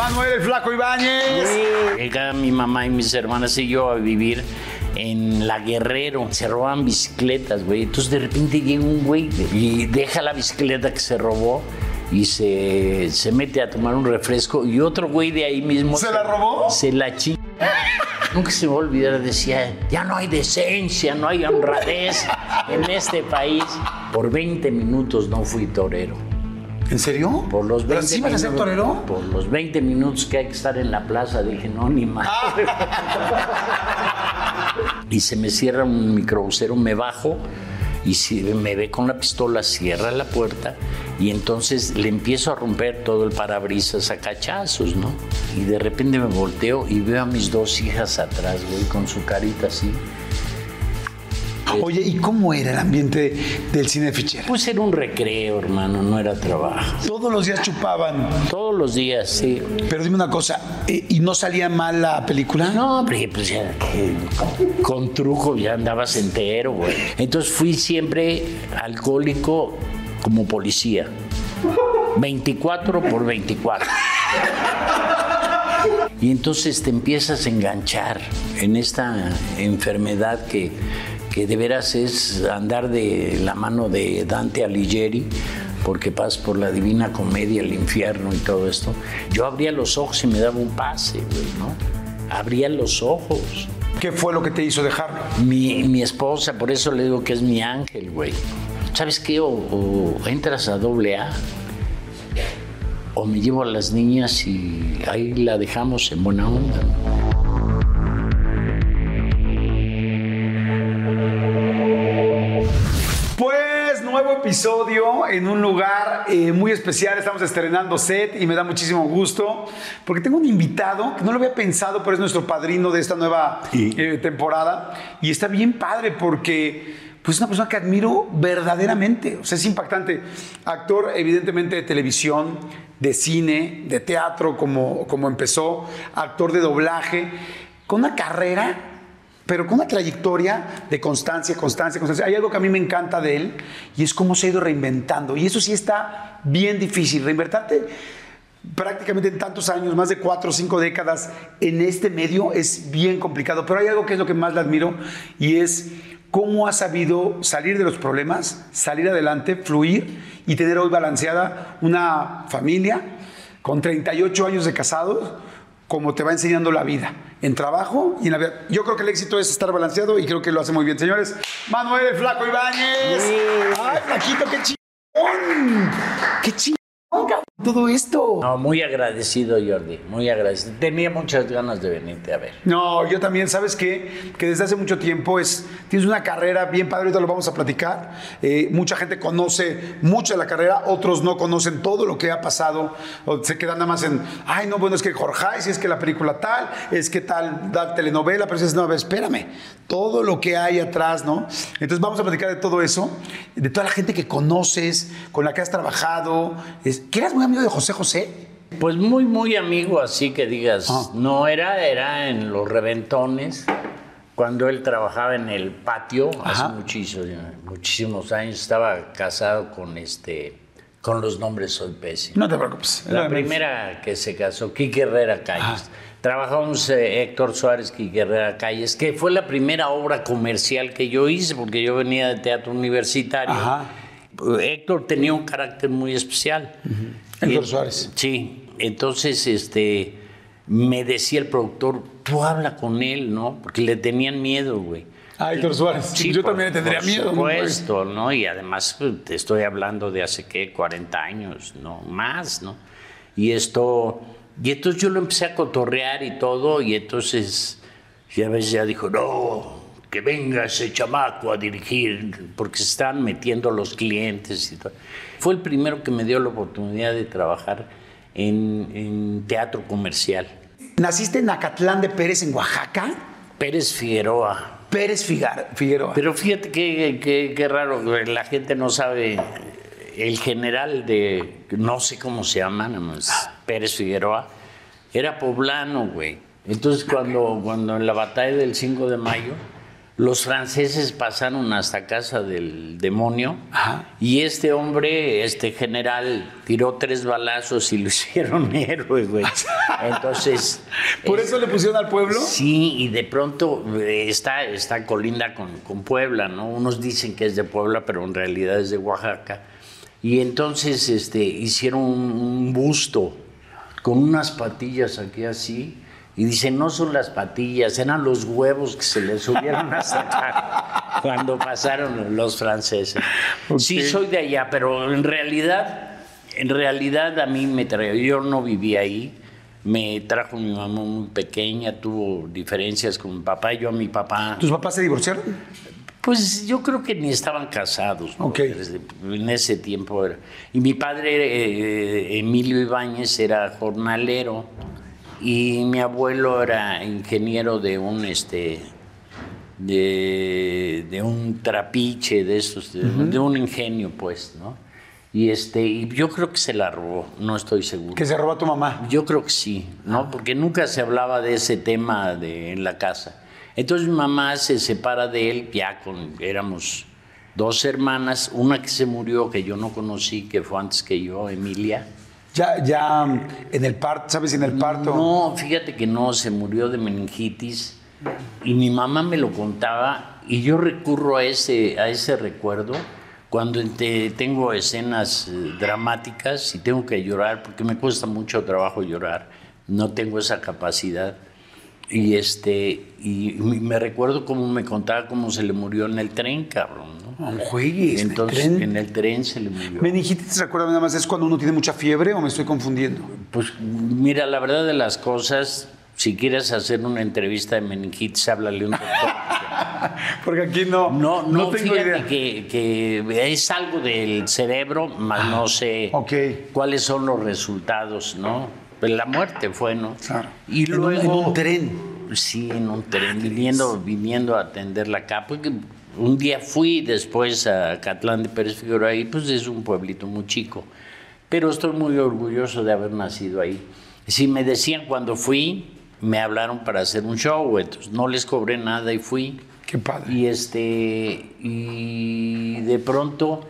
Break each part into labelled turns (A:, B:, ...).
A: Manuel el Flaco Ibáñez.
B: Llega mi mamá y mis hermanas y yo a vivir en La Guerrero. Se roban bicicletas, güey. Entonces de repente llega un güey y deja la bicicleta que se robó y se, se mete a tomar un refresco y otro güey de ahí mismo...
A: ¿Se la robó?
B: Se la chi... Nunca se me va a olvidar, decía, ya no hay decencia, no hay honradez en este país. Por 20 minutos no fui torero.
A: ¿En serio?
B: Por los 20
A: ¿Pero sí vas a ser torero?
B: Por los 20 minutos que hay que estar en la plaza, dije, no, ni más. y se me cierra un microbusero, me bajo y si me ve con la pistola, cierra la puerta y entonces le empiezo a romper todo el parabrisas a cachazos, ¿no? Y de repente me volteo y veo a mis dos hijas atrás, güey, con su carita así.
A: Oye, ¿y cómo era el ambiente del cine fichero?
B: Pues era un recreo, hermano, no era trabajo.
A: Todos los días chupaban.
B: Todos los días, sí.
A: Pero dime una cosa, ¿eh, ¿y no salía mal la película?
B: No, porque pues ya, con truco ya andabas entero, güey. Entonces fui siempre alcohólico como policía. 24 por 24. Y entonces te empiezas a enganchar en esta enfermedad que que de veras es andar de la mano de Dante Alighieri, porque pasas por la divina comedia, el infierno y todo esto. Yo abría los ojos y me daba un pase, güey, ¿no? Abría los ojos.
A: ¿Qué fue lo que te hizo dejarlo?
B: Mi, mi esposa, por eso le digo que es mi ángel, güey. ¿Sabes qué? O, o entras a doble A, o me llevo a las niñas y ahí la dejamos en buena onda.
A: Episodio en un lugar eh, muy especial. Estamos estrenando set y me da muchísimo gusto porque tengo un invitado que no lo había pensado, pero es nuestro padrino de esta nueva eh, temporada. Y está bien padre porque pues es una persona que admiro verdaderamente. O sea, es impactante. Actor, evidentemente, de televisión, de cine, de teatro, como, como empezó. Actor de doblaje, con una carrera pero con una trayectoria de constancia, constancia, constancia. Hay algo que a mí me encanta de él y es cómo se ha ido reinventando. Y eso sí está bien difícil. Reinventarte prácticamente en tantos años, más de cuatro o cinco décadas en este medio es bien complicado. Pero hay algo que es lo que más le admiro y es cómo ha sabido salir de los problemas, salir adelante, fluir y tener hoy balanceada una familia con 38 años de casados como te va enseñando la vida, en trabajo y en la vida. Yo creo que el éxito es estar balanceado y creo que lo hace muy bien. Señores, Manuel el Flaco Ibáñez. ¡Ay, Flaquito, qué chingón! ¡Qué chingón! Todo esto.
B: No, muy agradecido, Jordi, muy agradecido. Tenía muchas ganas de venirte a ver.
A: No, yo también, ¿sabes qué? Que desde hace mucho tiempo es, tienes una carrera bien padre, ahorita lo vamos a platicar. Eh, mucha gente conoce mucho de la carrera, otros no conocen todo lo que ha pasado, o se quedan nada más en, ay, no, bueno, es que Jorge, si es que la película tal, es que tal, tal telenovela, pero dices, no, a ver, espérame, todo lo que hay atrás, ¿no? Entonces vamos a platicar de todo eso, de toda la gente que conoces, con la que has trabajado. Es, ¿Que eras muy amigo de José José?
B: Pues muy, muy amigo, así que digas,
A: Ah.
B: no era, era en los reventones, cuando él trabajaba en el patio, hace muchísimos, muchísimos años, estaba casado con este con los nombres soy pésimo.
A: No te preocupes.
B: La primera que se casó, Kiki Herrera Calles. Trabajamos eh, Héctor Suárez, Kiki Herrera Calles, que fue la primera obra comercial que yo hice, porque yo venía de teatro universitario. Héctor tenía un carácter muy especial.
A: Héctor Suárez.
B: Sí, entonces este, me decía el productor, tú habla con él, ¿no? Porque le tenían miedo, güey.
A: Ah, Héctor Suárez. Sí, yo también tendría miedo.
B: Por supuesto, ¿no? Y además pues, te estoy hablando de hace, ¿qué? 40 años, ¿no? Más, ¿no? Y esto... Y entonces yo lo empecé a cotorrear y todo, y entonces ya ves, ya dijo, no, que venga ese chamaco a dirigir, porque se están metiendo los clientes y todo. Fue el primero que me dio la oportunidad de trabajar en, en teatro comercial.
A: ¿Naciste en Acatlán de Pérez, en Oaxaca?
B: Pérez Figueroa.
A: Pérez Figueroa.
B: Pero fíjate qué raro, la gente no sabe. El general de, no sé cómo se llama, más, Pérez Figueroa, era poblano, güey. Entonces cuando, cuando en la batalla del 5 de mayo, los franceses pasaron hasta casa del demonio y este hombre, este general, tiró tres balazos y lo hicieron héroe, güey. Entonces...
A: ¿Por eso le pusieron al pueblo?
B: Sí, y de pronto eh, está, está colinda con, con Puebla, ¿no? Unos dicen que es de Puebla, pero en realidad es de Oaxaca. Y entonces este, hicieron un busto con unas patillas aquí así y dice, no son las patillas, eran los huevos que se le subieron a sacar cuando pasaron los franceses. Sí, soy de allá, pero en realidad, en realidad a mí me trajo, yo no vivía ahí, me trajo mi mamá muy pequeña, tuvo diferencias con mi papá, yo a mi papá...
A: ¿Tus papás se divorciaron?
B: Pues yo creo que ni estaban casados. En ese tiempo era. Y mi padre, eh, Emilio Ibáñez, era jornalero y mi abuelo era ingeniero de un este de, un trapiche de esos de, un ingenio pues no y este y yo creo que se la robó no estoy seguro.
A: Que se robó a tu mamá
B: yo creo que sí no porque nunca se hablaba de ese tema de en la casa. Entonces mi mamá se separa de él ya con éramos dos hermanas una que se murió que yo no conocí que fue antes que yo Emilia
A: ya, ya en el parto, ¿sabes? En el parto.
B: No, fíjate que no, se murió de meningitis y mi mamá me lo contaba y yo recurro a ese, a ese recuerdo cuando tengo escenas eh, dramáticas y tengo que llorar porque me cuesta mucho trabajo llorar, no tengo esa capacidad. Y este y me recuerdo cómo me contaba cómo se le murió en el tren, cabrón.
A: No juegues.
B: Entonces, en el tren se le murió.
A: ¿Meningitis, te recuerdas nada más, es cuando uno tiene mucha fiebre o me estoy confundiendo?
B: Pues mira, la verdad de las cosas, si quieres hacer una entrevista de meningitis, háblale un doctor.
A: Porque aquí no.
B: No, no, tengo idea. Que, que, es algo del cerebro, más no sé cuáles son los resultados, ¿no? Pues la muerte fue, ¿no?
A: Claro.
B: Y luego,
A: en un tren.
B: Sí, en un tren, viniendo, viniendo a atenderla acá. Porque un día fui después a Catlán de Pérez Figueroa y pues es un pueblito muy chico. Pero estoy muy orgulloso de haber nacido ahí. Si me decían cuando fui, me hablaron para hacer un show, entonces no les cobré nada y fui.
A: Qué padre.
B: Y este y de pronto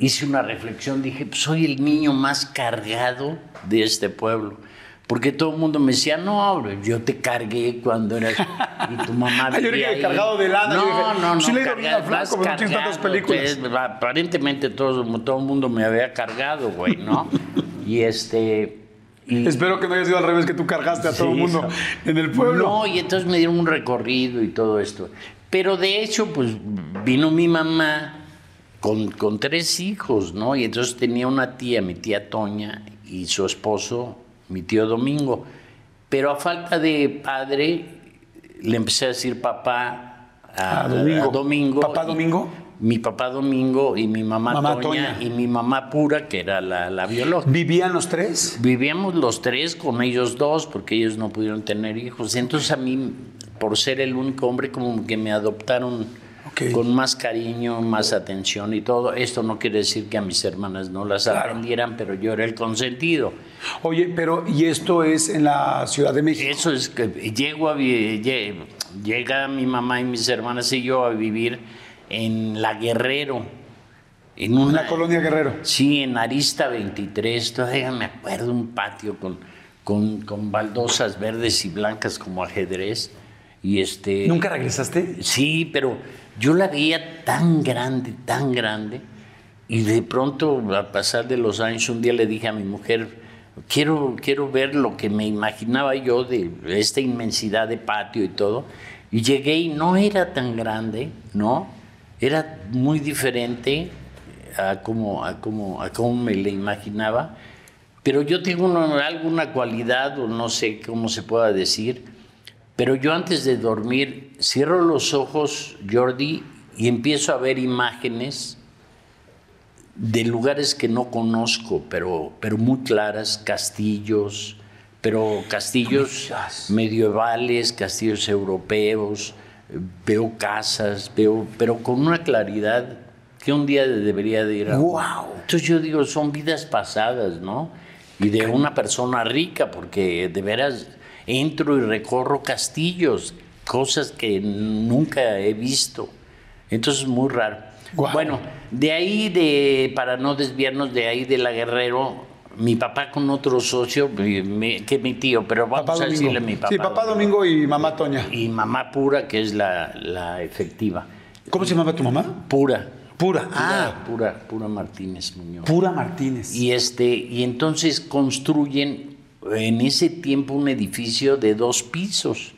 B: hice una reflexión, dije, pues soy el niño más cargado de este pueblo porque todo el mundo me decía, no, yo te cargué cuando eras. Y tu mamá
A: vivía yo cargado de lana.
B: No,
A: dije,
B: no, no.
A: Sí le a Franco, no tiene tantas películas.
B: aparentemente todo, todo el mundo me había cargado, güey, ¿no? y este.
A: Espero que no haya sido al revés, que tú cargaste a todo el mundo en el pueblo.
B: No, y entonces me dieron un recorrido y todo esto. Pero de hecho, pues vino mi mamá con, con tres hijos, ¿no? Y entonces tenía una tía, mi tía Toña, y su esposo mi tío Domingo. Pero a falta de padre, le empecé a decir papá a, Domingo.
A: ¿Papá Domingo?
B: Mi papá Domingo y mi mamá, Toña, y mi mamá pura, que era la, la biológica.
A: ¿Vivían los tres?
B: Vivíamos los tres con ellos dos, porque ellos no pudieron tener hijos. Entonces a mí, por ser el único hombre, como que me adoptaron con más cariño, más atención y todo. Esto no quiere decir que a mis hermanas no las atendieran, pero yo era el consentido.
A: Oye, pero ¿y esto es en la Ciudad de México?
B: Eso es que llego a... llega mi mamá y mis hermanas y yo a vivir en La Guerrero. En
A: una, colonia Guerrero.
B: Sí, en Arista 23. Todavía me acuerdo un patio con, con, con baldosas verdes y blancas como ajedrez. Y este,
A: ¿Nunca regresaste?
B: Sí, pero yo la veía tan grande, tan grande. Y de pronto, al pasar de los años, un día le dije a mi mujer, quiero, quiero ver lo que me imaginaba yo de esta inmensidad de patio y todo. Y llegué y no era tan grande, ¿no? Era muy diferente a como, a como, a como me le imaginaba. Pero yo tengo alguna cualidad, o no sé cómo se pueda decir, pero yo antes de dormir cierro los ojos, Jordi, y empiezo a ver imágenes de lugares que no conozco, pero, pero muy claras, castillos, pero castillos medievales, castillos europeos, veo casas, veo, pero con una claridad que un día debería de ir a...
A: ¡Wow!
B: Entonces yo digo, son vidas pasadas, ¿no? Y de una persona rica, porque de veras entro y recorro castillos, cosas que nunca he visto. Entonces es muy raro. Bueno, de ahí, de, para no desviarnos de ahí de la Guerrero, mi papá con otro socio, que mi tío, pero vamos a decirle mi papá.
A: Sí, papá Domingo, y mamá Toña.
B: Y mamá Pura, que es la, la efectiva.
A: ¿Cómo se llamaba tu mamá?
B: Pura.
A: Pura, ah.
B: Pura, Pura Martínez Muñoz.
A: Pura Martínez.
B: Y, este, y entonces construyen en ese tiempo un edificio de dos pisos.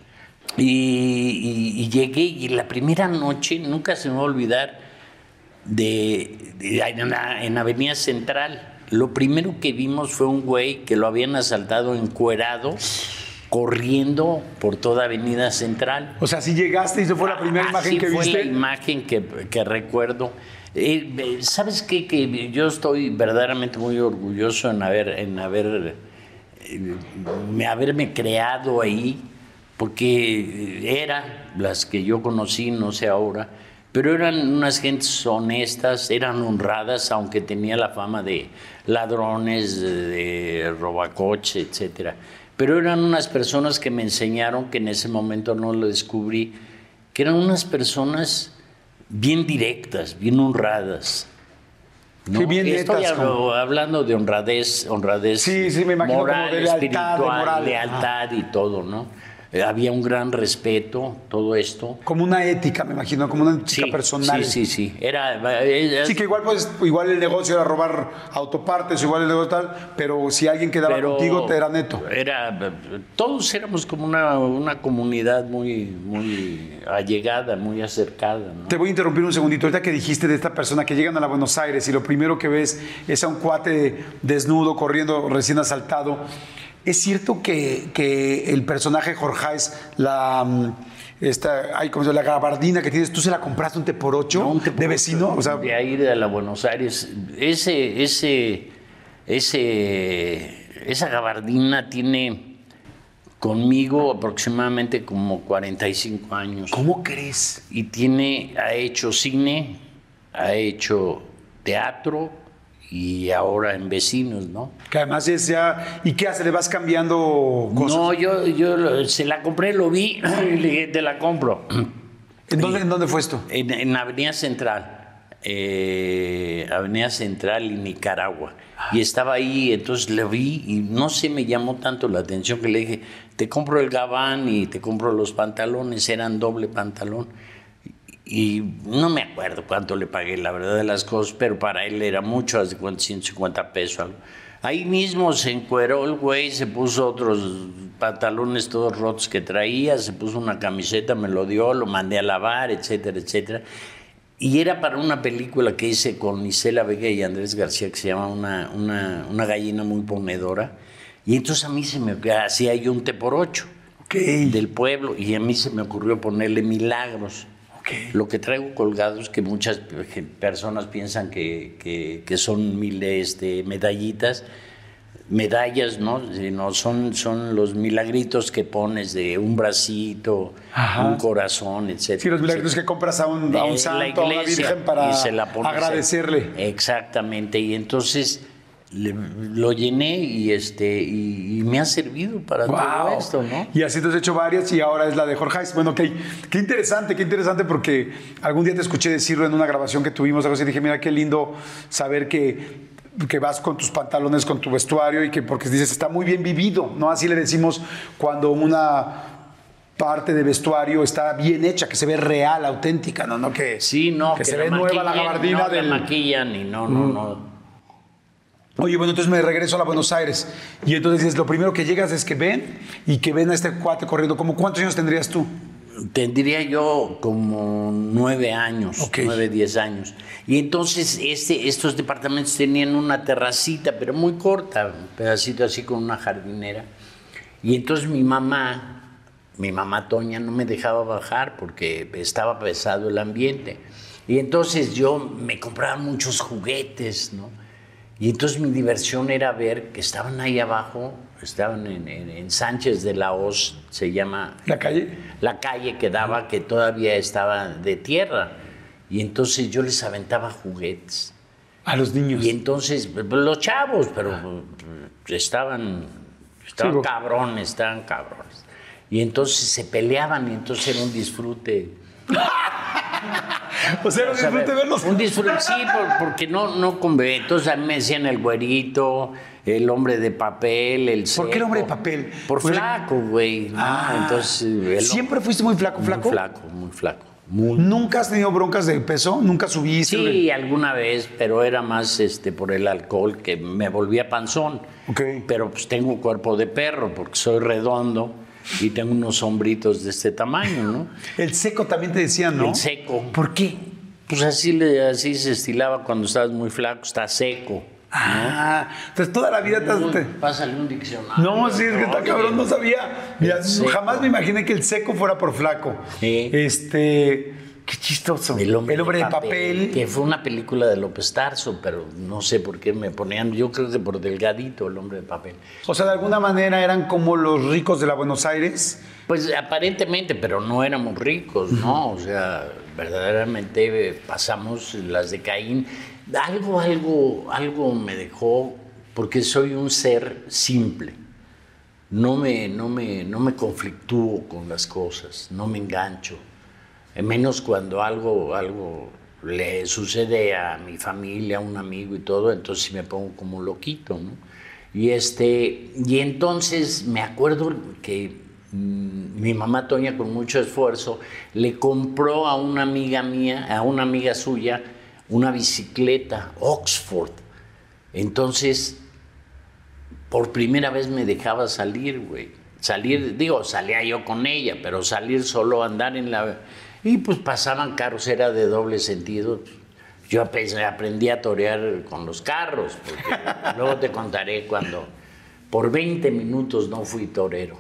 B: Y, llegué y la primera noche, nunca se me va a olvidar, de, en, Avenida Central. Lo primero que vimos fue un güey que lo habían asaltado encuerado corriendo por toda Avenida Central.
A: O sea, si llegaste y eso fue la primera imagen que
B: fue
A: viste.
B: la imagen que, recuerdo. Eh, ¿Sabes qué? Que yo estoy verdaderamente muy orgulloso en haber, en haber, eh, haberme creado ahí, porque era las que yo conocí, no sé ahora, pero eran unas gentes honestas, eran honradas, aunque tenía la fama de ladrones, de robacoche, etcétera pero eran unas personas que me enseñaron, que en ese momento no lo descubrí, que eran unas personas bien directas, bien honradas.
A: ¿No? bien
B: Estoy hablando de honradez, honradez
A: sí, sí, me imagino
B: moral,
A: de
B: espiritual, lealtad y todo, ¿no? Eh, había un gran respeto, todo esto.
A: Como una ética, me imagino, como una ética personal.
B: Sí, sí, sí. Era,
A: sí, que igual, pues, igual el negocio era robar autopartes, igual el negocio tal, pero si alguien quedaba contigo, te era neto.
B: Era, todos éramos como una, una comunidad muy, muy allegada, muy acercada.
A: Te voy a interrumpir un segundito. Ahorita que dijiste de esta persona que llegan a la Buenos Aires y lo primero que ves es a un cuate desnudo, corriendo, recién asaltado. ¿Es cierto que, el personaje Jorge la, mm, esta, hay como la gabardina que tienes, tú se la compraste un te por ocho de vecino?
B: O sea, de ahí de la Buenos Aires. Ese, ese, ese, esa gabardina tiene conmigo aproximadamente como 45 años.
A: ¿Cómo crees?
B: Y tiene, ha hecho cine, ha hecho teatro, y ahora en vecinos, ¿no?
A: Que además es ya... ¿Y qué hace? ¿Le vas cambiando cosas?
B: No, yo, yo se la compré, lo vi y le dije, te la compro.
A: ¿En dónde, ¿en dónde fue esto?
B: En, Avenida Central. Eh, Avenida Central y Nicaragua. Y estaba ahí, entonces le vi y no se me llamó tanto la atención que le dije, te compro el gabán y te compro los pantalones, eran doble pantalón y no me acuerdo cuánto le pagué, la verdad de las cosas, pero para él era mucho, hace 150 pesos. Algo. Ahí mismo se encueró el güey, se puso otros pantalones todos rotos que traía, se puso una camiseta, me lo dio, lo mandé a lavar, etcétera, etcétera. Y era para una película que hice con Isela Vega y Andrés García que se llama Una, una, una gallina muy ponedora. Y entonces a mí se me hacía yo un té por ocho del pueblo y a mí se me ocurrió ponerle milagros. Lo que traigo colgado es que muchas personas piensan que, son mil este, medallitas, medallas, ¿no? no son, son los milagritos que pones de un bracito, un corazón, etc.
A: Sí, los milagritos que compras a un, santo, a una virgen para agradecerle.
B: Exactamente, y entonces le- lo llené y este y, y me ha servido para todo esto, ¿no?
A: Y así te has hecho varias y ahora es la de Jorge. Bueno, ok. Qué interesante, qué interesante porque algún día te escuché decirlo en una grabación que tuvimos, algo así, dije, mira qué lindo saber que, que vas con tus pantalones, con tu vestuario y que porque dices, está muy bien vivido, ¿no? Así le decimos cuando una parte de vestuario está bien hecha, que se ve real, auténtica, ¿no? no que,
B: Sí, no,
A: que, se ve nueva la gabardina
B: no
A: del...
B: la maquillan y no, no, no.
A: Oye, bueno, entonces me regreso a Buenos Aires. Y entonces dices, lo primero que llegas es que ven y que ven a este cuate corriendo. ¿Cómo cuántos años tendrías tú?
B: Tendría yo como nueve años,
A: Ok.
B: nueve, diez años. Y entonces este, estos departamentos tenían una terracita, pero muy corta, un pedacito así con una jardinera. Y entonces mi mamá, mi mamá Toña, no me dejaba bajar porque estaba pesado el ambiente. Y entonces yo me compraba muchos juguetes, ¿no? Y entonces mi diversión era ver que estaban ahí abajo, estaban en, en- en Sánchez de la Hoz, se llama
A: ¿La calle?
B: la calle que daba que todavía estaba de tierra. Y entonces yo les aventaba juguetes.
A: A los niños.
B: Y entonces, pues, los chavos, pero pues, estaban, estaban
A: Sí,
B: cabrones, estaban cabrones. Y entonces se peleaban y entonces era un disfrute.
A: o sea,
B: sea,
A: disfrute verlos.
B: Un disfrute, sí, por- porque no, no conve- Entonces a mí me decían el güerito, el hombre de papel, el
A: ¿Por qué el hombre de
B: seco.
A: papel?
B: Por
A: Pues-
B: flaco, güey.
A: Ah,
B: entonces, el-
A: ¿Siempre fuiste muy flaco, flaco?
B: Muy flaco, muy flaco. Muy
A: ¿Nunca has tenido broncas de peso? ¿Nunca subiste?
B: Sí, alguna vez, pero era más este por el alcohol que me volvía panzón.
A: Ok.
B: Pero pues tengo cuerpo de perro porque soy redondo y tengo unos hombritos de este tamaño, ¿no?
A: El seco también te decían, ¿no?
B: El seco.
A: ¿Por qué?
B: Pues así, le, así se estilaba cuando estabas muy flaco, está seco.
A: Ah, entonces toda la vida has... te-
B: Pásale un diccionario.
A: No, sí, es que está cabrón, no sabía. Mira, jamás me imaginé que el seco fuera por flaco.
B: Sí.
A: Este, qué chistoso.
B: El hombre,
A: de papel.
B: Que fue una película de López Tarso, pero no sé por qué me ponían, yo creo que por delgadito el hombre de papel.
A: O sea, de alguna manera eran como los ricos de la Buenos Aires.
B: Pues aparentemente, pero no éramos ricos, ¿no? O sea, verdaderamente eh, pasamos las de Caín. Algo, algo, algo me dejó, porque soy un ser simple. No me, no me, no me conflictúo con las cosas, no me engancho. Eh, Menos cuando algo, algo le sucede a mi familia, a un amigo y todo, entonces me pongo como loquito, ¿no? Y, este, y entonces me acuerdo que mm, mi mamá Toña con mucho esfuerzo le compró a una amiga mía, a una amiga suya, una bicicleta Oxford. Entonces, por primera vez me dejaba salir, güey. Salir, digo, salía yo con ella, pero salir solo, andar en la... Y pues pasaban carros, era de doble sentido. Yo aprendí a torear con los carros, porque luego te contaré cuando por 20 minutos no fui torero.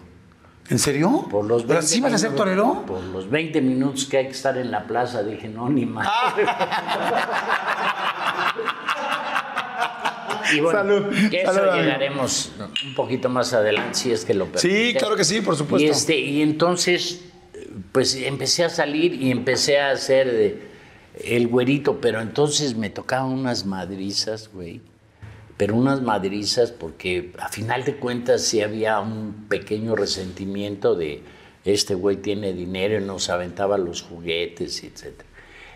A: ¿En serio?
B: Por los
A: ¿Pero
B: 20
A: sí vas a ser torero?
B: Por los 20 minutos que hay que estar en la plaza, dije, no, ni más. Y bueno,
A: Salud.
B: que eso
A: Salud, amigo.
B: llegaremos un poquito más adelante, si es que lo
A: Sí,
B: permites.
A: claro que sí, por supuesto.
B: Y, este, y entonces, pues empecé a salir y empecé a hacer de- el güerito, pero entonces me tocaban unas madrizas, güey. Pero unas madrizas porque a final de cuentas sí había un pequeño resentimiento de este güey tiene dinero y nos aventaba los juguetes, etc.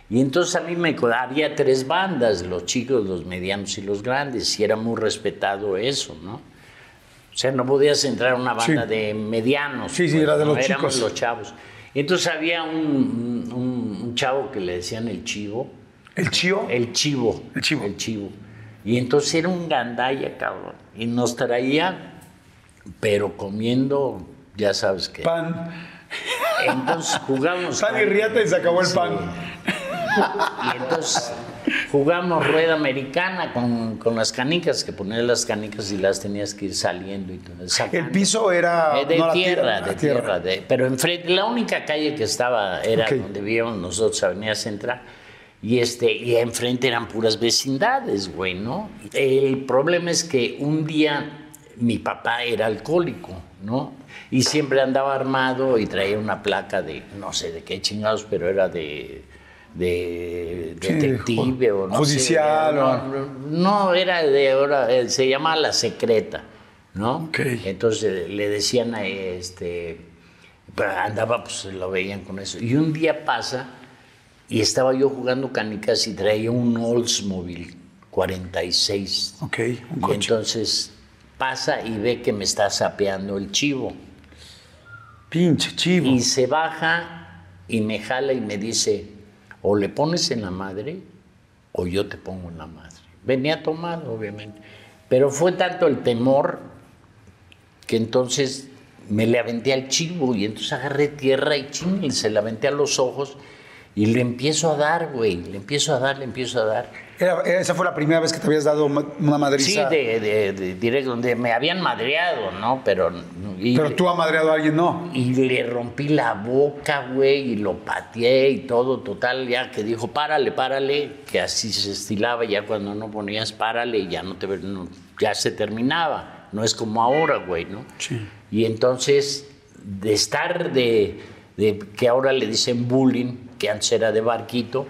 B: Y entonces a mí me había tres bandas, los chicos, los medianos y los grandes, y era muy respetado eso, ¿no? O sea, no podías entrar a una banda
A: Sí.
B: de medianos.
A: Sí, sí,
B: pues,
A: era de
B: ¿no?
A: los
B: Éramos
A: chicos.
B: los chavos. Entonces había un, un- un chavo que le decían el chivo.
A: ¿El chío?
B: El chivo.
A: El chivo.
B: El chivo. Y entonces era un gandalla, cabrón. Y nos traía, pero comiendo, ya sabes qué.
A: Pan.
B: Entonces jugábamos.
A: Pan y riata y se acabó el
B: Sí.
A: pan.
B: Y entonces jugamos rueda americana con, con las canicas, que ponías las canicas y las tenías que ir saliendo y todo.
A: El piso era...
B: Eh, de
A: no
B: tierra, de tierra. de- pero enfrente, la única calle que estaba era donde vivíamos nosotros, Avenida Central. Y, este, y enfrente eran puras vecindades, güey, ¿no? El problema es que un día mi papá era alcohólico, ¿no? Y siempre andaba armado y traía una placa de, no sé de qué chingados, pero era de, de
A: Sí,
B: detective o no
A: judicial,
B: sé,
A: o-
B: no, no, era de ahora, eh, se llamaba La Secreta, ¿no?
A: Ok.
B: Entonces le decían a este, pero andaba, pues lo veían con eso. Y un día pasa y estaba yo jugando canicas y traía un Oldsmobile 46.
A: Ok, un
B: Y
A: coche.
B: entonces pasa y ve que me está sapeando el chivo.
A: Pinche chivo.
B: Y se baja y me jala y me dice, o le pones en la madre o yo te pongo en la madre. Venía tomado, obviamente. Pero fue tanto el temor que entonces me le aventé al chivo y entonces agarré tierra y ching, se le aventé a los ojos y le empiezo a dar, güey, le empiezo a dar, le empiezo a dar.
A: Era- esa fue la primera vez que te habías dado una
B: Sí,
A: madriza.
B: de, de, de- directo, donde me habían madreado, ¿no? Pero, y,
A: Pero tú has madreado a alguien, no.
B: y le rompí la boca, güey, y lo pateé y todo, total, ya que dijo, párale, párale, que así se estilaba, ya cuando no ponías párale, ya no te no- ya se terminaba, no es como ahora, güey, ¿no?
A: Sí.
B: Y entonces, de estar de, de que ahora le dicen bullying, que antes era de barquito,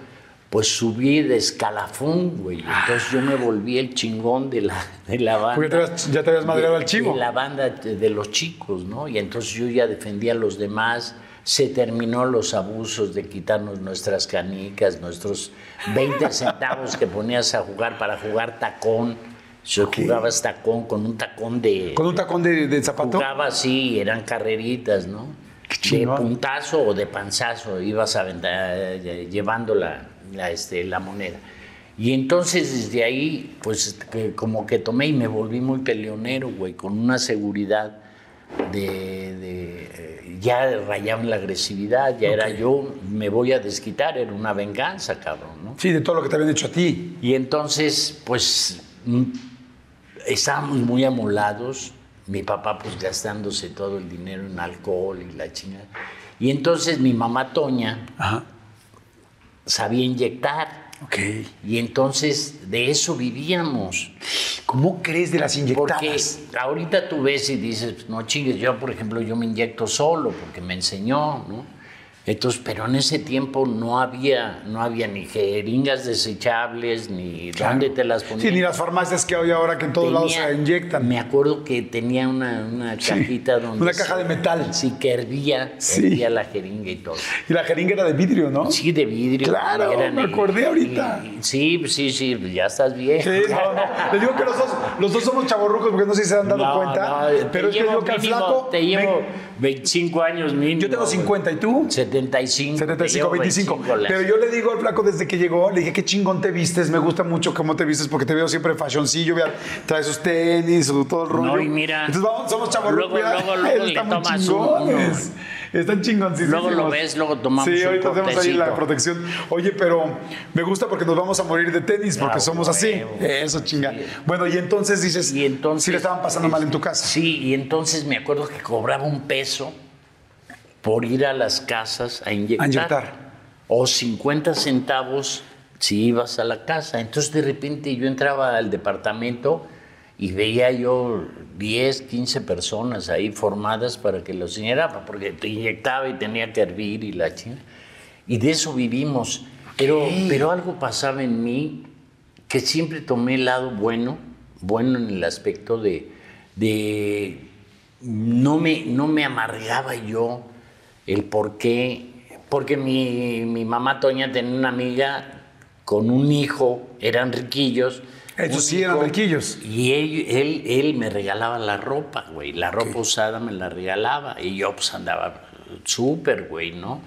B: pues subí de escalafón, güey. Entonces yo me volví el chingón de la, de la banda.
A: Porque te habías- ya te habías madreado al chivo.
B: de la banda de, de los chicos, ¿no? Y entonces yo ya defendía a los demás. Se terminó los abusos de quitarnos nuestras canicas, nuestros 20 centavos que ponías a jugar para jugar tacón. Yo jugabas tacón con un tacón de.
A: Con un tacón de, de zapato.
B: Jugaba así, eran carreritas, ¿no?
A: Qué
B: De puntazo o de panzazo, ibas a aventar, eh, llevando la, este, la moneda. Y entonces desde ahí, pues que como que tomé y me volví muy peleonero, güey, con una seguridad de, de, eh, ya rayaba la agresividad, ya era yo, me voy a desquitar, era una venganza, cabrón, ¿no?
A: Sí, de todo lo que te habían hecho a ti.
B: Y entonces, pues, mm, estábamos muy amolados. Mi papá, pues, gastándose todo el dinero en alcohol y la chingada. Y entonces mi mamá Toña
A: Ajá.
B: Sabía inyectar.
A: Ok.
B: Y entonces de eso vivíamos.
A: ¿Cómo crees de las
B: Porque
A: inyectadas?
B: ahorita tú ves y dices, no chingues, yo por ejemplo, yo me inyecto solo porque me enseñó, ¿no? Entonces, pero en ese tiempo no había, no había ni jeringas desechables, ni dónde te las ponías.
A: Sí, ni las farmacias que hay ahora que en todos lados se inyectan.
B: Me acuerdo que tenía una, una
A: Sí,
B: cajita donde.
A: una caja de metal.
B: Sí, que hervía,
A: Sí.
B: hervía la jeringa y todo.
A: Y la jeringa era de vidrio, ¿no?
B: Sí, de vidrio.
A: Claro, me
B: y-
A: acordé ahorita.
B: y- sí, sí, sí, ya estás bien.
A: Sí, no, no. Les digo que los dos, los dos somos chavorrucos porque no sé si se han dado
B: No,
A: cuenta. pero es que yo que al flaco.
B: Te llevo
A: me-
B: 25 años mínimo.
A: yo tengo
B: güey.
A: 50 y tú.
B: 75. te
A: 75,
B: llevo
A: 25.
B: 25 las-
A: Pero yo le digo al flaco desde que llegó, le dije, qué chingón te vistes, me gusta mucho cómo te vistes porque te veo siempre fashioncillo, vea, traes sus tenis, su- todo el rollo.
B: No, y mira,
A: Entonces vamos, somos chavorrucos.
B: luego- luego- luego le tomas
A: chingones. Están chingoncísimos.
B: Luego lo ves, luego tomamos
A: Sí, ahorita tenemos ahí la protección. Oye, pero me gusta porque nos vamos a morir de tenis porque
B: Ah,
A: somos así. Eso chinga.
B: Sí.
A: Bueno, y entonces dices,
B: Y entonces,
A: sí le estaban pasando mal en tu casa.
B: Sí, y entonces me acuerdo que cobraba un peso por ir a las casas a inyectar.
A: A inyectar.
B: O 50 centavos si ibas a la casa. Entonces de repente yo entraba al departamento y veía yo 10, 15 personas ahí formadas para que los inyectara, porque te inyectaba y tenía que hervir y la chingada. Y de eso vivimos. Pero, pero algo pasaba en mí que siempre tomé el lado bueno, bueno en el aspecto de, de no, me, no me amargaba yo el por qué, porque mi, mi mamá Toña tenía una amiga con un hijo, eran riquillos. Un
A: sí eran riquillos.
B: Y él, él, él me regalaba la ropa, güey, la ropa usada me la regalaba y yo pues andaba súper, güey, ¿no?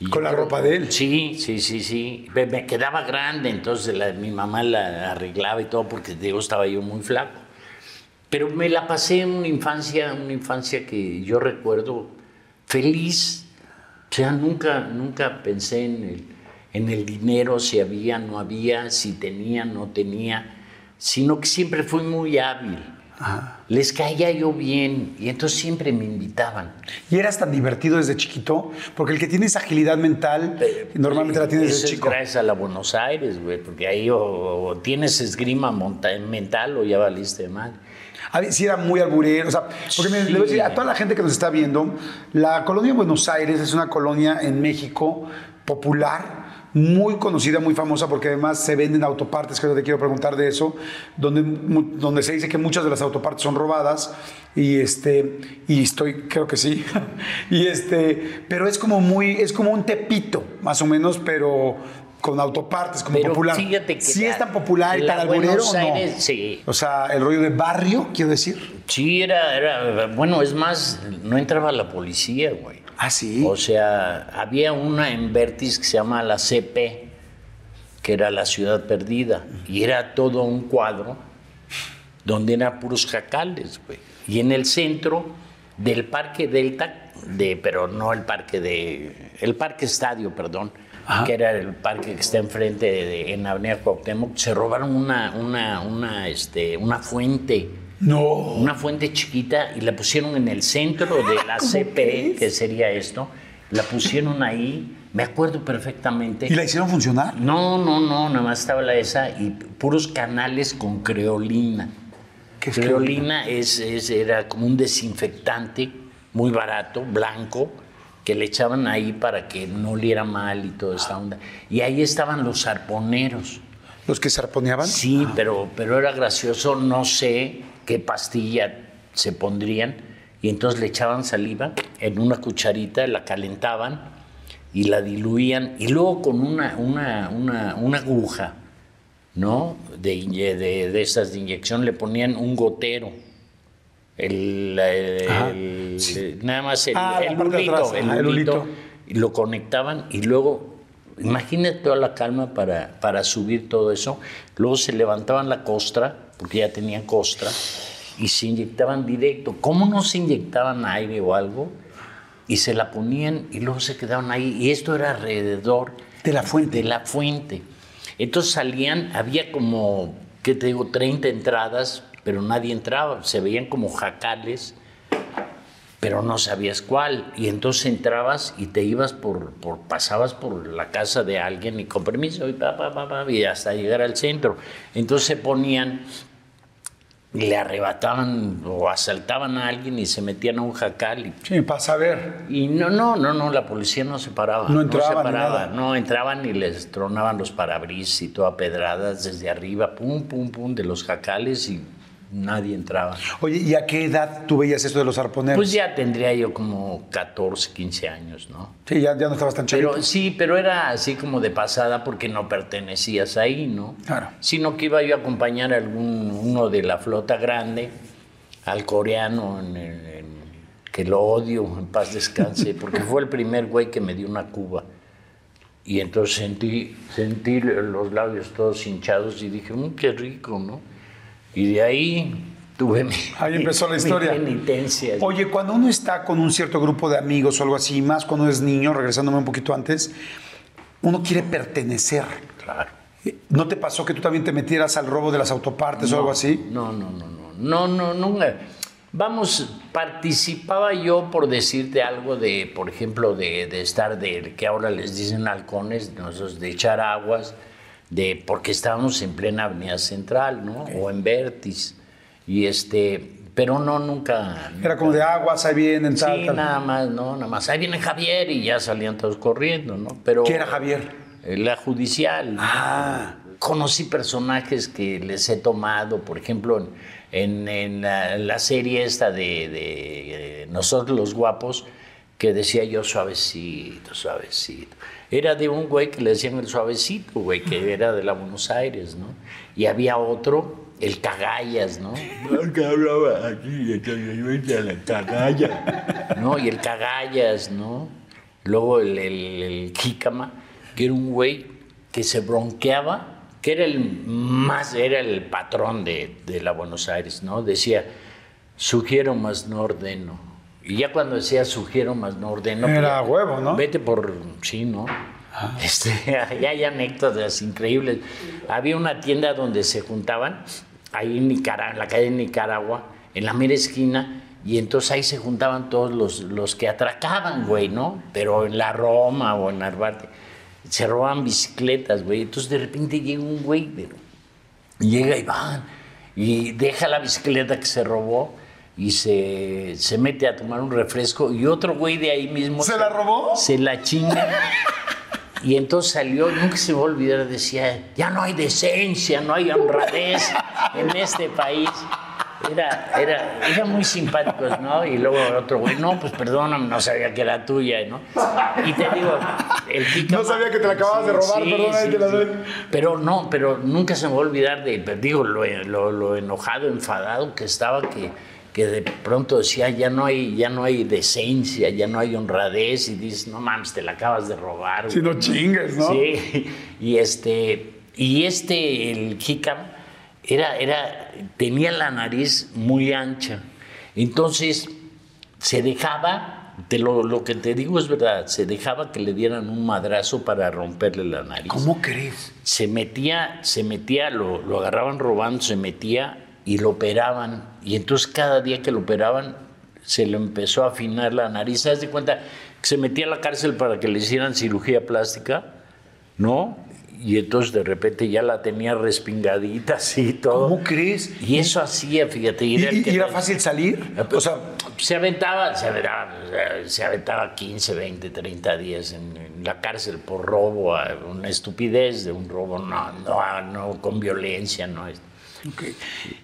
B: Y
A: Con la
B: creo-
A: ropa de él.
B: Sí, sí, sí, sí. Me, me quedaba grande, entonces la- mi mamá la arreglaba y todo porque digo, estaba yo muy flaco. Pero me la pasé en una infancia, una infancia que yo recuerdo feliz. O sea, nunca, nunca pensé en el, en el dinero, si había, no había, si tenía, no tenía, sino que siempre fui muy hábil. Les caía yo bien y entonces siempre me invitaban.
A: Y eras tan divertido desde chiquito, porque el que tiene esa agilidad mental, normalmente la tiene desde
B: es
A: chico.
B: gracias a la Buenos Aires, güey, porque ahí o, o tienes esgrima mental o ya valiste mal.
A: A ver, sí era muy alburero, o sea, porque me- le voy a decir a toda la gente que nos está viendo, la colonia Buenos Aires es una colonia en México popular, muy conocida, muy famosa, porque además se venden autopartes, que te quiero preguntar de eso, donde, donde se dice que muchas de las autopartes son robadas, y este, y estoy, creo que sí, y este, pero es como muy, es como un tepito, más o menos, pero con autopartes como
B: Pero
A: popular.
B: fíjate que
A: ¿Sí
B: la-
A: es tan popular y tan alburero
B: Buenos
A: o no?
B: Sí.
A: O sea, el rollo de barrio, quiero decir.
B: Sí, era, era, bueno, es más, no entraba la policía, güey.
A: Ah, sí.
B: O sea, había una en Vertis que se llama la CP, que era la ciudad perdida, y era todo un cuadro donde eran puros jacales, güey. Y en el centro del Parque Delta, de, pero no el parque de, el Parque Estadio, perdón, que era el parque que está enfrente de, de- en Avenida Cuauhtémoc, se robaron una, una, una, este, una fuente
A: no.
B: una fuente chiquita y la pusieron en el centro de la CP, que sería esto. La pusieron ahí, me acuerdo perfectamente.
A: ¿Y la hicieron funcionar?
B: No, no, no, nada más estaba la esa y puros canales con creolina.
A: ¿Qué es
B: creolina es, es- era como un desinfectante muy barato, blanco, que le echaban ahí para que no oliera mal y toda esta onda. Y ahí estaban los arponeros.
A: ¿Los que zarponeaban?
B: Sí, pero, pero era gracioso, no sé qué pastilla se pondrían. Y entonces le echaban saliva en una cucharita, la calentaban y la diluían. Y luego con una, una, una, una aguja, ¿no? De, de, de estas de inyección le ponían un gotero. El, el- nada más el,
A: Ah,
B: el
A: atrás,
B: y lo conectaban y luego, imagínate toda la calma para, para subir todo eso. Luego se levantaban la costra, porque ya tenían costra, y se inyectaban directo. ¿Cómo no se inyectaban aire o algo? Y se la ponían y luego se quedaban ahí. Y esto era alrededor
A: De la fuente.
B: de la fuente. Entonces salían, había como, ¿qué te digo?, 30 entradas, pero nadie entraba. Se veían como jacales, pero no sabías cuál. Y entonces entrabas y te ibas por, por pasabas por la casa de alguien y con permiso y, pa, pa, pa, pa, y hasta llegar al centro. Entonces se ponían y le arrebataban o asaltaban a alguien y se metían a un jacal y
A: Sí, para saber.
B: y no, no, no, no, la policía no se paraba.
A: No entraban
B: se
A: ni
B: paraba.
A: nada.
B: No, entraban y les tronaban los parabrisas y toda pedradas desde arriba, pum, pum, pum, de los jacales y nadie entraba.
A: Oye, ¿y a qué edad tú veías esto de los arponeros?
B: Pues ya tendría yo como 14, 15 años, ¿no?
A: Sí, ya, ya no estabas tan chavito.
B: Pero sí, pero era así como de pasada porque no pertenecías ahí, ¿no?
A: Claro.
B: Sino que iba yo a acompañar a algún uno de la flota grande, al coreano, en, en- que lo odio, en paz descanse, porque fue el primer güey que me dio una cuba. Y entonces sentí, sentí los labios todos hinchados y dije, "Mm, qué rico, ¿no? Y de ahí tuve mi,
A: Ahí empezó la historia.
B: penitencia.
A: Oye, cuando uno está con un cierto grupo de amigos o algo así, más cuando es niño, regresándome un poquito antes, uno quiere pertenecer.
B: Claro.
A: ¿No te pasó que tú también te metieras al robo de las autopartes o algo así?
B: No, no, no, no, no, no, nunca. Vamos, participaba yo por decirte algo de, por ejemplo, de, de estar de, que ahora les dicen halcones, nosotros de echar aguas, de, porque estábamos en plena avenida central, ¿no? O en Vertis. Y este, pero no, nunca.
A: Era como de aguas, ahí vienen, tal,
B: Sí,
A: tal.
B: nada más, no, nada más. Ahí viene Javier y ya salían todos corriendo, ¿no? Pero.
A: ¿Qué era Javier?
B: Eh, La judicial.
A: Ah.
B: Conocí personajes que les he tomado, por ejemplo, en, en la, la serie esta de, de, Nosotros los Guapos, que decía yo suavecito, suavecito. Era de un güey que le decían el suavecito, güey, que era de la Buenos Aires, ¿no? Y había otro, el Cagallas, ¿no? que hablaba así, decía la Cagalla. ¿No? Y el Cagallas, ¿no? Luego el, el, el Jícama, que era un güey que se bronqueaba, que era el más, era el patrón de, de la Buenos Aires, ¿no? Decía, sugiero más no ordeno. Y ya cuando decía sugiero más no ordeno.
A: Era
B: pues,
A: huevo, ¿no?
B: Vete por, sí, ¿no? Este, ya hay anécdotas increíbles. Había una tienda donde se juntaban, ahí en Nicaragua, en la calle de Nicaragua, en la mera esquina, y entonces ahí se juntaban todos los, los que atracaban, güey, ¿no? Pero en la Roma o en Narvarte. Se robaban bicicletas, güey. Entonces de repente llega un güey, pero llega Iván y deja la bicicleta que se robó y se, se mete a tomar un refresco y otro güey de ahí mismo
A: ¿Se la robó?
B: se la chinga Y entonces salió, nunca se me va a olvidar, decía, ya no hay decencia, no hay honradez en este país. Era, era, era muy simpáticos, ¿no? Y luego otro güey, no, pues perdóname, no sabía que era tuya, ¿no? Y te digo, el
A: No sabía que te la acababas de robar, perdóname, te la doy.
B: Pero no, pero nunca se me va a olvidar de, digo, lo, lo, lo enojado, enfadado que estaba, que, que de pronto decía, ya no hay, ya no hay decencia, ya no hay honradez, y dices, no mames, te la acabas de robar.
A: Si no chingues, ¿no?
B: Sí, y este, y este, el Hicam, era, era, tenía la nariz muy ancha. Entonces, se dejaba, te lo, lo, que te digo es verdad, se dejaba que le dieran un madrazo para romperle la nariz.
A: ¿Cómo crees?
B: Se metía, se metía, lo, lo agarraban robando, se metía y lo operaban. Y entonces cada día que lo operaban, se le empezó a afinar la nariz. ¿Sabes de cuenta? Que se metía a la cárcel para que le hicieran cirugía plástica, ¿no? y entonces de repente ya la tenía respingadita así todo.
A: ¿Cómo crees?
B: Y eso hacía, fíjate.
A: ¿Y, era, y era fácil salir?
B: O sea, se aventaba, se aventaba, se aventaba 15, 20, 30 días en, en, la cárcel por robo, una estupidez de un robo, no, no, no con violencia, no.
A: Okay.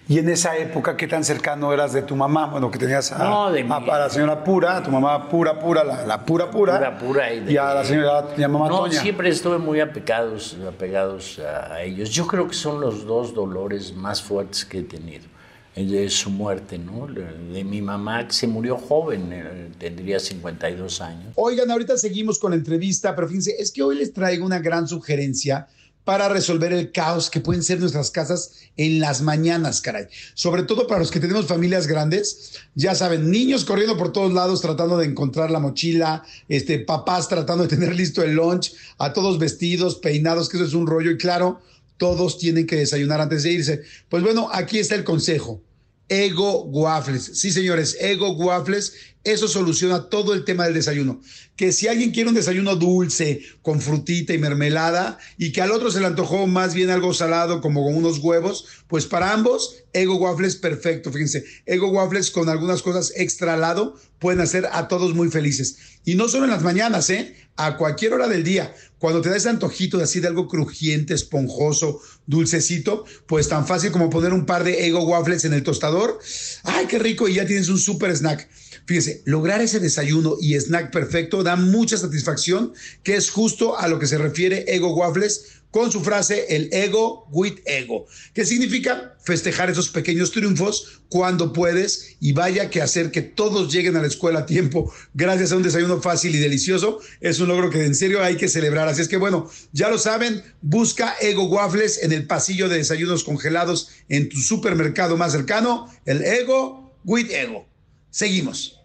A: Y en esa época, ¿qué tan cercano eras de tu mamá? Bueno, que tenías a,
B: no, de
A: a, a la señora Pura, a tu mamá Pura Pura, la, la Pura Pura.
B: Pura Pura. Y, de,
A: y a la señora y a mamá
B: no,
A: Toña.
B: siempre estuve muy apegados, apegados a ellos. Yo creo que son los dos dolores más fuertes que he tenido. El de su muerte, ¿no? De mi mamá, que se murió joven, eh, tendría 52 años.
A: Oigan, ahorita seguimos con la entrevista, pero fíjense, es que hoy les traigo una gran sugerencia para resolver el caos que pueden ser nuestras casas en las mañanas, caray. Sobre todo para los que tenemos familias grandes, ya saben, niños corriendo por todos lados tratando de encontrar la mochila, este, papás tratando de tener listo el lunch, a todos vestidos, peinados, que eso es un rollo y claro, todos tienen que desayunar antes de irse. Pues bueno, aquí está el consejo. Ego Waffles. Sí, señores, Ego Waffles. Eso soluciona todo el tema del desayuno. Que si alguien quiere un desayuno dulce, con frutita y mermelada, y que al otro se le antojó más bien algo salado, como con unos huevos, pues para ambos, Ego Waffles perfecto. Fíjense, Ego Waffles con algunas cosas extra al lado pueden hacer a todos muy felices. Y no solo en las mañanas, ¿eh? A cualquier hora del día. Cuando te da ese antojito de así de algo crujiente, esponjoso, dulcecito, pues tan fácil como poner un par de Ego Waffles en el tostador. ¡Ay, qué rico! Y ya tienes un super snack. Fíjese, lograr ese desayuno y snack perfecto da mucha satisfacción, que es justo a lo que se refiere Ego Waffles con su frase el ego with ego, que significa festejar esos pequeños triunfos cuando puedes y vaya que hacer que todos lleguen a la escuela a tiempo gracias a un desayuno fácil y delicioso es un logro que en serio hay que celebrar. Así es que bueno, ya lo saben, busca Ego Waffles en el pasillo de desayunos congelados en tu supermercado más cercano, el Ego with Ego. Seguimos.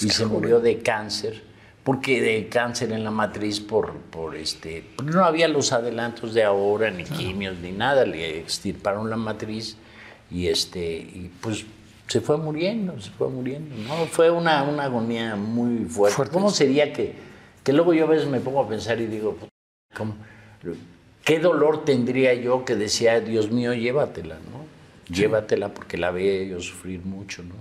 B: y se murió de cáncer, porque de cáncer en la matriz por, por este, no había los adelantos de ahora, ni quimios, ni nada, le extirparon la matriz y este, y pues se fue muriendo, se fue muriendo, ¿no? Fue una, una agonía muy fuerte. fuerte. ¿Cómo sería que, que luego yo a veces me pongo a pensar y digo, ¿cómo? ¿qué dolor tendría yo que decía, Dios mío, llévatela, ¿no? Llévatela porque la veía yo sufrir mucho, ¿no?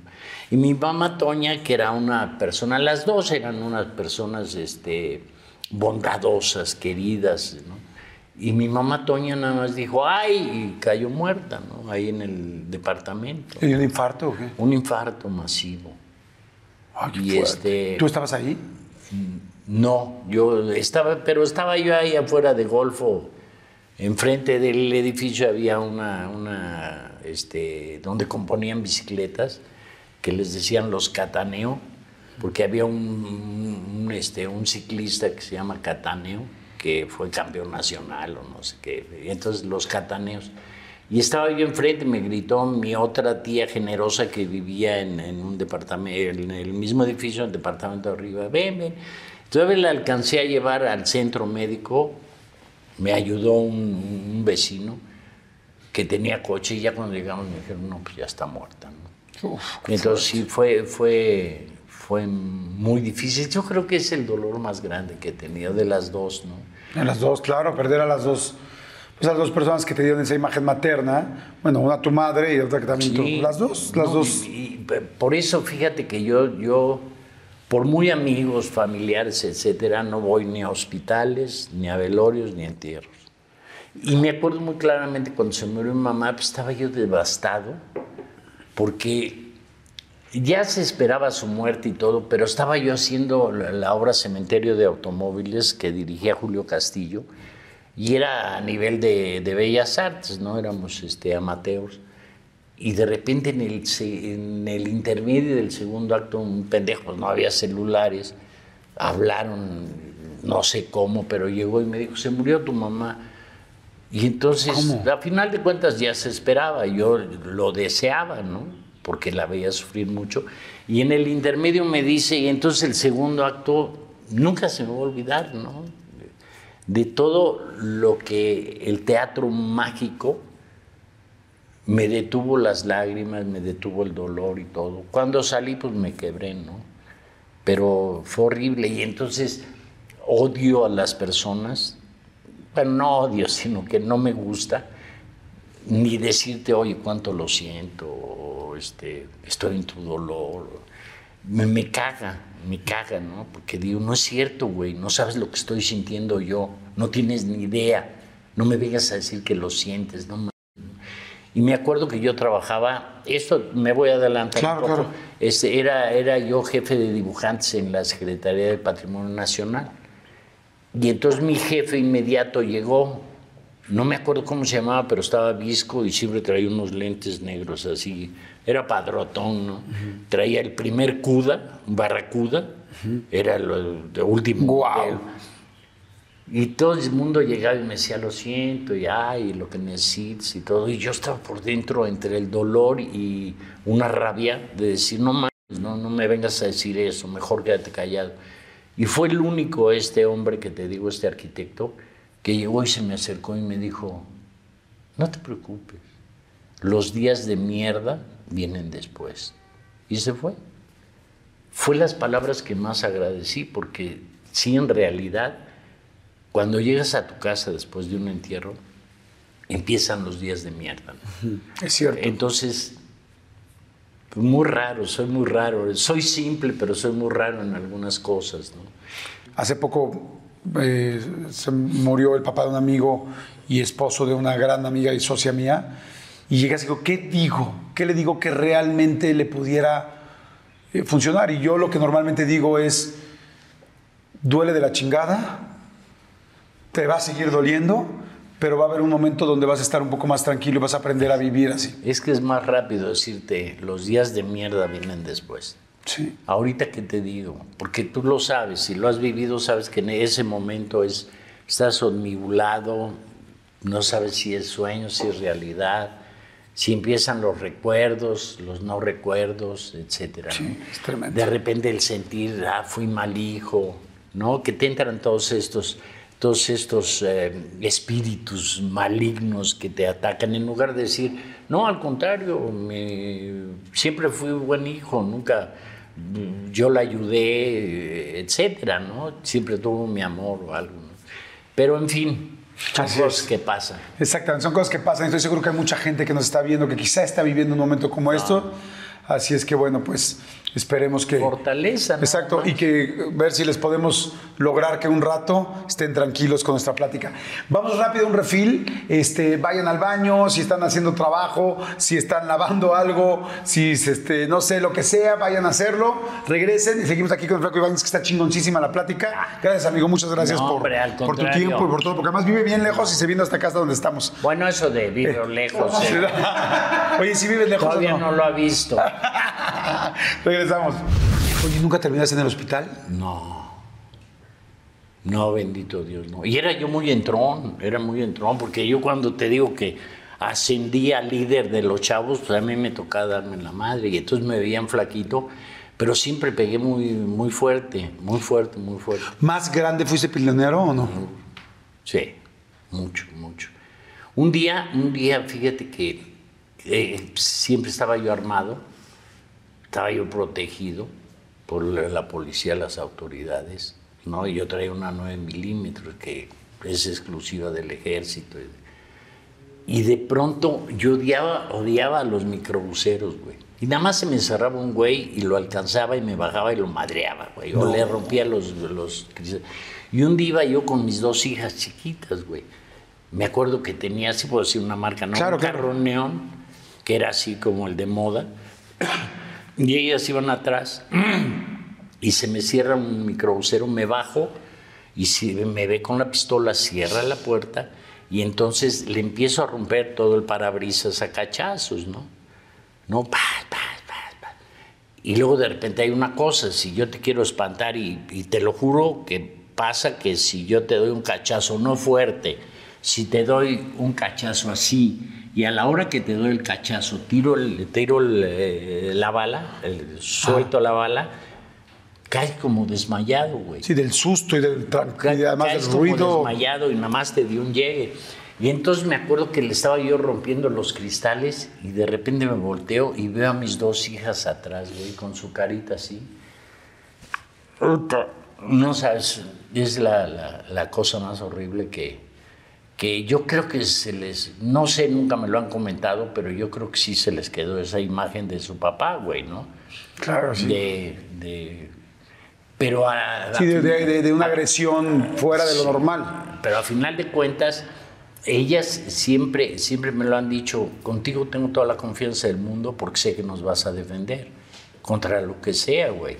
B: Y mi mamá Toña, que era una persona, las dos eran unas personas este, bondadosas, queridas, ¿no? Y mi mamá Toña nada más dijo, ay, y cayó muerta, ¿no? Ahí en el departamento.
A: ¿Y un infarto o qué?
B: Un infarto masivo.
A: Ay, qué
B: y
A: fuerte.
B: este,
A: ¿Tú estabas ahí?
B: No, yo estaba, pero estaba yo ahí afuera de Golfo, enfrente del edificio había una, una este, donde componían bicicletas que les decían los Cataneo, porque había un, este, un ciclista que se llama Cataneo, que fue campeón nacional o no sé qué, y entonces los Cataneos. Y estaba yo enfrente, me gritó mi otra tía generosa que vivía en, en un departamento, en el mismo edificio, en el departamento de arriba, ven, ven. Entonces la alcancé a llevar al centro médico, me ayudó un vecino que tenía coche y ya cuando llegamos me dijeron, no, pues ya está muerta. ¿no?
A: Uf,
B: Entonces sí, fue, fue, fue muy difícil. Yo creo que es el dolor más grande que he tenido de las dos, ¿no?
A: A las dos, claro, perder a las dos, pues a las dos personas que te dieron esa imagen materna, bueno, una tu madre y otra que también tú.
B: Sí.
A: Las dos, las
B: No,
A: dos.
B: y- y por eso fíjate que yo, yo, por muy amigos, familiares, etcétera, no voy ni a hospitales, ni a velorios, ni a entierros. Y me acuerdo muy claramente cuando se murió mi mamá, pues estaba yo devastado, porque ya se esperaba su muerte y todo, pero estaba yo haciendo la, obra Cementerio de Automóviles que dirigía Julio Castillo, y era a nivel de, de bellas artes, ¿no? Éramos este, amateurs. Y de repente en el, en el intermedio del segundo acto, un pendejo, no había celulares, hablaron, no sé cómo, pero llegó y me dijo, se murió tu mamá. Y entonces,
A: ¿Cómo?
B: a final de cuentas ya se esperaba, yo lo deseaba, ¿no? Porque la veía sufrir mucho. Y en el intermedio me dice, y entonces el segundo acto nunca se me va a olvidar, ¿no? De todo lo que el teatro mágico me detuvo las lágrimas, me detuvo el dolor y todo. Cuando salí, pues me quebré, ¿no? Pero fue horrible y entonces odio a las personas, pero no odio, sino que no me gusta ni decirte, oye, cuánto lo siento, o, este, estoy en tu dolor. Me, me caga, me caga, ¿no? Porque digo, no es cierto, güey, no sabes lo que estoy sintiendo yo, no tienes ni idea, no me vengas a decir que lo sientes, no mames. Y me acuerdo que yo trabajaba, esto me voy a adelantar
A: Claro,
B: un poco,
A: claro.
B: Este, era, era yo jefe de dibujantes en la Secretaría del Patrimonio Nacional. Y entonces mi jefe inmediato llegó, no me acuerdo cómo se llamaba, pero estaba visco y siempre traía unos lentes negros así. Era padrotón, ¿no? Traía el primer CUDA, barracuda, era lo de último.
A: Guau.
B: modelo. Y todo el mundo llegaba y me decía, lo siento, y ay, lo que necesites y todo. Y yo estaba por dentro entre el dolor y una rabia de decir, no mames, no, no me vengas a decir eso, mejor quédate callado. Y fue el único este hombre que te digo, este arquitecto, que llegó y se me acercó y me dijo, no te preocupes, los días de mierda vienen después. Y se fue. Fue las palabras que más agradecí, porque sí, en realidad, cuando llegas a tu casa después de un entierro, empiezan los días de mierda. ¿no?
A: Es cierto.
B: Entonces, muy raro, soy muy raro. Soy simple, pero soy muy raro en algunas cosas. ¿no?
A: Hace poco eh, se murió el papá de un amigo y esposo de una gran amiga y socia mía. Y llegas y digo, ¿qué digo? ¿Qué le digo que realmente le pudiera eh, funcionar? Y yo lo que normalmente digo es, duele de la chingada, te va a seguir doliendo, pero va a haber un momento donde vas a estar un poco más tranquilo y vas a aprender a vivir así.
B: Es que es más rápido decirte, los días de mierda vienen después.
A: Sí.
B: Ahorita que te digo, porque tú lo sabes, si lo has vivido, sabes que en ese momento es, estás omnibulado, no sabes si es sueño, si es realidad, si empiezan los recuerdos, los no recuerdos. ¿no?
A: Sí, es tremendo.
B: De repente el sentir, ah, fui mal hijo, ¿no? Que te entran todos estos, todos estos eh, espíritus malignos que te atacan, en lugar de decir, no, al contrario, me- siempre fui buen hijo, nunca yo la ayudé, etcétera, ¿no? Siempre tuvo mi amor o algo, ¿no? Pero en fin, son
A: Así
B: cosas
A: es.
B: que pasan.
A: Exactamente, son cosas que pasan. Estoy seguro que hay mucha gente que nos está viendo que quizá está viviendo un momento como esto. Así es que bueno, pues esperemos que...
B: Fortaleza.
A: Exacto, y que ver si les podemos lograr que un rato estén tranquilos con nuestra plática. Vamos rápido a un refil, este, vayan al baño, si están haciendo trabajo, si están lavando algo, si este, no sé, lo que sea, vayan a hacerlo, regresen y seguimos aquí con el Flaco Ibáñez, que está chingoncísima la plática. Gracias, amigo, muchas gracias
B: No,
A: por,
B: hombre,
A: por tu tiempo y por todo, porque además vive bien lejos y se vino hasta acá hasta donde estamos.
B: Bueno, eso de vive lejos. ¿eh?
A: Oye, si vives lejos
B: Todavía
A: no.
B: no lo ha visto.
A: Regresamos. Oye, ¿nunca terminaste en el hospital?
B: No. No, bendito Dios, no. Y era yo muy entrón, era muy entrón, porque yo cuando te digo que ascendí a líder de los chavos, pues a mí me tocaba darme la madre, y entonces me veían flaquito, Pero siempre pegué muy, muy fuerte, muy fuerte, muy fuerte.
A: ¿Más grande fuiste peleonero o no?
B: Sí, mucho, mucho. Un día, un día, fíjate que eh, siempre estaba yo armado, estaba yo protegido por la policía, las autoridades, ¿no? Y yo traía una 9 milímetros que es exclusiva del ejército. Y de pronto yo odiaba, odiaba a los microbuseros, güey. Y nada más se me encerraba un güey y lo alcanzaba y me bajaba y lo madreaba, güey. O le rompía los, los. Y un día iba yo con mis dos hijas chiquitas, güey. Me acuerdo que tenía, sí puedo decir una marca, ¿no?
A: Claro,
B: un
A: claro.
B: carro neón, que era así como el de moda. Y ellas iban atrás y se me cierra un microbusero, me bajo y si me ve con la pistola, cierra la puerta y entonces le empiezo a romper todo el parabrisas a cachazos, ¿no? No, pa, pa, pa, pa. Y luego de repente hay una cosa, si yo te quiero espantar y, y te lo juro que pasa que si yo te doy un cachazo no fuerte, si te doy un cachazo así y a la hora que te doy el cachazo tiro, el, tiro el, eh, la bala, el- suelto la bala, caes como desmayado, güey.
A: Sí, del susto y, del y además
B: caes
A: del
B: como
A: ruido.
B: desmayado y nada más te dio un llegue. Y entonces me acuerdo que le estaba yo rompiendo los cristales y de repente me volteo y veo a mis dos hijas atrás, güey, con su carita así. No sabes, es la, la- la cosa más horrible que, que yo creo que se les, no sé, nunca me lo han comentado, pero yo creo que sí se les quedó esa imagen de su papá, güey, ¿no?
A: Claro, sí.
B: De, de- pero a,
A: Sí, de, de- de- una agresión fuera de lo normal.
B: pero a final de cuentas, ellas siempre, siempre me lo han dicho, contigo tengo toda la confianza del mundo porque sé que nos vas a defender contra lo que sea, güey.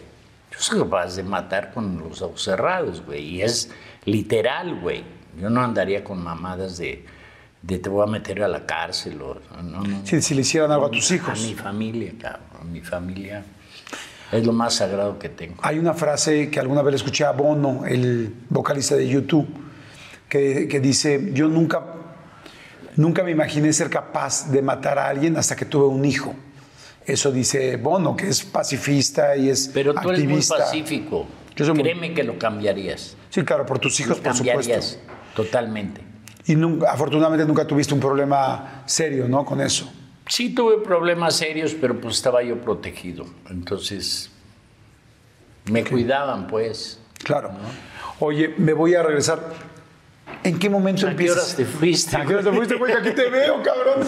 B: Yo soy capaz de matar con los ojos cerrados, güey. Y es literal, güey. Yo no andaría con mamadas de, de te voy a meter a la cárcel o... No, no.
A: Si, si le hicieran algo a tus
B: A
A: hijos.
B: mi familia, cabrón. A mi familia. Es lo más sagrado que tengo.
A: Hay una frase que alguna vez escuché a Bono, el vocalista de YouTube, que, que dice, yo nunca, nunca me imaginé ser capaz de matar a alguien hasta que tuve un hijo. Eso dice Bono, que es pacifista y es
B: Pero tú eres muy
A: activista.
B: pacífico.
A: Yo soy muy-
B: Créeme que lo cambiarías.
A: Sí, claro, por tus hijos,
B: Lo
A: por
B: cambiarías
A: supuesto.
B: Totalmente.
A: Y nunca- afortunadamente nunca tuviste un problema serio, ¿no? Con eso.
B: Sí tuve problemas serios, pero pues estaba yo protegido. Entonces, me cuidaban, pues.
A: Claro. Oye, me voy a regresar. ¿En qué momento
B: ¿A qué
A: empiezas?
B: horas te fuiste?
A: ¿A qué horas te fuiste, güey? Aquí te veo, cabrón.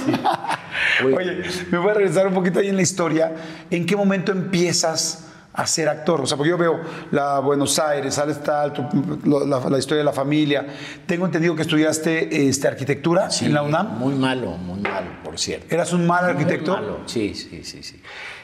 A: Oye, me voy a regresar un poquito ahí en la historia. ¿En qué momento empiezas a ser actor? O sea, porque yo veo la Buenos Aires, tu- lo- la, la historia de la familia. Tengo entendido que estudiaste este, arquitectura
B: Sí,
A: en la UNAM.
B: Muy malo, muy malo, por cierto.
A: ¿Eras un mal
B: Muy
A: arquitecto?
B: malo, Sí, sí, sí, sí.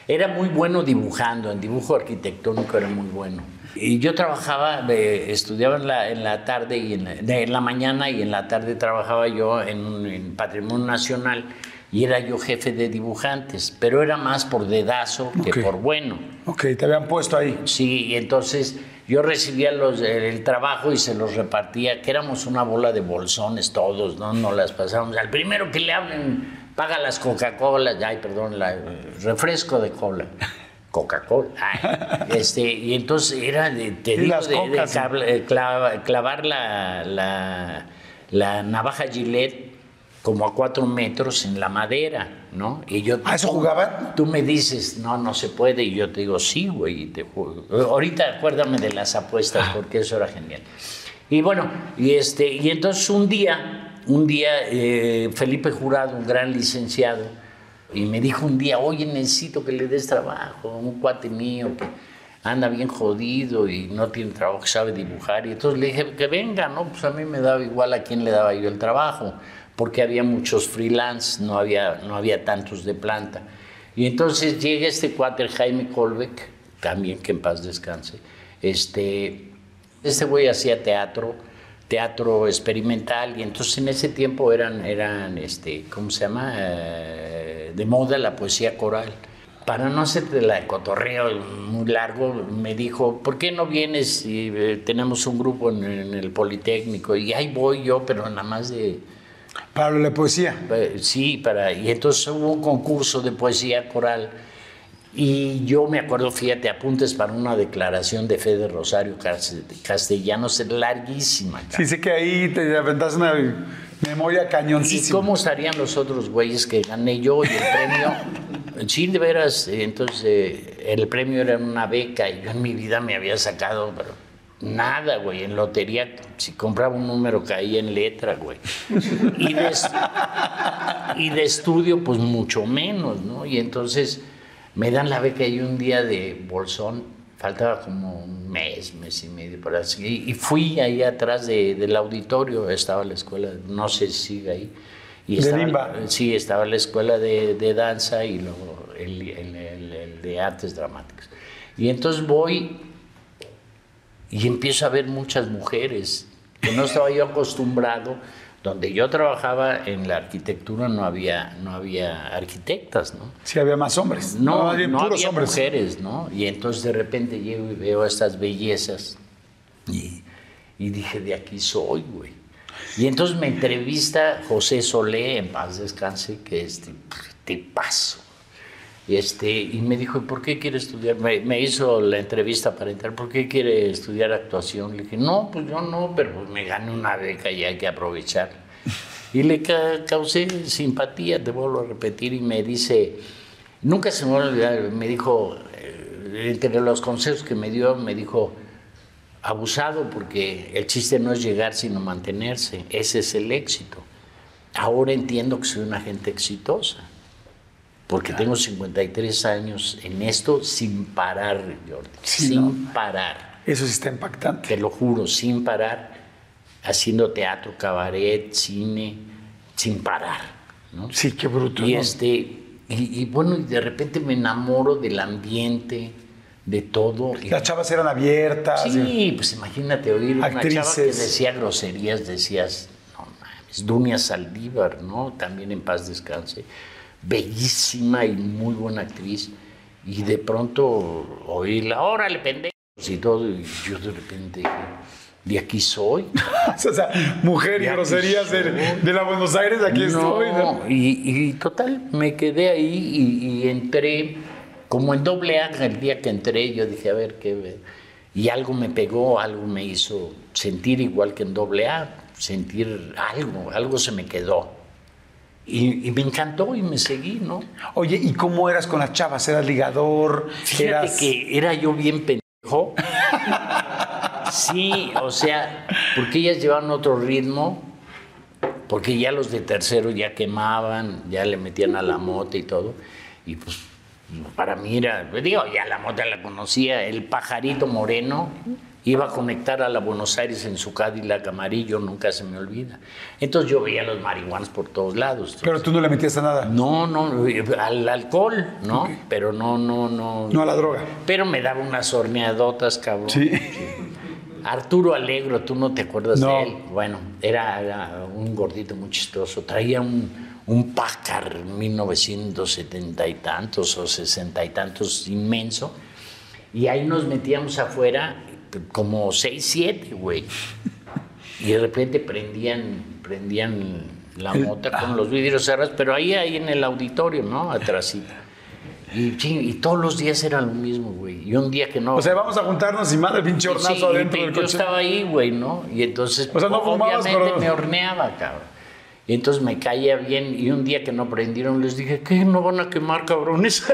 B: Era muy bueno dibujando, en dibujo arquitectónico era muy bueno. Y yo trabajaba, eh, estudiaba en la, en la tarde y en la, en la mañana y en la tarde trabajaba yo en, en Patrimonio Nacional y era yo jefe de dibujantes, pero era más por dedazo que por bueno.
A: Ok, te habían puesto ahí.
B: Sí, y entonces yo recibía los, el, trabajo y se los repartía, que éramos una bola de bolsones todos, ¿no? Nos las pasábamos. Al primero que le hablen, paga las Coca-Cola, ay, perdón, la, refresco de cola. Coca-Cola. Este, y entonces era de, te digo, de, eh, clava- clavar la, la, la navaja Gillette como a cuatro metros en la madera, ¿no? Y yo
A: ¿A eso jugaban?
B: Tú me dices, no, no se puede, y yo te digo, sí, güey, y te juego. Ahorita acuérdame de las apuestas, porque eso era genial. Y bueno, y, este, y entonces un día, un día, eh, Felipe Jurado, un gran licenciado, y me dijo un día, oye, necesito que le des trabajo a un cuate mío que anda bien jodido y no tiene trabajo, sabe dibujar. Y entonces le dije, que venga, ¿no? Pues a mí me daba igual a quién le daba yo el trabajo, porque había muchos freelance, no había, no había tantos de planta. Y entonces llega este cuate, Jaime Colbeck, también que en paz descanse. Este, este güey hacía teatro, teatro experimental, y entonces en ese tiempo eran, eran este, ¿cómo se llama? Eh, de moda la poesía coral. Para no hacerte la cotorreo muy largo, me dijo, ¿por qué no vienes y eh, tenemos un grupo en, en el Politécnico? Y ahí voy yo, pero nada más de,
A: Para de poesía.
B: eh, Sí, para, y entonces hubo un concurso de poesía coral Y yo me acuerdo, fíjate, apuntes para una declaración de fe de Rosario Castellanos, larguísima.
A: Sí, sé que ahí te aventaste una memoria cañoncísima.
B: ¿Y cómo estarían los otros güeyes que gané yo y el premio? sí, de veras, entonces eh, el premio era una beca y yo en mi vida me había sacado, pero nada, güey, en lotería, si compraba un número caía en letra, güey. Y de, y de estudio, pues mucho menos, ¿no? Y entonces me dan la beca y un día de bolsón, faltaba como un mes, mes y medio por así, y fui ahí atrás del auditorio, estaba la escuela, no sé si sigue ahí. Y
A: ¿De
B: estaba, Sí, estaba la escuela de, danza y luego el, el, de artes dramáticas. Y entonces voy y empiezo a ver muchas mujeres, que no estaba yo acostumbrado donde yo trabajaba en la arquitectura no había, no había arquitectas, ¿no?
A: Sí, había más hombres.
B: No, no había, mujeres, ¿no? Y entonces de repente llego y veo estas bellezas y, y dije, de aquí soy, güey. Y entonces me entrevista José Solé, en paz descanse, que es paso Y, este, y me dijo, ¿por qué quiere estudiar? Me, me, hizo la entrevista para entrar, ¿por qué quiere estudiar actuación? Le dije, no, pues yo no, pero pues me gané una beca y hay que aprovechar. Y le causé simpatía, te vuelvo a repetir, y me dice, nunca se me va a olvidar, me dijo, eh, entre los consejos que me dio, me dijo, abusado porque el chiste no es llegar sino mantenerse, ese es el éxito. Ahora entiendo que soy una gente exitosa porque tengo 53 años en esto sin parar, Jordi. sin parar.
A: Eso sí está impactante.
B: Te lo juro, sin parar, haciendo teatro, cabaret, cine, sin parar. ¿no?
A: Sí, qué bruto.
B: Y, este, y, y, bueno, y de repente me enamoro del ambiente, de todo.
A: Las chavas eran abiertas.
B: Sí, pues imagínate oír una chava que decía groserías, decías, no mames, Dunia Saldívar, ¿no? También en paz descanse bellísima y muy buena actriz, y de pronto oírla, órale, pendejos y todo, y yo de repente de aquí soy.
A: o sea, mujer y groserías de, la Buenos Aires, aquí estoy.
B: Y, y, total, me quedé ahí y, entré como en doble A el día que entré, yo dije, a ver qué. Y algo me pegó, algo me hizo sentir igual que en doble A, sentir algo, algo se me quedó. Y, me encantó y me seguí, ¿no?
A: Oye, ¿y cómo eras con las chavas? ¿Eras ligador?
B: Fíjate que era yo bien pendejo. sí, o sea, porque ellas llevaban otro ritmo, porque ya los de tercero ya quemaban, ya le metían a la mota y todo. Y pues para mí era, digo, ya la mota la conocía, el pajarito moreno iba a conectar a la Buenos Aires en su Cadillac amarillo, nunca se me olvida. Entonces yo veía los marihuanos por todos lados.
A: Pero tú no le metías a nada.
B: No, no, al alcohol, ¿no? Pero no, no, no.
A: No a la droga.
B: Pero me daba unas horneadotas, cabrón. Sí. Arturo Alegro, tú no te acuerdas de él. Bueno, era, un gordito muy chistoso. Traía un, un Packard 1970 y tantos o 60 y tantos inmenso. Y ahí nos metíamos afuera como seis, siete, güey. Y de repente prendían, prendían la mota con los vidrios cerrados, pero ahí, ahí en el auditorio, ¿no? Atrásito. Y, y, todos los días era lo mismo, güey. Y un día que no.
A: O sea, vamos a juntarnos y madre pinche hornazo adentro del coche.
B: Yo estaba ahí, güey, ¿no? Y entonces, o sea, no obviamente me horneaba, cabrón. Y entonces me caía bien. Y un día que no prendieron, les dije, ¿qué? ¿No van a quemar, cabrones?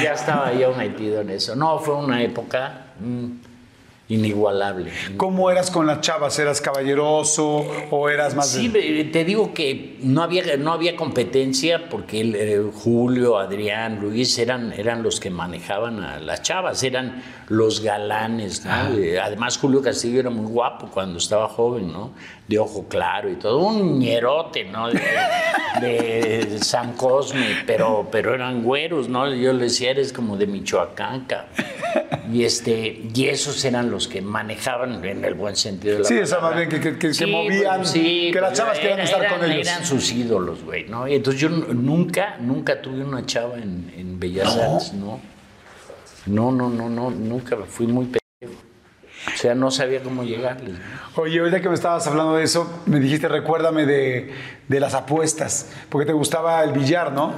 B: ya estaba yo metido en eso. No, fue una época mm, inigualable.
A: ¿Cómo eras con las chavas? ¿Eras caballeroso o eras más.?
B: Sí, te digo que no había, no había competencia porque eh, Julio, Adrián, Luis eran, eran los que manejaban a las chavas, eran los galanes. ¿no? Ah. Eh, además, Julio Castillo era muy guapo cuando estaba joven, ¿no? de ojo claro y todo, un ñerote, ¿no? De, San Cosme, pero, pero eran güeros, ¿no? Yo le decía, eres como de Michoacán, Y, este, y esos eran los que manejaban en el buen sentido de la
A: Sí, esa más bien que, que, que, movían, que las chavas querían estar con ellos.
B: Eran sus ídolos, güey, ¿no? Y entonces yo nunca, nunca tuve una chava en, en Bellas Artes, ¿no? No, no, no, no, nunca fui muy o sea, no sabía cómo llegarles.
A: Oye, ahorita que me estabas hablando de eso, me dijiste, recuérdame de, de, las apuestas, porque te gustaba el billar, ¿no?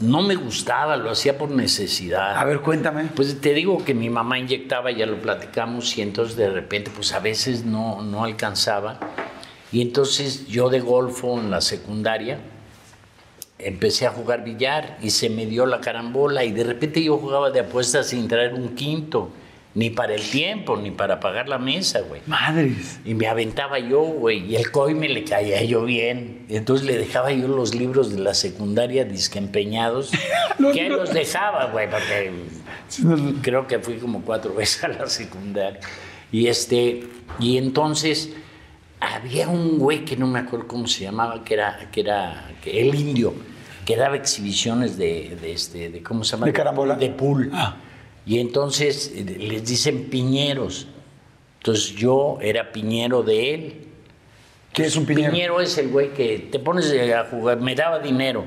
B: No me gustaba, lo hacía por necesidad.
A: A ver, cuéntame.
B: Pues te digo que mi mamá inyectaba, ya lo platicamos, y entonces de repente, pues a veces no, no alcanzaba. Y entonces yo de golfo en la secundaria empecé a jugar billar y se me dio la carambola y de repente yo jugaba de apuestas sin traer un quinto. Ni para el tiempo, ni para pagar la mesa, güey.
A: Madres.
B: Y me aventaba yo, güey, y el COI me le caía yo bien. Y entonces le dejaba yo los libros de la secundaria disque empeñados, que ahí los dejaba, güey, porque creo que fui como cuatro veces a la secundaria. Y este, y entonces había un güey que no me acuerdo cómo se llamaba, que era, que era que el indio, que daba exhibiciones de, de este, de cómo se llama,
A: ¿De carambola?
B: de pool.
A: Ah.
B: Y entonces eh, les dicen piñeros. Entonces yo era piñero de él.
A: ¿Qué es un piñero?
B: Piñero es el güey que te pones a jugar, me daba dinero.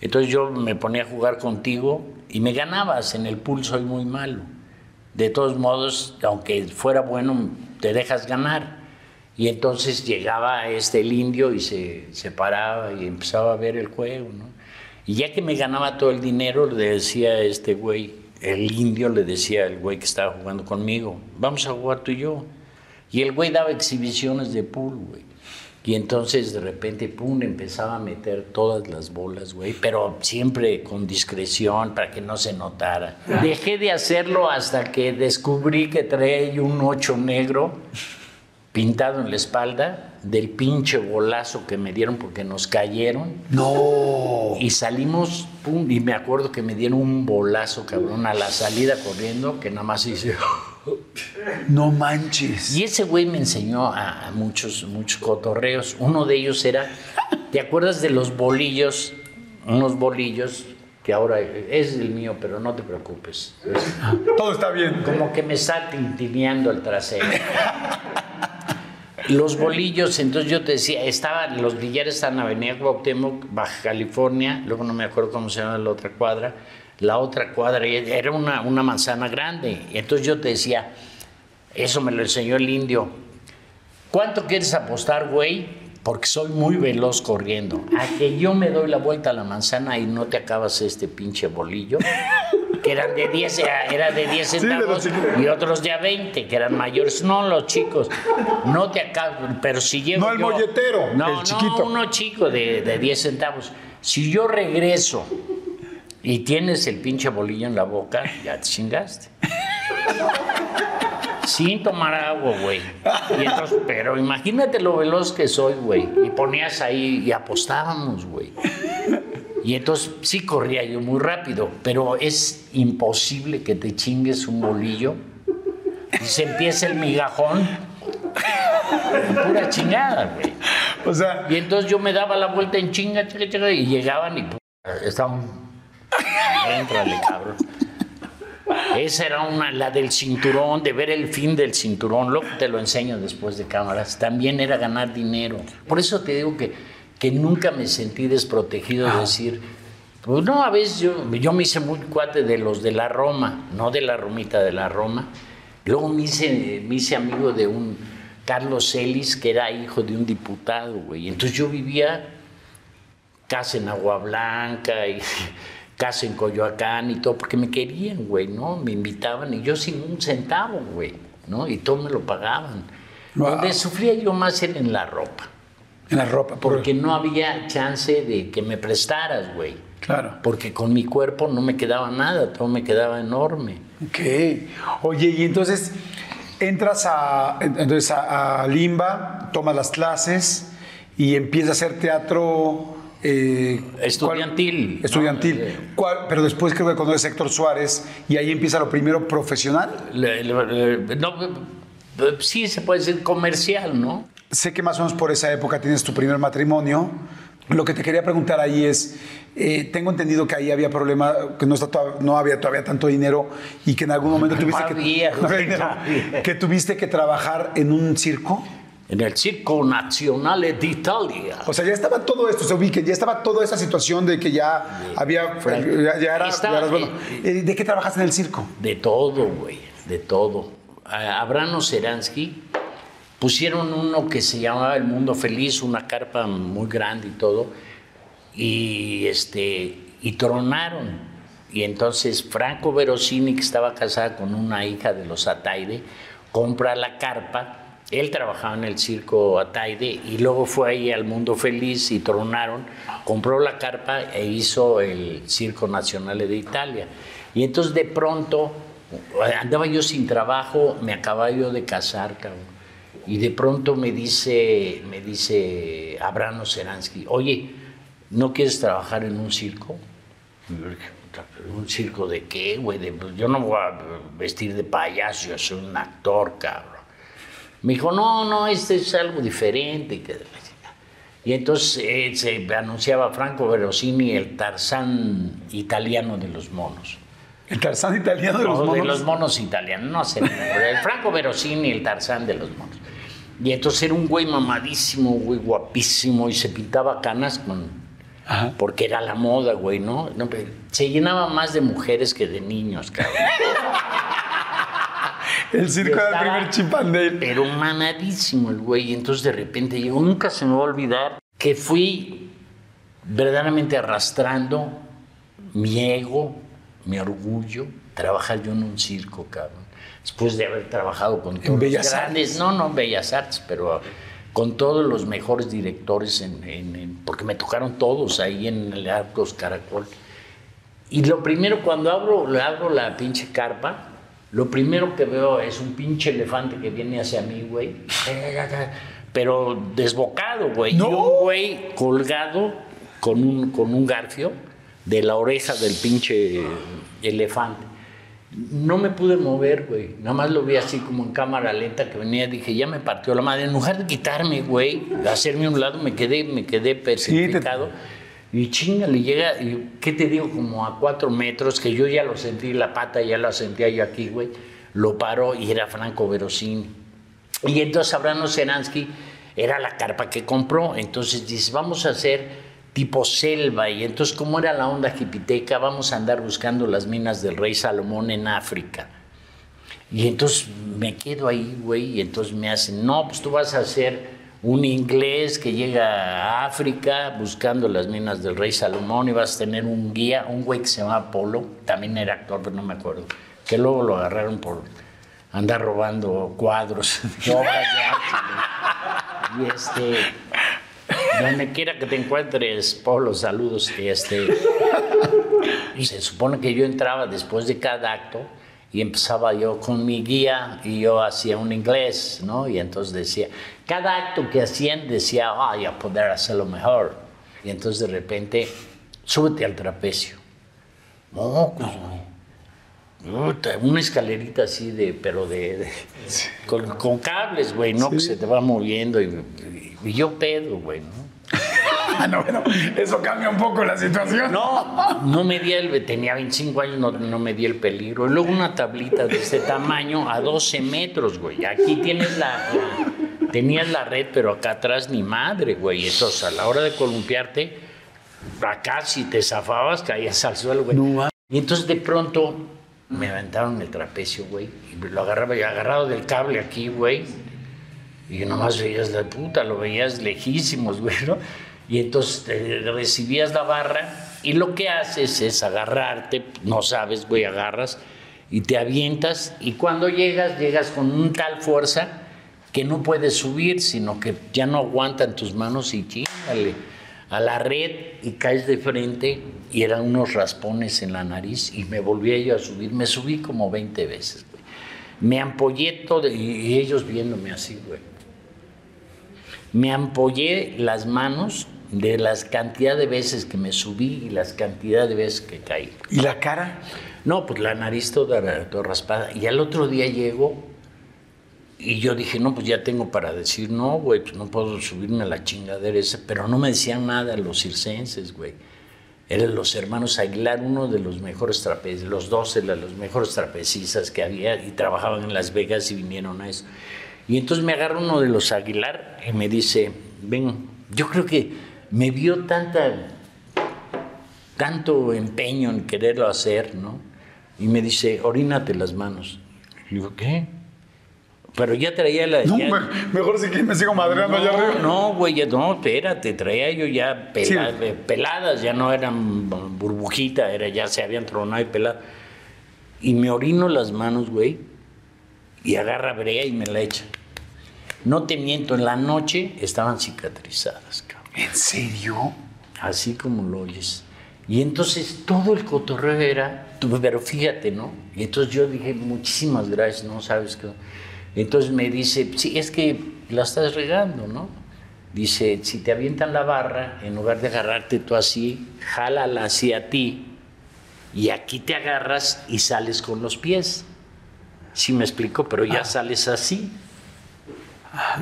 B: Entonces yo me ponía a jugar contigo y me ganabas. En el pool soy muy malo. De todos modos, aunque fuera bueno, te dejas ganar. Y entonces llegaba este el indio y se, se paraba y empezaba a ver el juego, ¿no? Y ya que me ganaba todo el dinero, le decía a este güey, el indio le decía al güey que estaba jugando conmigo, vamos a jugar tú y yo. Y el güey daba exhibiciones de pool, güey. Y entonces de repente, pum, empezaba a meter todas las bolas, güey, pero siempre con discreción para que no se notara. Dejé de hacerlo hasta que descubrí que traía un ocho negro pintado en la espalda del pinche bolazo que me dieron porque nos cayeron.
A: No.
B: Y salimos, pum, y me acuerdo que me dieron un bolazo, cabrón, a la salida corriendo, que nada más hice.
A: No manches.
B: Y ese güey me enseñó a, muchos, muchos cotorreos. Uno de ellos era, ¿te acuerdas de los bolillos? Unos bolillos que ahora es el mío, pero no te preocupes. Es
A: Todo está bien.
B: como que me está tintineando el trasero. Los bolillos, entonces yo te decía, estaban, los billares están en Avenida Cuauhtémoc, Baja California, luego no me acuerdo cómo se llama la otra cuadra, la otra cuadra era una, una manzana grande, entonces yo te decía, eso me lo enseñó el indio, ¿cuánto quieres apostar, güey? Porque soy muy veloz corriendo. A que yo me doy la vuelta a la manzana y no te acabas este pinche bolillo. Que eran de 10, era de 10
A: de los
B: centavos y otros de a 20, que eran mayores. No, los chicos. No te acabas, pero si llego
A: No el
B: yo-
A: molletero,
B: no,
A: el chiquito.
B: No, uno chico de, de 10 centavos. Si yo regreso y tienes el pinche bolillo en la boca, ya te chingaste. Sin tomar agua, güey. Y entonces, pero imagínate lo veloz que soy, güey. Y ponías ahí y apostábamos, güey. Y entonces sí corría yo muy rápido, pero es imposible que te chingues un bolillo y se empieza el migajón. Pura chingada, güey.
A: O sea,
B: Y entonces yo me daba la vuelta en chinga, chinga, chinga, y llegaban y estaban. Éntrale, cabrón. Esa era una, la del cinturón, de ver el fin del cinturón. Luego te lo enseño después de cámaras. También era ganar dinero. Por eso te digo que, que nunca me sentí desprotegido de decir. Pues no, a veces yo, yo me hice muy cuate de los de la Roma, no de la Romita, de la Roma. Luego me hice, me hice amigo de un Carlos Celis, que era hijo de un diputado, güey. Entonces yo vivía casa en Agua Blanca y casa en Coyoacán y todo, porque me querían, güey, ¿no? Me invitaban y yo sin un centavo, güey, ¿no? Y todo me lo pagaban.
A: Wow.
B: Donde sufría yo más era en la ropa,
A: en la ropa. por-
B: porque no había chance de que me prestaras, güey.
A: Claro.
B: Porque con mi cuerpo no me quedaba nada, todo me quedaba enorme.
A: Ok. Oye, y entonces entras a, entonces a, a Limba, tomas las clases y empiezas a hacer teatro. Eh,
B: Estudiantil,
A: ¿cuál? Estudiantil.
B: ¿no?
A: ¿Cuál? Pero después creo que conoces a Héctor Suárez y ahí empieza lo primero profesional.
B: Le- le- le- no, eh, sí se puede decir comercial, ¿no?
A: Sé que más o menos por esa época tienes tu primer matrimonio. Lo que te quería preguntar ahí es, eh, tengo entendido que ahí había problema, que no, está toda- no había todavía tanto dinero y que en algún momento tuviste,
B: había,
A: que, no había
B: güey,
A: dinero,
B: no había.
A: que tuviste que trabajar en un circo.
B: En el Circo Nazionale d'Italia.
A: O sea, ya estaba todo esto, se ubiquen, ya estaba toda esa situación de que ya había, ya, ya era,
B: Estaba-
A: ya eras bueno. Eh, ¿De qué trabajas en el circo?
B: De todo, güey, de todo. A Abrano Seransky pusieron uno que se llamaba El Mundo Feliz, una carpa muy grande y todo. Y este y tronaron. Y entonces Franco Verosini, que estaba casada con una hija de los Ataide, compra la carpa. Él trabajaba en el circo Ataide y luego fue ahí al Mundo Feliz y tronaron. Compró la carpa e hizo el Circo Nacional de Italia. Y entonces de pronto andaba yo sin trabajo, me acababa yo de casar, cabrón. Y de pronto me dice, me dice Abrano Seransky, oye, ¿no quieres trabajar en un circo? ¿Un circo de qué, güey? Pues, yo no voy a vestir de payaso, yo soy un actor, cabrón. Me dijo, no, no, este es algo diferente. Y entonces eh, se anunciaba Franco Verosini, el Tarzán italiano de los monos.
A: ¿El Tarzán italiano de los monos?
B: De los monos italianos, no sé. el Franco Verosini, el Tarzán de los monos. Y entonces era un güey mamadísimo, güey guapísimo, y se pintaba canas con porque era la moda, güey, ¿no? Se llenaba más de mujeres que de niños, cabrón.
A: el circo del primer chipandel.
B: Pero manadísimo el güey. Y entonces de repente llegó, nunca se me va a olvidar que fui verdaderamente arrastrando mi ego, mi orgullo, trabajar yo en un circo, cabrón. Después de haber trabajado con todos
A: los
B: grandes, no, no en Bellas Artes, pero con todos los mejores directores, en, porque me tocaron todos ahí en el Arcos Caracol. Y lo primero, cuando abro, abro la pinche carpa, lo primero que veo es un pinche elefante que viene hacia mí, güey. Pero desbocado, güey. Y un güey colgado con un, con un garfio de la oreja del pinche elefante. No me pude mover, güey. Nada más lo vi así como en cámara lenta que venía. Dije, ya me partió la madre. En lugar de quitarme, güey, de hacerme a un lado, me quedé, me quedé petrificado. Y chinga, le llega, y, ¿qué te digo? Como a cuatro metros, que yo ya lo sentí, la pata ya la sentía yo aquí, güey. Lo paró y era Franco Verosini. Y entonces Abrano Seransky era la carpa que compró. Entonces dice, vamos a hacer tipo selva. Y entonces, como era la onda jipiteca, vamos a andar buscando las minas del rey Salomón en África. Y entonces me quedo ahí, güey, y entonces me hacen, no, pues tú vas a ser un inglés que llega a África buscando las minas del rey Salomón y vas a tener un guía, un güey que se llama Polo, también era actor, pero no me acuerdo, que luego lo agarraron por andar robando cuadros de obras de Y este, donde quiera que te encuentres, Pablo, saludos. Este, y se supone que yo entraba después de cada acto y empezaba yo con mi guía y yo hacía un inglés, ¿no? Y entonces decía, cada acto que hacían decía, ay, a poder hacerlo mejor. Y entonces de repente, súbete al trapecio. No, pues, una escalerita así de, pero de, con, cables, güey, ¿no? Que se te va moviendo y, y yo pedo, güey, ¿no?
A: no, bueno, eso cambia un poco la situación.
B: No, no di el, tenía 25 años, no, no di el peligro. Y luego una tablita de este tamaño a 12 metros, güey. Aquí tienes la, tenías la red, pero acá atrás ni madre, güey. Entonces, a la hora de columpiarte, acá si te zafabas, caías al suelo, güey. y entonces de pronto me aventaron el trapecio, güey. Y lo agarraba, y agarrado del cable aquí, güey. Y nomás veías la puta, lo veías lejísimos, güey, ¿no? Y entonces recibías la barra y lo que haces es agarrarte, no sabes, güey, agarras y te avientas y cuando llegas, llegas con un tal fuerza que no puedes subir, sino que ya no aguantan tus manos y chingale a la red y caes de frente y eran unos raspones en la nariz y me volví yo a subir, me subí como 20 veces, güey. Me ampollé todo y ellos viéndome así, güey. Me ampollé las manos de las cantidad de veces que me subí y las cantidad de veces que caí.
A: ¿Y la cara?
B: No, pues la nariz toda, raspada. Y al otro día llego y yo dije, no, pues ya tengo para decir, no, güey, pues no puedo subirme a la chingadera esa. Pero no me decían nada los circenses, güey. Eran los hermanos Aguilar, uno de los mejores trapecistas, los dos de los mejores trapecistas que había y trabajaban en Las Vegas y vinieron a eso. Y entonces me agarra uno de los Aguilar y me dice, ven, yo creo que me vio tanta, tanto empeño en quererlo hacer, ¿no? Y me dice, orínate las manos. Y digo, ¿qué? Pero ya traía la.
A: No,
B: ya-
A: me- mejor si me sigo madreando allá
B: no,
A: arriba.
B: no, güey, no, espérate, traía yo ya pela-
A: Sí.
B: eh, peladas, ya no eran burbujita, era, ya se habían tronado y peladas. Y me orino las manos, güey, y agarra brea y me la echa. No te miento, en la noche estaban cicatrizadas, cabrón.
A: ¿En serio?
B: Así como lo oyes. Y entonces todo el cotorreo era, pero fíjate, ¿no? Y entonces yo dije, muchísimas gracias, ¿no? ¿Sabes qué? Entonces me dice, sí, es que la estás regando, ¿no? Dice, si te avientan la barra, en lugar de agarrarte tú así, jálala hacia ti y aquí te agarras y sales con los pies. Sí me explico, pero ya sales así.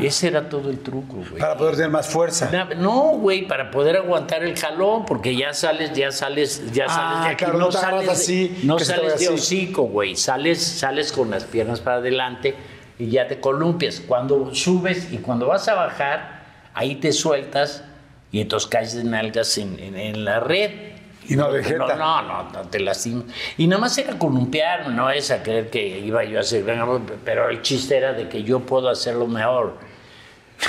B: Ese era todo el truco, güey.
A: Para poder tener más fuerza.
B: No, güey, para poder aguantar el jalón, porque ya sales, ya sales, ya
A: Ah,
B: sales de aquí.
A: claro, no agarras
B: sales de-
A: así,
B: no sales de
A: así.
B: hocico, güey. Sales, sales con las piernas para adelante y ya te columpias. Cuando subes y cuando vas a bajar, ahí te sueltas y entonces caes de nalgas en, en- en la red.
A: Y no de
B: no, no, no, no te lastimas. Y nada más era columpiarme, no es a creer que iba yo a hacer pero el chiste era de que yo puedo hacerlo mejor.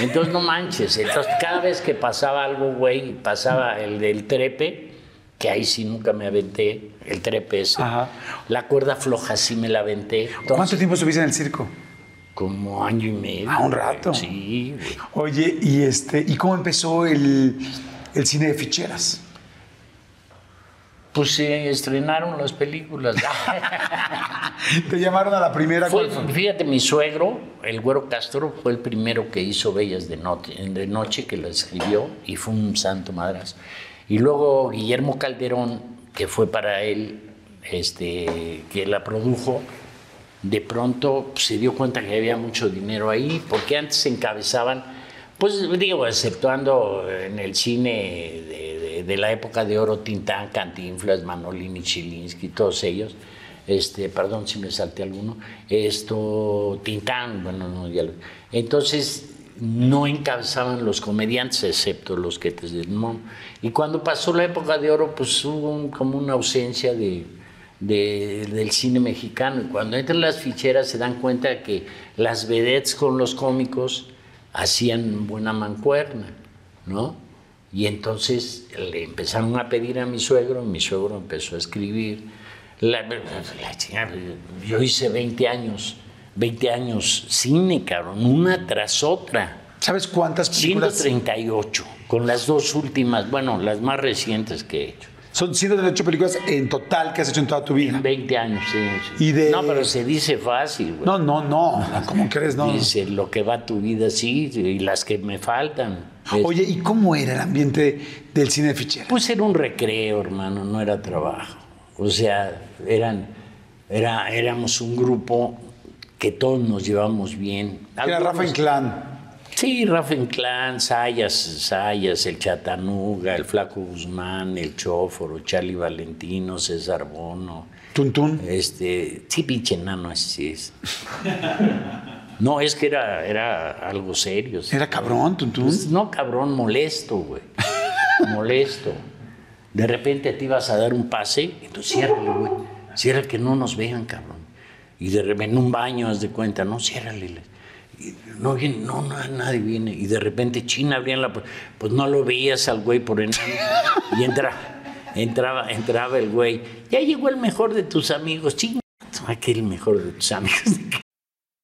B: Entonces no manches. Entonces cada vez que pasaba algo, güey, pasaba el del trepe, que ahí sí nunca me aventé, el trepe ese.
A: Ajá.
B: La cuerda floja sí me la aventé. Entonces,
A: ¿Cuánto tiempo estuviste en el circo?
B: Como año y medio.
A: Ah, un
B: güey.
A: rato.
B: Sí, güey.
A: Oye, ¿y este y cómo empezó el, el cine de ficheras?
B: Pues se estrenaron las películas.
A: Te llamaron a la primera
B: Fue- fíjate, mi suegro, el güero Castro, fue el primero que hizo Bellas de, Noche, de Noche, que la escribió, y fue un santo madras. Y luego Guillermo Calderón, que fue para él, este, que la produjo, de pronto se dio cuenta que había mucho dinero ahí, porque antes encabezaban, pues digo, exceptuando en el cine de, la época de oro, Tintán, Cantinflas, Manolini, Chilinsky, todos ellos, este, perdón si me salté alguno, esto, Tintán, bueno, no, ya lo- Entonces, no encabezaban los comediantes, excepto los que te no. Y cuando pasó la época de oro, pues hubo como una ausencia de, de- del cine mexicano. Y cuando entran las ficheras se dan cuenta que las vedettes con los cómicos hacían buena mancuerna, ¿no? Y entonces le empezaron a pedir a mi suegro, mi suegro empezó a escribir. La- la chingada, yo hice 20 años, 20 años cine, cabrón, una tras otra.
A: ¿Sabes cuántas películas?
B: 138, con las dos últimas, bueno, las más recientes que he hecho.
A: Son 138 películas en total que has hecho en toda tu vida.
B: 20 años, sí. sí.
A: Y de-
B: No, pero se dice fácil, güey.
A: No, no, no. ¿Cómo crees? No.
B: Dice lo que va tu vida, sí, y las que me faltan. Es-
A: Oye, ¿y cómo era el ambiente del cine de?
B: Pues era un recreo, hermano, no era trabajo. O sea, eran, era, éramos un grupo que todos nos llevamos bien.
A: Era Rafa Inclán.
B: Sí, Rafa Inclán, Sayas, Sayas, el Chatanuga, el Flaco Guzmán, el Chóforo, Charlie Valentino, César Bono.
A: Tuntún.
B: Este, sí, pinche enano, así es. No, es que era, era algo serio. sí.
A: Era cabrón, Tuntún.
B: Pues, no, cabrón, molesto, güey. molesto. De repente te ibas a dar un pase, entonces ciérrale, güey. Cierra que no nos vean, cabrón. Y de repente en un baño, haz de cuenta, no, ciérrale. No viene, no, no, nadie viene. Y de repente China abrían la puerta. Pues no lo veías al güey por enano. Y entra, entraba, entraba el güey. Ya llegó el mejor de tus amigos. Chinga, aquel mejor de tus amigos.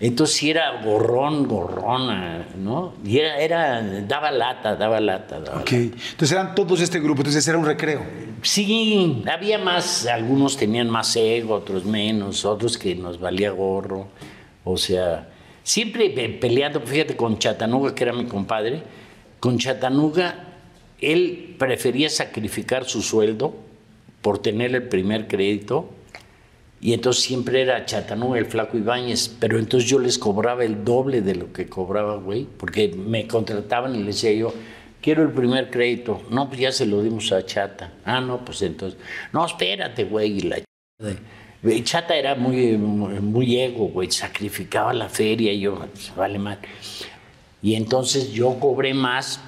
B: Entonces sí era gorrón, gorrona, ¿no? Y era, era daba lata, daba lata. Daba
A: Ok. Entonces eran todos este grupo, entonces era un recreo.
B: Sí, había más, algunos tenían más ego, otros menos, otros que nos valía gorro. O sea, siempre pe- peleando, fíjate, con Chatanuga, que era mi compadre, con Chatanuga, él prefería sacrificar su sueldo por tener el primer crédito. Y entonces siempre era Chatanuga, el flaco Ibáñez, pero entonces yo les cobraba el doble de lo que cobraba, güey, porque me contrataban y les decía yo, quiero el primer crédito. No, pues ya se lo dimos a Chata. Ah, no, pues entonces, no, espérate, güey, y la Chata era muy, muy, ego, güey, sacrificaba la feria y yo, vale mal. Y entonces yo cobré más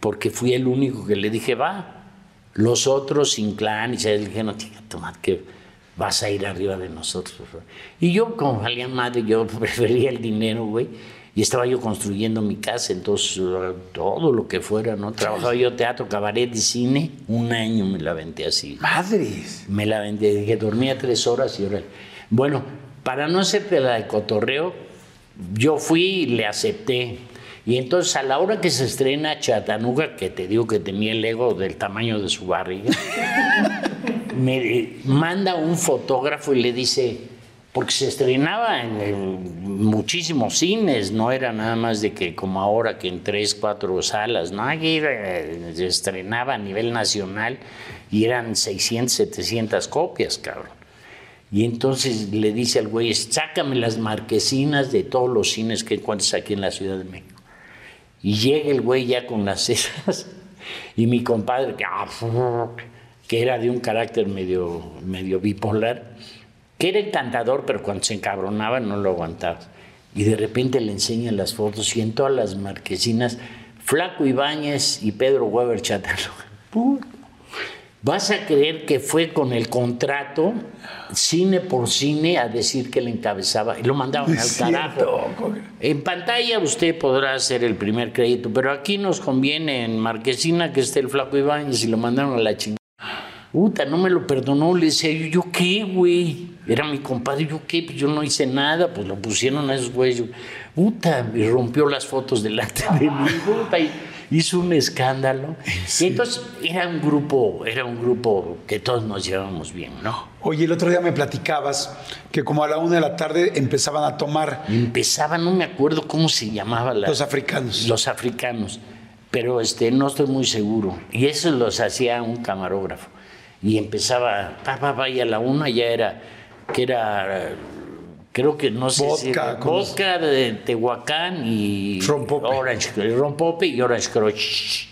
B: porque fui el único que le dije, va. Los otros sin clan y se dijeron, toma, que vas a ir arriba de nosotros. güey". Y yo, como valía madre, yo prefería el dinero, güey. Y estaba yo construyendo mi casa, entonces eh, todo lo que fuera, ¿no? Trabajaba yo teatro, cabaret y cine. Un año me la aventé así.
A: Madres.
B: Me la vendí, dije, dormía tres horas y ahora. Bueno, para no hacerte la de cotorreo, yo fui y le acepté. Y entonces a la hora que se estrena Chatanuga, que te digo que tenía el ego del tamaño de su barriga, me manda un fotógrafo y le dice, porque se estrenaba en muchísimos cines, no era nada más de que como ahora que en tres, cuatro salas, no, aquí eh, se estrenaba a nivel nacional y eran 600, 700 copias, cabrón. Y entonces le dice al güey, sácame las marquesinas de todos los cines que encuentres aquí en la Ciudad de México. Y llega el güey ya con las esas. Y mi compadre, que, era de un carácter medio, medio bipolar, que era encantador, pero cuando se encabronaba no lo aguantaba. Y de repente le enseñan las fotos y en todas las marquesinas, Flaco Ibáñez y Pedro Weber. Puta. Vas a creer que fue con el contrato, cine por cine, a decir que le encabezaba y lo mandaban al carajo. En pantalla usted podrá hacer el primer crédito, pero aquí nos conviene en Marquesina que esté el Flaco Ibáñez y lo mandaron a la chingada. Puta, no me lo perdonó, le decía yo, ¿yo qué, güey? Era mi compadre, ¿yo qué? Pues yo no hice nada, pues lo pusieron a esos güeyes. Puta, y rompió las fotos delante de mí, puta, y hizo un escándalo. Y entonces era un grupo, era un grupo que todos nos llevábamos bien, ¿no?
A: Oye, el otro día me platicabas que como a la una de la tarde empezaban a tomar
B: Empezaba, no me acuerdo cómo se llamaba la...
A: los africanos.
B: Los africanos. Pero este, no estoy muy seguro. Y eso los hacía un camarógrafo. Y empezaba, pa, pa, pa, y a la una ya era, que era, creo que no sé si
A: Vodka, con los-
B: vodka de Tehuacán y
A: Rompope.
B: Orange, Rompope y Orange Crush.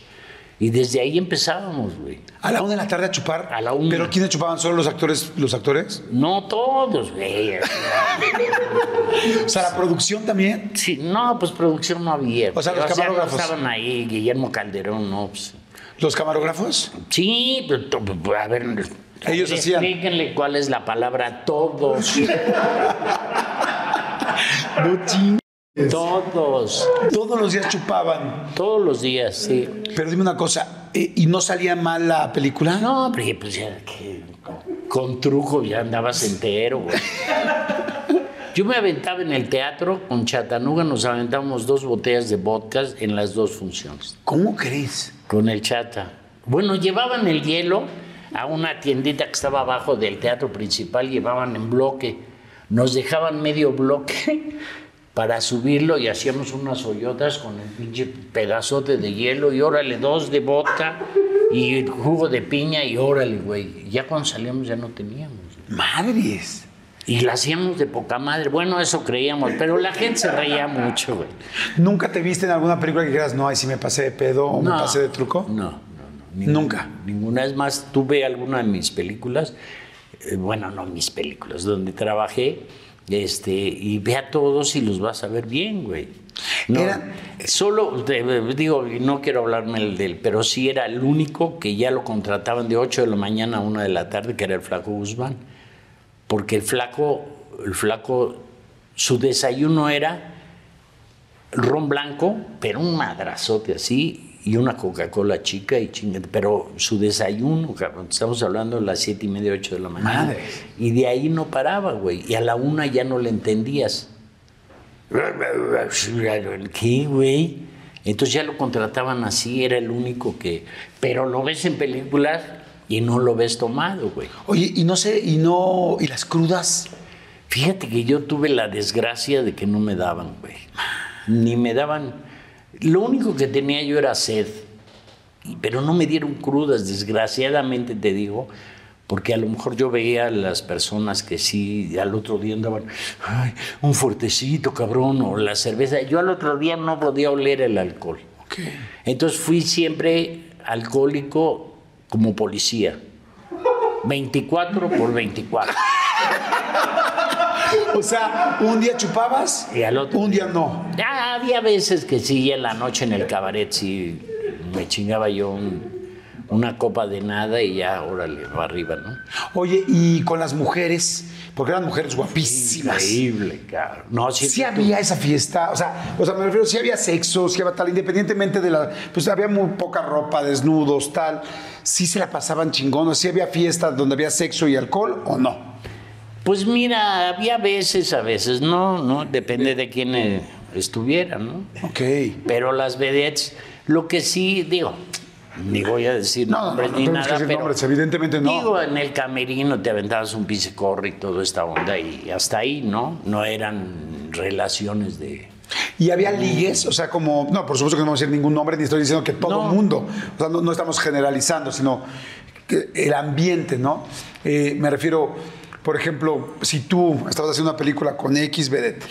B: Y desde ahí empezábamos, güey.
A: A la una de la tarde a chupar.
B: A la una.
A: ¿Pero quiénes chupaban? ¿Solo los actores? ¿Los actores?
B: No todos, güey.
A: O sea, la producción también.
B: Sí, no, pues producción no había.
A: O sea, los camarógrafos.
B: estaban ahí, Guillermo Calderón, no, pues.
A: ¿Los camarógrafos?
B: Sí, a ver.
A: Ellos
B: ver,
A: hacían.
B: Explíquenle cuál es la palabra todos.
A: No chingues.
B: todos.
A: Todos los días chupaban.
B: Todos los días, sí.
A: Pero dime una cosa, ¿eh, ¿y no salía mal la película?
B: No, porque pues ya que con truco ya andabas entero, güey. Yo me aventaba en el teatro con Chatanuga, nos aventábamos dos botellas de vodka en las dos funciones.
A: ¿Cómo crees?
B: Con el chata. Bueno, llevaban el hielo a una tiendita que estaba abajo del teatro principal, llevaban en bloque. Nos dejaban medio bloque para subirlo y hacíamos unas hoyotas con el pinche pedazote de hielo y órale, dos de vodka y jugo de piña y órale, güey. Ya cuando salíamos ya no teníamos.
A: Madres.
B: Y la hacíamos de poca madre. Bueno, eso creíamos, pero la gente se reía mucho, güey.
A: ¿Nunca te viste en alguna película que dijeras, no, ahí sí me pasé de pedo o me pasé de truco?
B: No, no, no. ninguna,
A: Nunca.
B: Ninguna. Es más, tuve alguna de mis películas, eh, bueno, no mis películas, donde trabajé, este, y ve a todos y los vas a ver bien, güey. No, Solo, te- digo, no quiero hablarme el del, pero sí era el único que ya lo contrataban de 8 de la mañana a 1 de la tarde, que era el Flaco Guzmán. Porque el flaco, el flaco, su desayuno era ron blanco, pero un madrazote así, y una Coca-Cola chica y chingada. Pero su desayuno, cabrón, estamos hablando de las siete y media, ocho de la mañana.
A: Madre.
B: Y de ahí no paraba, güey. Y a la una ya no le entendías. ¿Qué, güey? Entonces ya lo contrataban así, era el único que. Pero lo ves en películas y no lo ves tomado, güey.
A: Oye, y no sé, y no. ¿Y las crudas?
B: Fíjate que yo tuve la desgracia de que no me daban, güey. Ni me daban. Lo único que tenía yo era sed. Pero no me dieron crudas, desgraciadamente te digo, porque a lo mejor yo veía a las personas que sí, al otro día andaban, ay, un fuertecito, cabrón, o la cerveza. Yo al otro día no podía oler el alcohol. Entonces fui siempre alcohólico como policía. 24 por 24.
A: O sea, un día chupabas,
B: Y al otro
A: un día no.
B: Ya había veces que sí, en la noche en el cabaret sí me chingaba yo un- una copa de nada y ya, órale, para arriba, ¿no?
A: Oye, y con las mujeres, porque eran mujeres guapísimas.
B: Increíble, cabrón. No, sí,
A: Sí había esa fiesta, o sea, o sea, me refiero, sí había sexo, sí había tal, independientemente de la, pues había muy poca ropa, desnudos, tal, sí se la pasaban chingón, sí había fiestas donde había sexo y alcohol o no.
B: Pues mira, había veces, a veces no, ¿no? Depende de quién eh, estuviera, ¿no?
A: Ok.
B: Pero las vedettes, lo que sí, digo, ni voy a decir
A: No, no,
B: nombres
A: no
B: ni
A: tenemos que
B: nada,
A: decir
B: pero
A: nombres, evidentemente no.
B: Digo, en el camerino te aventabas un pinche corre y toda esta onda y hasta ahí, ¿no? No eran relaciones de...
A: Y había ligues, o sea, como, no, por supuesto que no vamos a decir ningún nombre, ni estoy diciendo que todo
B: No.
A: el mundo, o sea, no, no estamos generalizando, sino que el ambiente, ¿no? Eh, me refiero, por ejemplo, si tú estabas haciendo una película con X vedette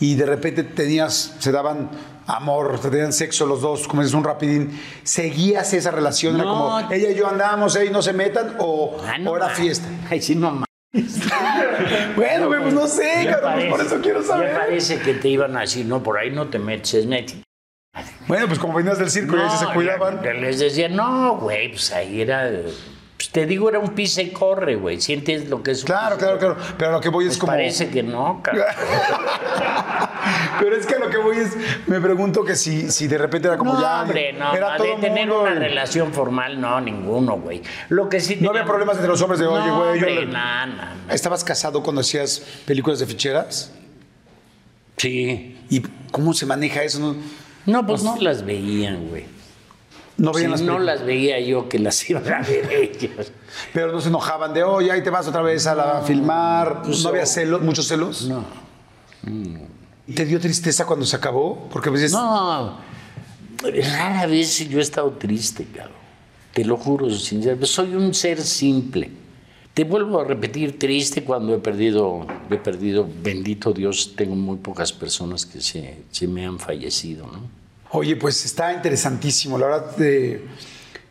A: y de repente tenías, se daban amor, te tenían sexo los dos, como dices, un rapidín, ¿seguías esa relación? Era
B: No.
A: como, ella y yo andamos, ahí no se metan, o,
B: Ah,
A: o era fiesta.
B: Ay, sí, no ma-
A: Bueno, güey, pues no sé, cabrón, pues por eso quiero saber.
B: Ya parece que te iban a decir, no, por ahí no te metes, es neti.
A: Bueno, pues como venías del circo y ahí se
B: No,
A: cuidaban.
B: Les decía, no, güey, pues ahí era. Pues te digo, era un pisa y corre, güey. ¿Sientes lo que es un
A: Claro,
B: pisa
A: claro, claro. Pero lo que voy es
B: Pues
A: como.
B: Parece que no, cabrón.
A: Pero es que lo que voy es, me pregunto que si, si de repente era como
B: no,
A: ya.
B: hombre, no,
A: era
B: no,
A: todo
B: de tener
A: mundo
B: una relación formal, no, ninguno, güey. Lo que sí
A: No había problemas entre los hombres de, oye,
B: No,
A: güey, yo
B: hombre, na, na, na.
A: ¿Estabas casado cuando hacías películas de ficheras?
B: Sí.
A: ¿Y cómo se maneja eso? No,
B: No, pues no las veían, güey.
A: No
B: Si
A: las
B: no las veía yo que las iban a ver ellos.
A: Pero no se enojaban de, oye, ahí te vas otra vez a, la, a filmar.
B: pues
A: ¿No había celos, muchos celos?
B: No.
A: ¿Y te dio tristeza cuando se acabó? Porque a veces.
B: No, rara vez yo he estado triste, cabrón. Te lo juro, sinceramente. Soy un ser simple. Te vuelvo a repetir, triste cuando he perdido, he perdido, bendito Dios, tengo muy pocas personas que se, se me han fallecido, ¿no?
A: Oye, pues está interesantísimo. La verdad, eh,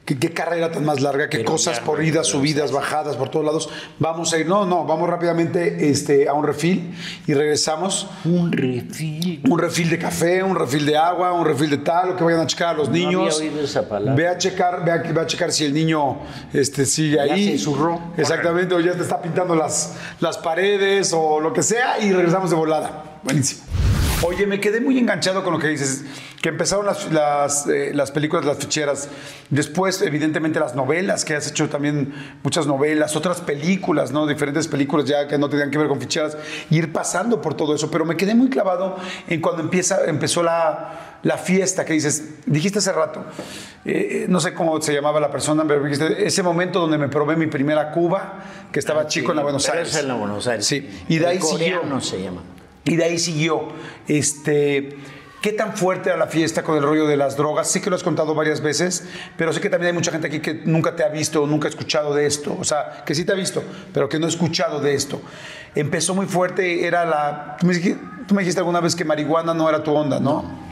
A: ¿qué, qué carrera tan más larga, qué
B: Pero
A: cosas por idas, subidas, bajadas, por todos lados. Vamos a ir, no, no, vamos rápidamente este, a un refil y regresamos.
B: Un refil.
A: Un refil de café, un refil de agua, un refil de tal, lo que vayan a checar a los
B: No
A: niños.
B: había oído esa palabra.
A: Ve a checar, ve a, ve a checar si el niño este, sigue
B: Ya
A: ahí.
B: se zurró.
A: Exactamente, o ya te está pintando las, las paredes o lo que sea y regresamos de volada. Buenísimo. Oye, me quedé muy enganchado con lo que dices, que empezaron las, las, eh, las películas, las ficheras, después evidentemente las novelas, que has hecho también muchas novelas, otras películas, ¿no? Diferentes películas ya que no tenían que ver con ficheras, y ir pasando por todo eso, pero me quedé muy clavado en cuando empieza, empezó la, la fiesta, que dices, dijiste hace rato, eh, no sé cómo se llamaba la persona, pero dijiste, ese momento donde me probé mi primera Cuba, que estaba chico en la Buenos
B: Ah,
A: Aires.
B: es en la Buenos Aires.
A: Sí, y de ahí siguió.
B: se llama.
A: Y de ahí siguió. Este, ¿Qué tan fuerte era la fiesta con el rollo de las drogas? Sé que lo has contado varias veces, pero sé que también hay mucha gente aquí que nunca te ha visto, nunca ha escuchado de esto. O sea, que sí te ha visto, pero que no ha escuchado de esto. Empezó muy fuerte, era la... Tú me, dijiste, alguna vez que marihuana no era tu onda, ¿no?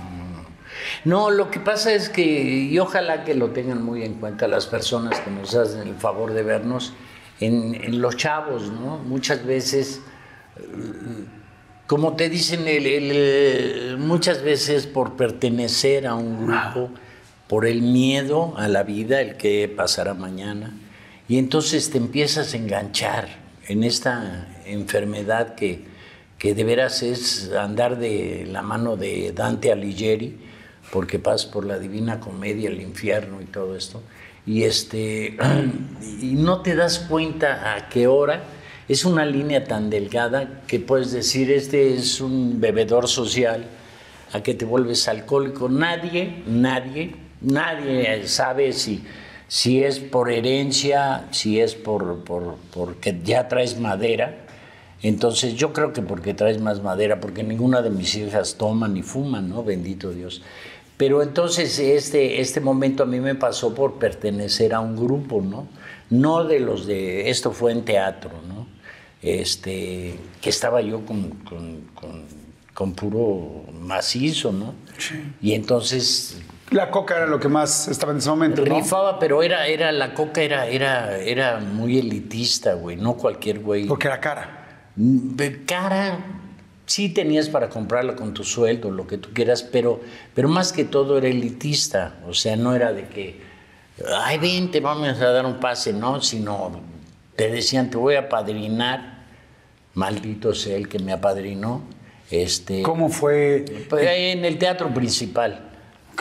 B: No, lo que pasa es que, y ojalá que lo tengan muy en cuenta las personas que nos hacen el favor de vernos, en, en los chavos, ¿no? Muchas veces, como te dicen, muchas veces por pertenecer a un grupo, por el miedo a la vida, el que pasará mañana, y entonces te empiezas a enganchar en esta enfermedad que, que de veras es andar de la mano de Dante Alighieri, porque pasas por la divina comedia, el infierno y todo esto, y, este, y no te das cuenta a qué hora es una línea tan delgada que puedes decir, este es un bebedor social, a que te vuelves alcohólico. Nadie, nadie, nadie sabe si, si es por herencia, si es por, por, porque ya traes madera. Entonces yo creo que porque traes más madera, porque ninguna de mis hijas toma ni fuma, ¿no? Bendito Dios. Pero entonces este, este momento a mí me pasó por pertenecer a un grupo, ¿no? No de los de, esto fue en teatro, ¿no? Este, que estaba yo con, con, puro macizo, ¿no? Sí. Y entonces...
A: La coca era lo que más estaba en ese momento,
B: ¿no? Rifaba, pero era, era, la coca era, era, era muy elitista, güey, no cualquier güey.
A: Porque era cara.
B: Mm, cara, sí tenías para comprarla con tu sueldo, lo que tú quieras, pero, pero más que todo era elitista, o sea, no era de que, ay, ven, te vamos a dar un pase, no, sino te decían, te voy a padrinar, maldito sea el que me apadrinó. Este,
A: ¿Cómo fue?
B: Pues, en el teatro principal,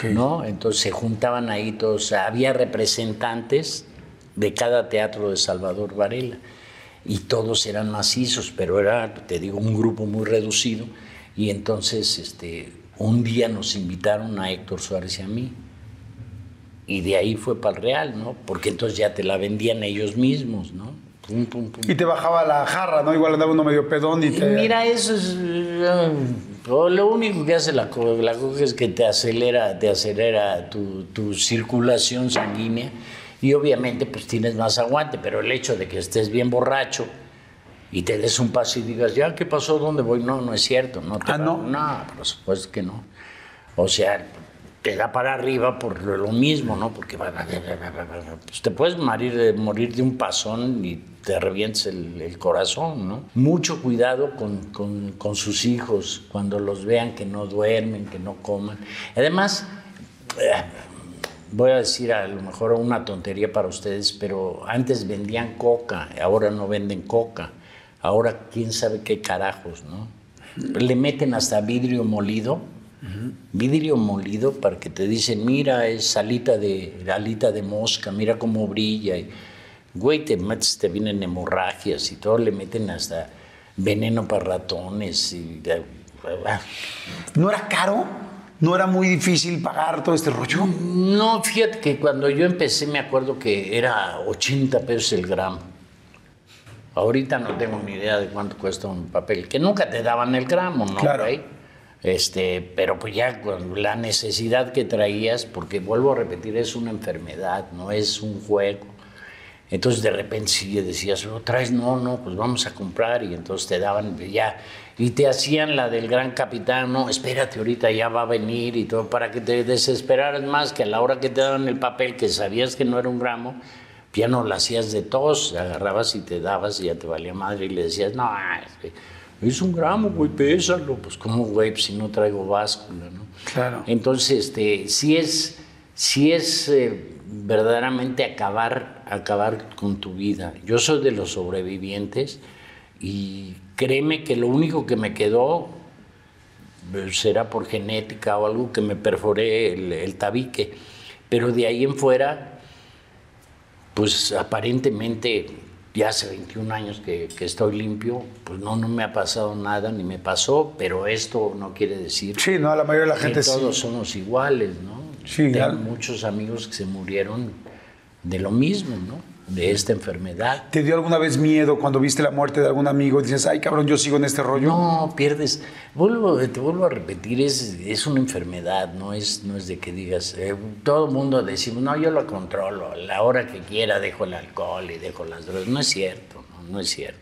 B: ¿no? Entonces se juntaban ahí todos, había representantes de cada teatro de Salvador Varela y todos eran macizos, pero era, te digo, un grupo muy reducido. Y entonces este, un día nos invitaron a Héctor Suárez y a mí. Y de ahí fue para el Real, ¿no? Porque entonces ya te la vendían ellos mismos, ¿no?
A: Y te bajaba la jarra, ¿no? Igual andaba uno medio pedón y te...
B: Mira, eso es... Eh, lo único que hace la la coca es que te acelera, te acelera tu, tu circulación sanguínea y obviamente pues tienes más aguante, pero el hecho de que estés bien borracho y te des un paso y digas, ya, ¿qué pasó? ¿Dónde voy? No, no es cierto. No
A: ah, no.
B: No, por supuesto que no. O sea, te da para arriba por lo mismo, ¿no? Porque pues, te puedes morir, morir de un pasón y te revientes el, corazón, ¿no? Mucho cuidado con, con, sus hijos cuando los vean que no duermen, que no coman. Además, eh, voy a decir a lo mejor una tontería para ustedes, pero antes vendían coca, ahora no venden coca. Ahora quién sabe qué carajos, ¿no? Le meten hasta vidrio molido, vidrio molido para que te dicen, mira, es alita de, alita de mosca, mira cómo brilla. Y, güey, te metes, te vienen hemorragias y todo, le meten hasta veneno para ratones. Y,
A: ¿No era caro? ¿No era muy difícil pagar todo este rollo?
B: No, fíjate que cuando yo empecé me acuerdo que era 80 pesos el gramo. Ahorita no tengo ni idea de cuánto cuesta un papel, que nunca te daban el gramo, ¿no?
A: Claro.
B: Este, pero pues ya con la necesidad que traías, porque vuelvo a repetir, es una enfermedad, no es un juego. Entonces de repente sí decías, ¿lo traes? No, no, pues vamos a comprar y entonces te daban ya y te hacían la del gran capitán, no, espérate, ahorita ya va a venir y todo, para que te desesperaras más, que a la hora que te daban el papel, que sabías que no era un gramo, ya no lo hacías de tos, agarrabas y te dabas y ya te valía madre y le decías, no, es, un gramo, güey, pésalo, pues como, güey, pues, si no traigo báscula, ¿no?
A: Claro.
B: Entonces, este, si es, si es eh, verdaderamente acabar, acabar con tu vida. Yo soy de los sobrevivientes y créeme que lo único que me quedó eh, será por genética o algo que me perforé el, tabique. Pero de ahí en fuera, pues aparentemente ya hace 21 años que, estoy limpio, pues no, no me ha pasado nada, ni me pasó, pero esto no quiere decir
A: sí, no, la mayoría de la gente
B: que todos somos iguales, ¿no?
A: Sí,
B: Tengo muchos amigos que se murieron de lo mismo, ¿no? de esta enfermedad.
A: ¿Te dio alguna vez miedo cuando viste la muerte de algún amigo y dices, ay cabrón, yo sigo en este rollo?
B: No, pierdes. Vuelvo, te vuelvo a repetir, es, es una enfermedad, no es, no es de que digas, eh, todo el mundo decimos, no, yo lo controlo, a la hora que quiera dejo el alcohol y dejo las drogas. No es cierto, no, no es cierto.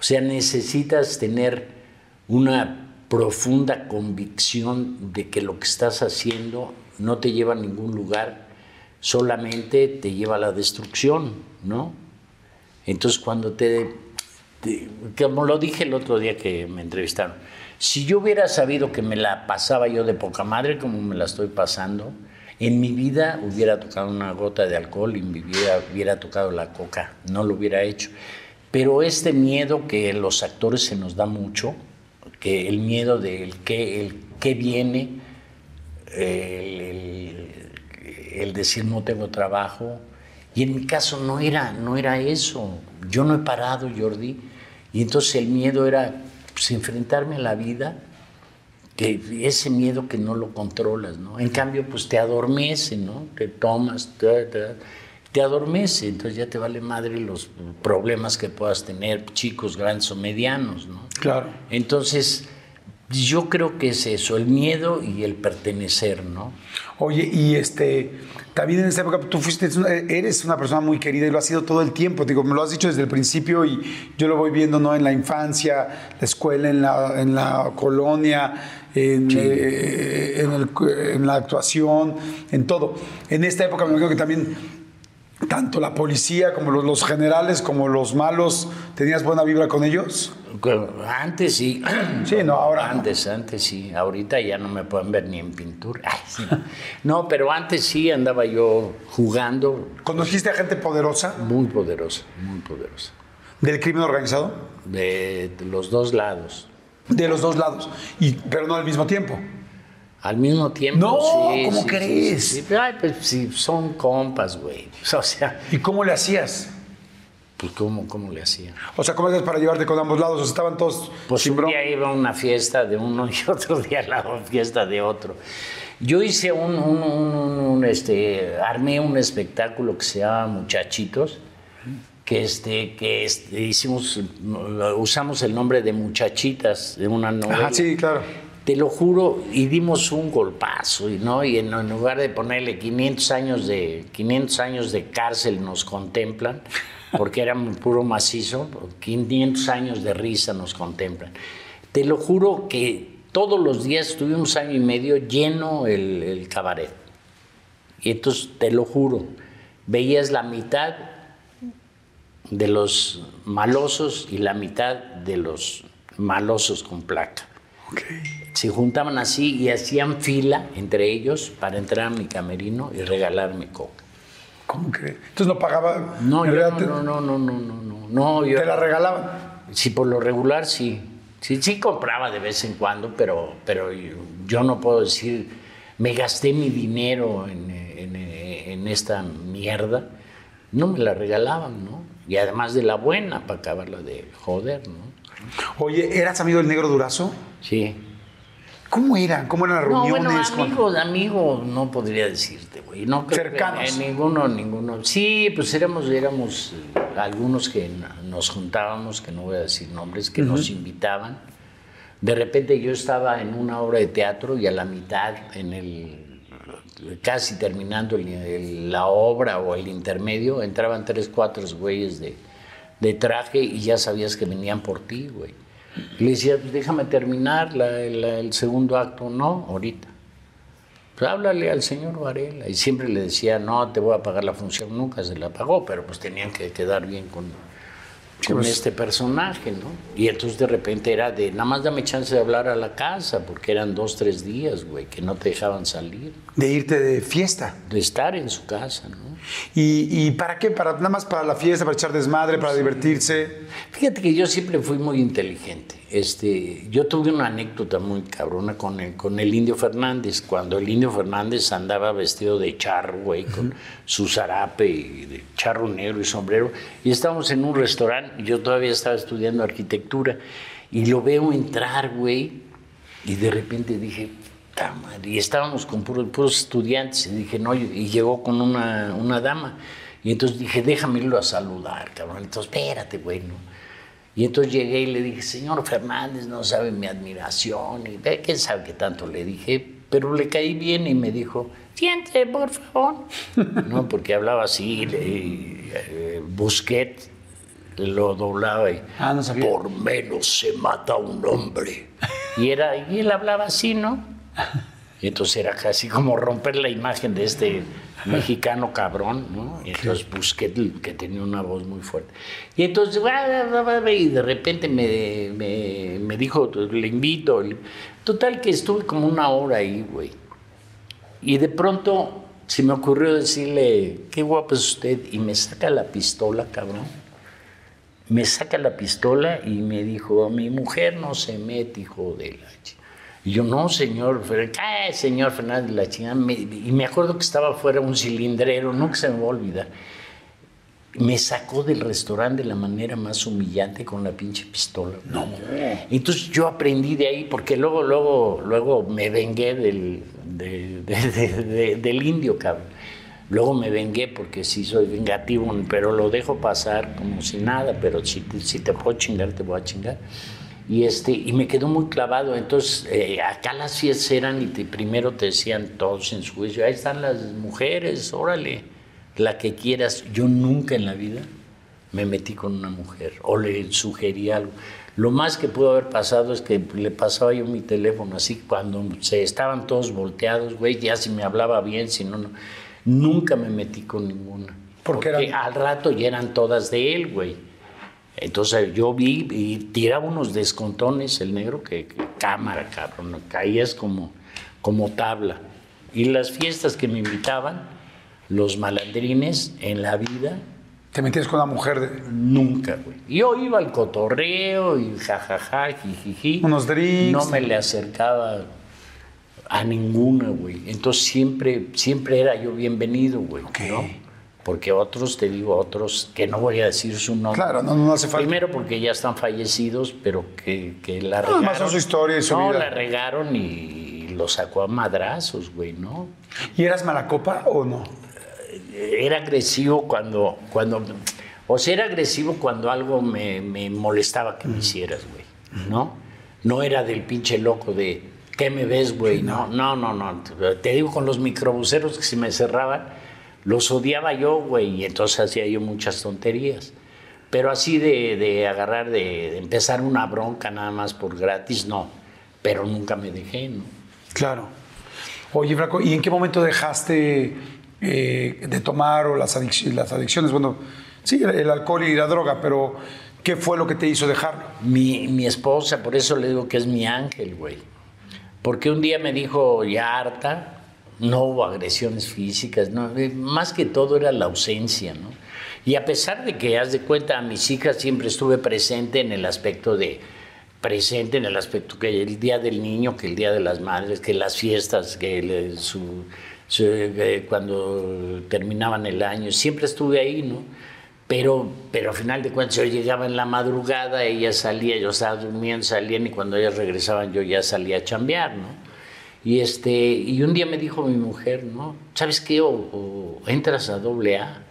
B: O sea, necesitas tener una profunda convicción de que lo que estás haciendo no te lleva a ningún lugar solamente te lleva a la destrucción, ¿no? Entonces cuando te, como lo dije el otro día que me entrevistaron, si yo hubiera sabido que me la pasaba yo de poca madre como me la estoy pasando, en mi vida hubiera tocado una gota de alcohol y mi vida hubiera tocado la coca, no lo hubiera hecho. Pero este miedo que los actores se nos da mucho, que el miedo del que, el que viene, el, el decir no tengo trabajo. Y en mi caso no era, no era eso. yo no he parado, Jordi. Y entonces el miedo era pues, enfrentarme a la vida, que ese miedo que no lo controlas, ¿no? En cambio, pues te adormece, ¿no? Te tomas, te adormece, entonces ya te vale madre los problemas que puedas tener, chicos, grandes o medianos, ¿no?
A: Claro.
B: Entonces, yo creo que es eso, el miedo y el pertenecer, ¿no?
A: Oye, y este, también en esta época tú fuiste, eres una persona muy querida y lo has sido todo el tiempo. Digo, me lo has dicho desde el principio y yo lo voy viendo, ¿no? En la infancia, la escuela, en la, en la colonia, en, eh, en, el- en la actuación, en todo. En esta época me imagino que también tanto la policía como los, los generales como los malos, ¿tenías buena vibra con ellos?
B: Antes sí.
A: Sí, no, ahora no.
B: Antes, antes sí. Ahorita ya no me pueden ver ni en pintura. Ay, sí. No, pero antes sí andaba yo jugando
A: ¿Conociste a gente poderosa
B: muy poderosa, muy poderosa.
A: del crimen organizado?
B: De los dos lados.
A: De los dos lados, y, pero no al mismo tiempo.
B: Al mismo tiempo.
A: No,
B: sí,
A: ¿cómo
B: sí,
A: crees?
B: sí. Ay, pues sí, son compas, güey. O sea,
A: ¿Y cómo le hacías?
B: pues ¿cómo, cómo le hacía?
A: O sea, ¿cómo hacías para llevarte con ambos lados? O sea, estaban todos
B: Pues
A: sin
B: un día iba a una fiesta de uno y otro día a la fiesta de otro. Yo hice un, un- un- un, este, armé un espectáculo que se llama Muchachitos, que este, que este, hicimos, usamos el nombre de Muchachitas de una novela.
A: Ajá, sí, claro.
B: Te lo juro, y dimos un golpazo, no, y en, lugar de ponerle 500 años de 500 años de cárcel nos contemplan, porque era puro macizo, 500 años de risa nos contemplan. Te lo juro que todos los días estuvimos año y medio lleno el, el cabaret. Y entonces te lo juro, veías la mitad de los malosos y la mitad de los malosos con placa. Se juntaban así y hacían fila entre ellos para entrar a mi camerino y regalarme coca.
A: ¿Cómo crees? Entonces no pagaba.
B: No, yo no, no, no, no, no, no, no,
A: te,
B: yo,
A: te la regalaban.
B: Sí, por lo regular sí. Sí, sí compraba de vez en cuando, pero, pero yo, yo no puedo decir, me gasté mi dinero en, en- en esta mierda. No me la regalaban, ¿no? Y además de la buena, para acabarla de joder, ¿no?
A: Oye, ¿eras amigo del negro Durazo?
B: Sí.
A: ¿Cómo eran? ¿Cómo eran las
B: No,
A: reuniones?
B: bueno, amigos, amigos, no podría decirte, güey. No creo que,
A: Cercanos.
B: eh, ninguno, ninguno. Sí, pues éramos, éramos eh, algunos que nos juntábamos, que no voy a decir nombres, que nos invitaban. De repente yo estaba en una obra de teatro y a la mitad, en el casi terminando el- el- la obra o el intermedio, entraban tres, cuatro güeyes de, de traje y ya sabías que venían por ti, güey. Le decía, pues déjame terminar la- la- el segundo acto. No, ahorita. Pues háblale al señor Varela. Y siempre le decía, no, te voy a pagar la función. Nunca se la pagó, pero pues tenían que quedar bien con, con
A: Pues-
B: este personaje, ¿no? Y entonces de repente era de, nada más dame chance de hablar a la casa, porque eran dos, tres días, güey, que no te dejaban salir.
A: De irte de fiesta.
B: De estar en su casa, ¿no?
A: ¿Y, y para qué? Para, nada más para la fiesta, para echar desmadre, para divertirse.
B: Fíjate que yo siempre fui muy inteligente. Este, yo tuve una anécdota muy cabrona con el, con el Indio Fernández, cuando el Indio Fernández andaba vestido de charro, güey, con su zarape y de charro negro y sombrero, y estábamos en un restaurante, y yo todavía estaba estudiando arquitectura, y lo veo entrar, güey, y de repente dije, y estábamos con puros, puros estudiantes, y dije, no, y llegó con una, una dama, y entonces dije, déjame irlo a saludar, cabrón, entonces espérate, güey, ¿no? Y entonces llegué y le dije, señor Fernández, no sabe mi admiración. Y quién sabe qué tanto le dije, pero le caí bien y me dijo, siente, por favor. No, porque hablaba así, le- y, eh, Busquet lo doblaba y,
A: Ah, no sabía.
B: por menos se mata un hombre. Y, era, y él hablaba así, ¿no? Y entonces era casi como romper la imagen de este mexicano cabrón, ¿no? Y entonces Busquet, que tenía una voz muy fuerte. Y entonces, y de repente me, me, me dijo, le invito. Total que estuve como una hora ahí, güey. Y de pronto se me ocurrió decirle, qué guapo es usted, y me saca la pistola, cabrón. Me saca la pistola y me dijo, mi mujer no se mete, hijo de la ch-". Y yo, no, señor, ¿qué, señor Fernández, la chingada? Me- y me acuerdo que estaba fuera un cilindrero, nunca se me va a olvidar. me sacó del restaurante de la manera más humillante con la pinche pistola. No. Entonces yo aprendí de ahí, porque luego, luego, luego me vengué del, de- de- de- de- del indio, cabrón. Luego me vengué porque sí soy vengativo, pero lo dejo pasar como si nada, pero si, si te puedo chingar, te voy a chingar. Y, este, y me quedó muy clavado. Entonces, eh, acá las fiestas eran y te- primero te decían todos en su juicio, ahí están las mujeres, órale, la que quieras. Yo nunca en la vida me metí con una mujer o le sugerí algo. Lo más que pudo haber pasado es que le pasaba yo mi teléfono así cuando se estaban todos volteados, güey, ya si me hablaba bien, si no, no. Nunca me metí con ninguna.
A: Porque
B: Porque
A: eran-
B: al rato ya eran todas de él, güey. Entonces yo vi y tiraba unos descontones el negro que, que cámara, cabrón, caías como, como tabla. Y las fiestas que me invitaban, los malandrines en la vida,
A: Te metías con una mujer de
B: nunca, güey. Yo iba al cotorreo y jajaja, jijiji.
A: Unos drinks.
B: No me le acercaba a ninguna, güey. Entonces siempre, siempre era yo bienvenido, güey. ¿no? Porque otros, te digo, otros, que no voy a decir su nombre.
A: Claro, no, no hace falta.
B: Primero porque ya están fallecidos, pero que, que la
A: No,
B: regaron.
A: además son su historia y su
B: no,
A: vida.
B: la regaron y lo sacó a madrazos, güey, ¿no?
A: ¿Y eras mala copa o no?
B: era agresivo cuando, cuando, o sea, era agresivo cuando algo me, me molestaba que me hicieras, güey, ¿no? No era del pinche loco de, ¿qué me ves, güey? No, no, no, no. Te digo, con los microbuseros que se me cerraban, los odiaba yo, güey, y entonces hacía yo muchas tonterías. Pero así de, de agarrar, de, de empezar una bronca nada más por gratis, no. Pero nunca me dejé, ¿no?
A: Claro. Oye, Franco, ¿y en qué momento dejaste eh, de tomar o las, adic- las adicciones? Bueno, sí, el, el alcohol y la droga, pero ¿qué fue lo que te hizo dejarlo?
B: Mi, mi esposa, por eso le digo que es mi ángel, güey. Porque un día me dijo, ya harta, no hubo agresiones físicas, eh, más que todo era la ausencia, ¿no? Y a pesar de que, haz de cuenta, a mis hijas siempre estuve presente en el aspecto de, presente en el aspecto que el día del niño, que el día de las madres, que las fiestas, que su- que cuando terminaban el año, siempre estuve ahí, ¿no? Pero, pero al final de cuentas yo llegaba en la madrugada, ella salía, yo estaba durmiendo, salían y cuando ellas regresaban yo ya salía a chambear, ¿no? Y, este, y un día me dijo mi mujer, ¿no? ¿Sabes qué? O, entras a doble A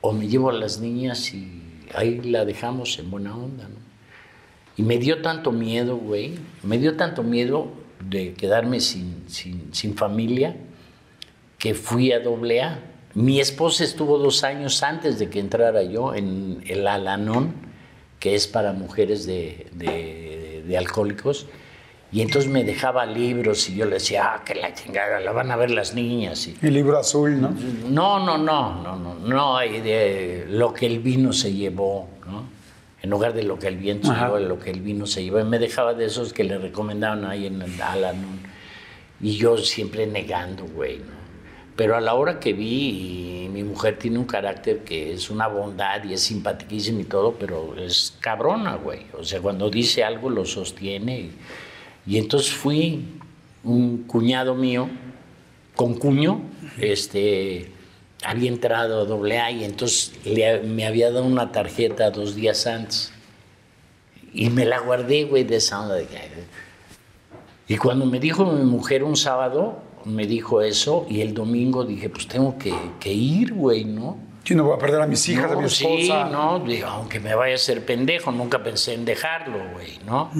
B: o me llevo a las niñas y ahí la dejamos en buena onda. Y me dio tanto miedo, güey, me dio tanto miedo de quedarme sin, sin, familia que fui a doble A. Mi esposa estuvo dos años antes de que entrara yo en el Alanón, que es para mujeres de- de alcohólicos, y entonces me dejaba libros y yo le decía, ah, que la chingada, la van a ver las niñas. Y,
A: El libro azul, ¿no?
B: no, no, no, no, no, no hay de lo que el vino se llevó, ¿no? En lugar de lo que el viento se
A: Ajá.
B: llevó, lo que el vino se llevó. Y me dejaba de esos que le recomendaban ahí en el Alan. Y yo siempre negando, güey, ¿no? Pero a la hora que vi, y mi mujer tiene un carácter que es una bondad y es simpaticísima y todo, pero es cabrona, güey. O sea, cuando dice algo lo sostiene. Y, y entonces fui un cuñado mío, con cuño, este, había entrado a doble A y entonces le- me había dado una tarjeta dos días antes. Y me la guardé, güey, de esa onda. Y cuando me dijo mi mujer un sábado, me dijo eso, y el domingo dije, pues tengo que, que ir, güey, ¿no?
A: Yo no voy a perder a mis hijas, a
B: No,
A: mi
B: sí,
A: esposa.
B: no, digo, aunque me vaya a ser pendejo, nunca pensé en dejarlo, güey, ¿no?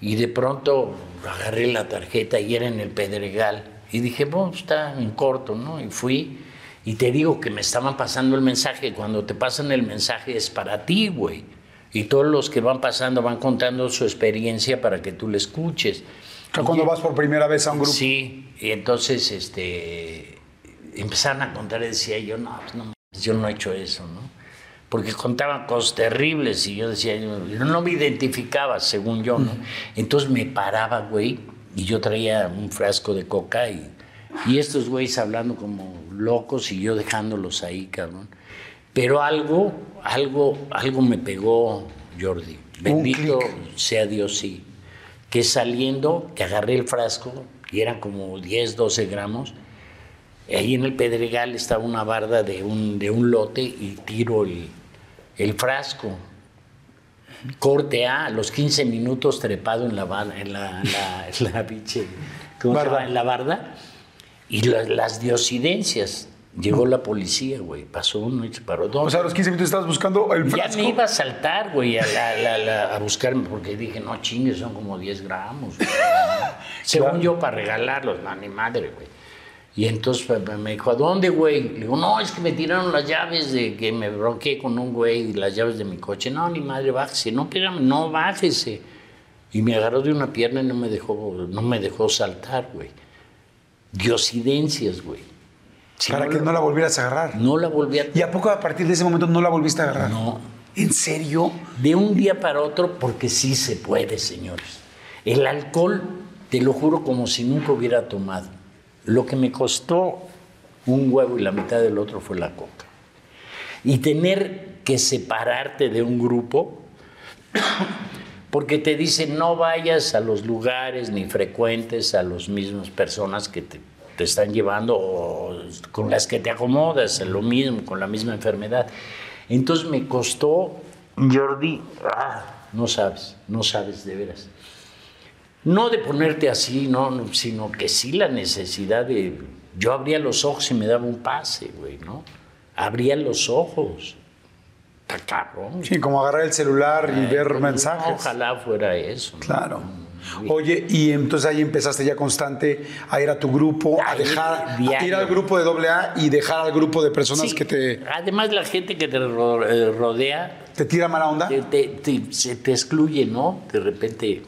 B: Y de pronto agarré la tarjeta y era en el Pedregal. Y dije, bueno, está en corto, ¿no? Y fui. Y te digo que me estaban pasando el mensaje. Cuando te pasan el mensaje es para ti, güey. Y todos los que van pasando van contando su experiencia para que tú le escuches.
A: Cuando vas por primera vez a un grupo.
B: Sí, y entonces este, empezaron a contar y decía yo, no, pues no, yo no he hecho eso, ¿no? Porque contaban cosas terribles y yo decía, yo, no me identificaba, según yo, ¿no? Entonces me paraba, güey, y yo traía un frasco de coca y, y estos güeyes hablando como locos y yo dejándolos ahí, cabrón. Pero algo, algo, algo me pegó, Jordi. Bendito sea Dios, sí que saliendo, que agarré el frasco, y eran como 10, 12 gramos, Ahí en el Pedregal estaba una barda de un, de un lote y tiro el, el frasco. Corte A, a los 15 minutos trepado en la, en la, en la, en la pinche- ¿cómo se
A: Barda.
B: llama? En la barda. Y la- las diocidencias. Llegó la policía, güey. Pasó uno y se paró.
A: O sea, a los 15 minutos estabas buscando el
B: Ya
A: frasco.
B: me iba a saltar, güey, a, a buscarme, porque dije, no chingues, son como 10 gramos. Según
A: Claro.
B: yo, para regalarlos, no, ni madre, güey. Y entonces pues, me dijo, ¿a dónde, güey? Le digo, no, es que me tiraron las llaves de que me bronqué con un güey y las llaves de mi coche. No, ni madre, bájese. No, espérame, no, bájese. Y me agarró de una pierna y no me dejó, no me dejó saltar, güey. Diosidencias, güey. Si
A: para que no la volvieras a agarrar.
B: No la volví a...
A: ¿Y a poco a partir de ese momento no la volviste a agarrar?
B: No.
A: ¿En serio?
B: De un día para otro, porque sí se puede, señores. El alcohol, te lo juro, como si nunca hubiera tomado. Lo que me costó un huevo y la mitad del otro fue la coca. Y tener que separarte de un grupo, porque te dicen no vayas a los lugares ni frecuentes a las mismas personas que te, te están llevando o con las que te acomodas, lo mismo, con la misma enfermedad. Entonces me costó, Jordi, ah, no sabes, no sabes de veras. No de ponerte así, no, no, sino que sí la necesidad de... Yo abría los ojos y me daba un pase, güey, ¿no? Abría los ojos. Está cabrón.
A: Sí, como agarrar el celular y ver
B: pues,
A: mensajes.
B: Ojalá fuera eso. ¿no?
A: Claro. Oye, y entonces ahí empezaste ya constante a ir a tu grupo, a
B: A ir
A: dejar, a ir al grupo de AA y dejar al grupo de personas
B: Sí,
A: que te,
B: Además, la gente que te eh, rodea
A: te tira mala onda.
B: te, te- te- se te excluye, ¿no? De repente,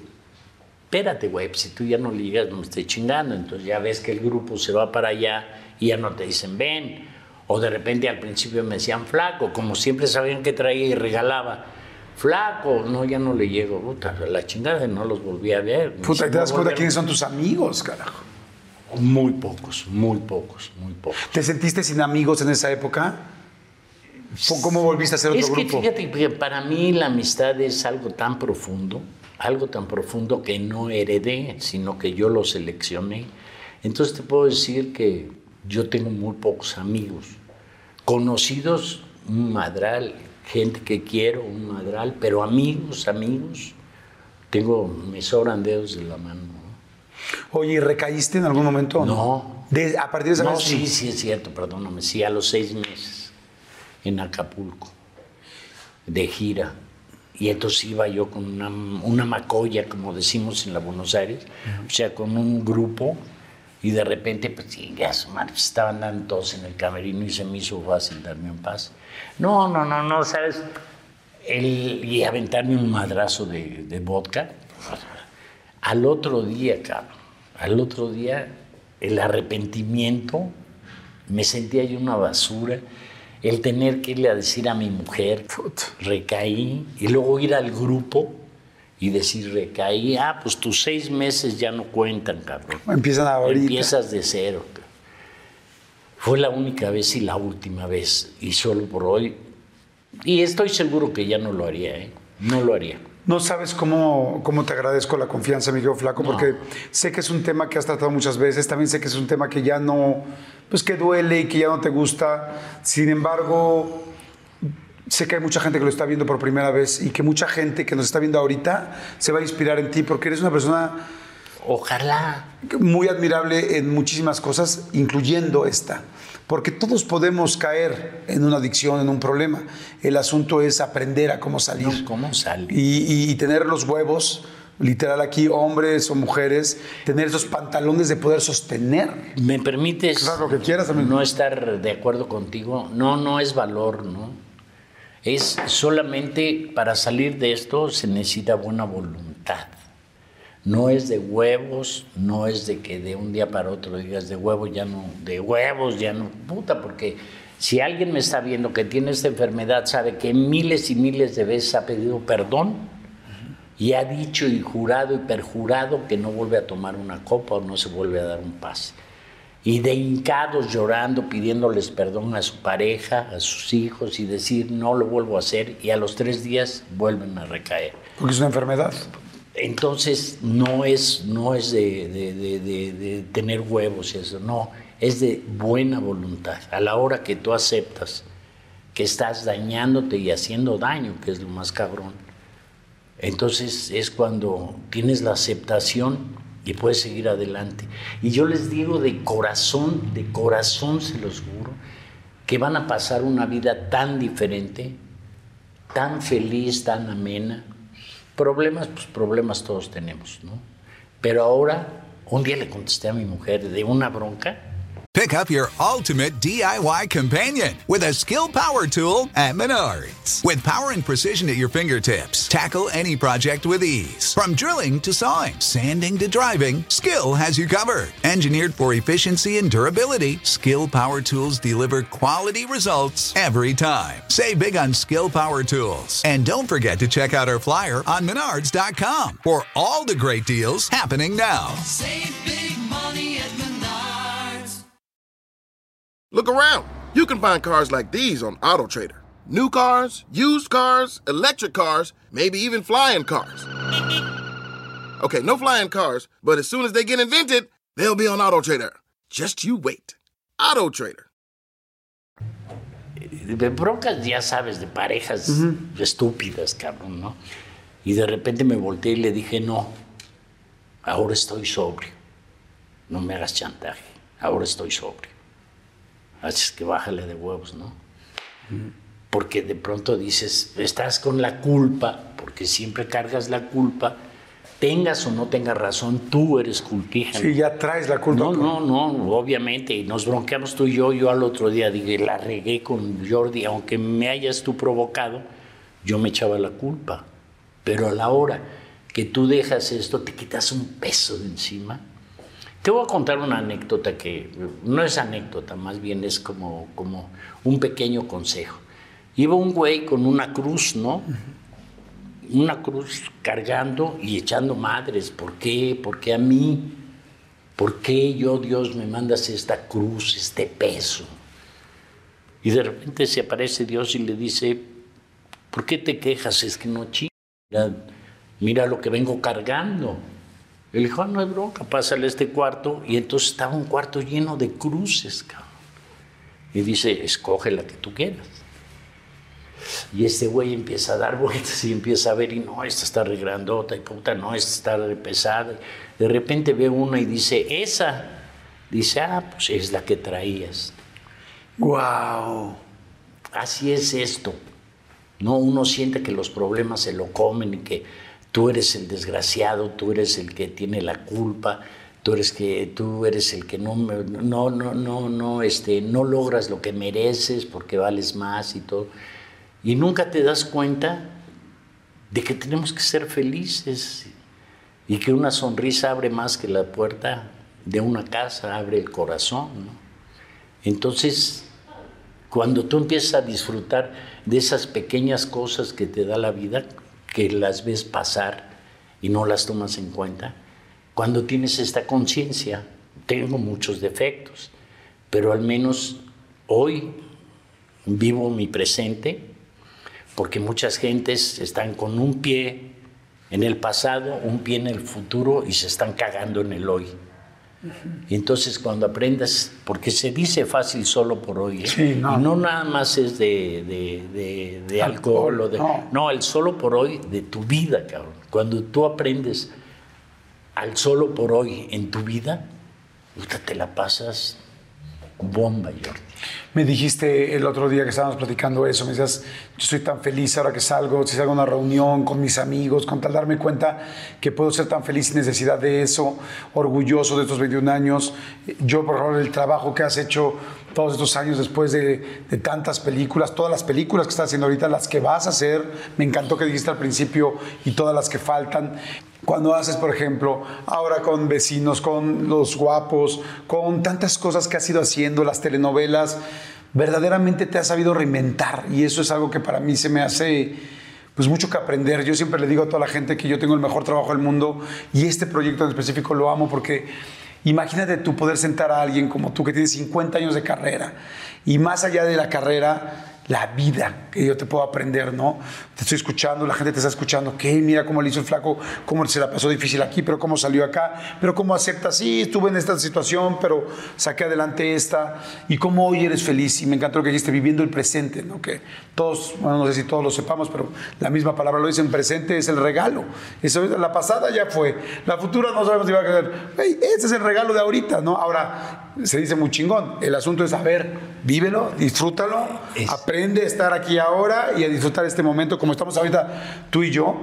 B: espérate, güey, pues, si tú ya no ligas, no me estés chingando. Entonces ya ves que el grupo se va para allá y ya no te dicen ven. O de repente al principio me decían flaco, como siempre sabían que traía y regalaba. Flaco, no, ya no le llego, puta, la chingada, no los volví a ver.
A: Puta, te das cuenta quiénes son tus amigos, carajo.
B: Muy pocos, muy pocos, muy pocos.
A: ¿Te sentiste sin amigos en esa época? ¿O ¿Cómo volviste a hacer otro
B: Es que
A: grupo?
B: fíjate que para mí la amistad es algo tan profundo, algo tan profundo que no heredé, sino que yo lo seleccioné. Entonces te puedo decir que yo tengo muy pocos amigos. Conocidos, un madral, gente que quiero, un madral, pero amigos, amigos, tengo, me sobran dedos de la mano. ¿no?
A: Oye, ¿y recaíste en algún momento?
B: No.
A: De- a partir de esa
B: No,
A: vez,
B: sí, sí es cierto, perdóname, sí, a los seis meses en Acapulco, de gira. Y entonces iba yo con una, una macolla, como decimos en la Buenos Aires, o sea, con un grupo, y de repente, pues, sí, ya pues, estaban dando todos en el camerino y se me hizo fácil darme un paz. No, no, no, no, ¿sabes? El, y aventarme un madrazo de, de vodka. Al otro día, cabrón, al otro día, el arrepentimiento, me sentía yo una basura, el tener que irle a decir a mi mujer, recaí, y luego ir al grupo y decir, recaí, ah, pues tus seis meses ya no cuentan, cabrón.
A: Empiezan ahorita.
B: Empiezas de cero. Fue la única vez y la última vez, y solo por hoy. Y estoy seguro que ya no lo haría, ¿eh? No lo haría.
A: No sabes cómo, cómo te agradezco la confianza, Miguel Flaco,
B: No.
A: porque sé que es un tema que has tratado muchas veces, también sé que es un tema que ya no, pues que duele y que ya no te gusta. Sin embargo, sé que hay mucha gente que lo está viendo por primera vez y que mucha gente que nos está viendo ahorita se va a inspirar en ti porque eres una persona
B: Ojalá.
A: muy admirable en muchísimas cosas, incluyendo esta. Porque todos podemos caer en una adicción, en un problema. El asunto es aprender a cómo salir.
B: No, ¿Cómo?
A: Y, y- y tener los huevos, literal aquí, hombres o mujeres, tener esos pantalones de poder sostener.
B: ¿Me permites
A: Claro, lo que quieras, amigo.
B: no estar de acuerdo contigo? No, no es valor, ¿no? Es solamente para salir de esto se necesita buena voluntad. No es de huevos, no es de que de un día para otro digas de huevos ya no, de huevos ya no, puta, porque si alguien me está viendo que tiene esta enfermedad, sabe que miles y miles de veces ha pedido perdón y ha dicho y jurado y perjurado que no vuelve a tomar una copa o no se vuelve a dar un pase. Y de hincados llorando, pidiéndoles perdón a su pareja, a sus hijos y decir no lo vuelvo a hacer y a los tres días vuelven a recaer.
A: Porque es una enfermedad.
B: Entonces no es, no es de, de- de- tener huevos y eso, no, es de buena voluntad. A la hora que tú aceptas que estás dañándote y haciendo daño, que es lo más cabrón, entonces es cuando tienes la aceptación y puedes seguir adelante. Y yo les digo de corazón, de corazón se los juro, que van a pasar una vida tan diferente, tan feliz, tan amena. Problemas, pues problemas todos tenemos, ¿no? Pero ahora, un día le contesté a mi mujer de una bronca
C: Pick up your ultimate DIY companion with a skill power tool at Menards. With power and precision at your fingertips, tackle any project with ease. From drilling to sawing, sanding to driving, Skill has you covered. Engineered for efficiency and durability, Skill Power Tools deliver quality results every time. Save big on Skill Power Tools. And don't forget to check out our flyer on menards.com for all the great deals happening now.
D: Save big money at Menards.
E: Look around. You can find cars like these on AutoTrader. New cars, used cars, electric cars, maybe even flying cars. Okay, no flying cars, but as soon as they get invented, they'll be on AutoTrader. Just you wait. AutoTrader.
B: de broncas, ya sabes, de parejas estúpidas, cabrón, ¿no? Y de repente me volteé y le dije, no, ahora estoy sobrio. No me hagas chantaje, ahora estoy sobrio. Así es que bájale de huevos, ¿no? Porque de pronto dices, estás con la culpa, porque siempre cargas la culpa, tengas o no tengas razón, tú eres culpígeno.
A: Sí, ya traes la culpa.
B: No, no, no, obviamente, y nos bronqueamos tú y yo, yo al otro día dije, la regué con Jordi, aunque me hayas tú provocado, yo me echaba la culpa. Pero a la hora que tú dejas esto, te quitas un peso de encima. Te voy a contar una anécdota que no es anécdota, más bien es como, como un pequeño consejo. Iba un güey con una cruz, ¿no? Una cruz cargando y echando madres. ¿Por qué? ¿Por qué a mí? ¿Por qué yo, Dios, me mandas esta cruz, este peso? Y de repente se aparece Dios y le dice, ¿por qué te quejas? Es que no chingas. Mira, mira lo que vengo cargando. Él dijo, "Ah, no hay bronca, pásale este cuarto. Y entonces estaba un cuarto lleno de cruces, cabrón. Y dice, escoge la que tú quieras. Y este güey empieza a dar vueltas y empieza a ver, y no, esta está re grandota, y puta, no, esta está re pesada. De repente ve una y dice, esa. Dice, ah, pues es la que traías.
A: Wow.
B: Así es esto. No, uno siente que los problemas se lo comen y que tú eres el desgraciado, tú eres el que tiene la culpa, tú eres que tú eres el que no no no no no este no logras lo que mereces porque vales más y todo. Y nunca te das cuenta de que tenemos que ser felices y que una sonrisa abre más que la puerta de una casa, abre el corazón, ¿no? Entonces, cuando tú empiezas a disfrutar de esas pequeñas cosas que te da la vida, que las ves pasar y no las tomas en cuenta, cuando tienes esta conciencia, tengo muchos defectos, pero al menos hoy vivo mi presente, porque muchas gentes están con un pie en el pasado, un pie en el futuro y se están cagando en el hoy. Y entonces cuando aprendas, porque se dice fácil solo por hoy, ¿eh?
A: Sí, no.
B: y no nada más es de, de- de- de alcohol, o de,
A: no.
B: no, el solo por hoy de tu vida, cabrón. Cuando tú aprendes al solo por hoy en tu vida, te la pasas bomba, Jordi.
A: Me dijiste el otro día que estábamos platicando eso, me decías, yo estoy tan feliz ahora que salgo, si salgo a una reunión con mis amigos, con tal darme cuenta que puedo ser tan feliz sin necesidad de eso, orgulloso de estos 21 años. Yo, por favor, el trabajo que has hecho todos estos años después de, de tantas películas, todas las películas que estás haciendo ahorita, las que vas a hacer, me encantó que dijiste al principio y todas las que faltan. Cuando haces, por ejemplo, ahora con vecinos, con los guapos, con tantas cosas que has ido haciendo, las telenovelas, verdaderamente te has sabido reinventar y eso es algo que para mí se me hace pues mucho que aprender. Yo siempre le digo a toda la gente que yo tengo el mejor trabajo del mundo y este proyecto en específico lo amo porque imagínate tú poder sentar a alguien como tú que tienes 50 años de carrera y más allá de la carrera la vida que yo te puedo aprender, ¿no? Te estoy escuchando, la gente te está escuchando, ¿qué? Mira cómo le hizo el flaco, cómo se la pasó difícil aquí, pero cómo salió acá, pero cómo acepta, sí, estuve en esta situación, pero saqué adelante esta, y cómo hoy eres feliz. Y me encantó lo que dijiste, viviendo el presente, ¿no? Que todos, bueno, no sé si todos lo sepamos, pero la misma palabra lo dice en presente, es el regalo. Eso, la pasada ya fue, la futura no sabemos si va a quedar. Hey, ese es el regalo de ahorita, ¿no? Ahora, se dice muy chingón, el asunto es, a ver, vívelo, disfrútalo, aprende a estar aquí ahora y a disfrutar este momento como estamos ahorita tú y yo.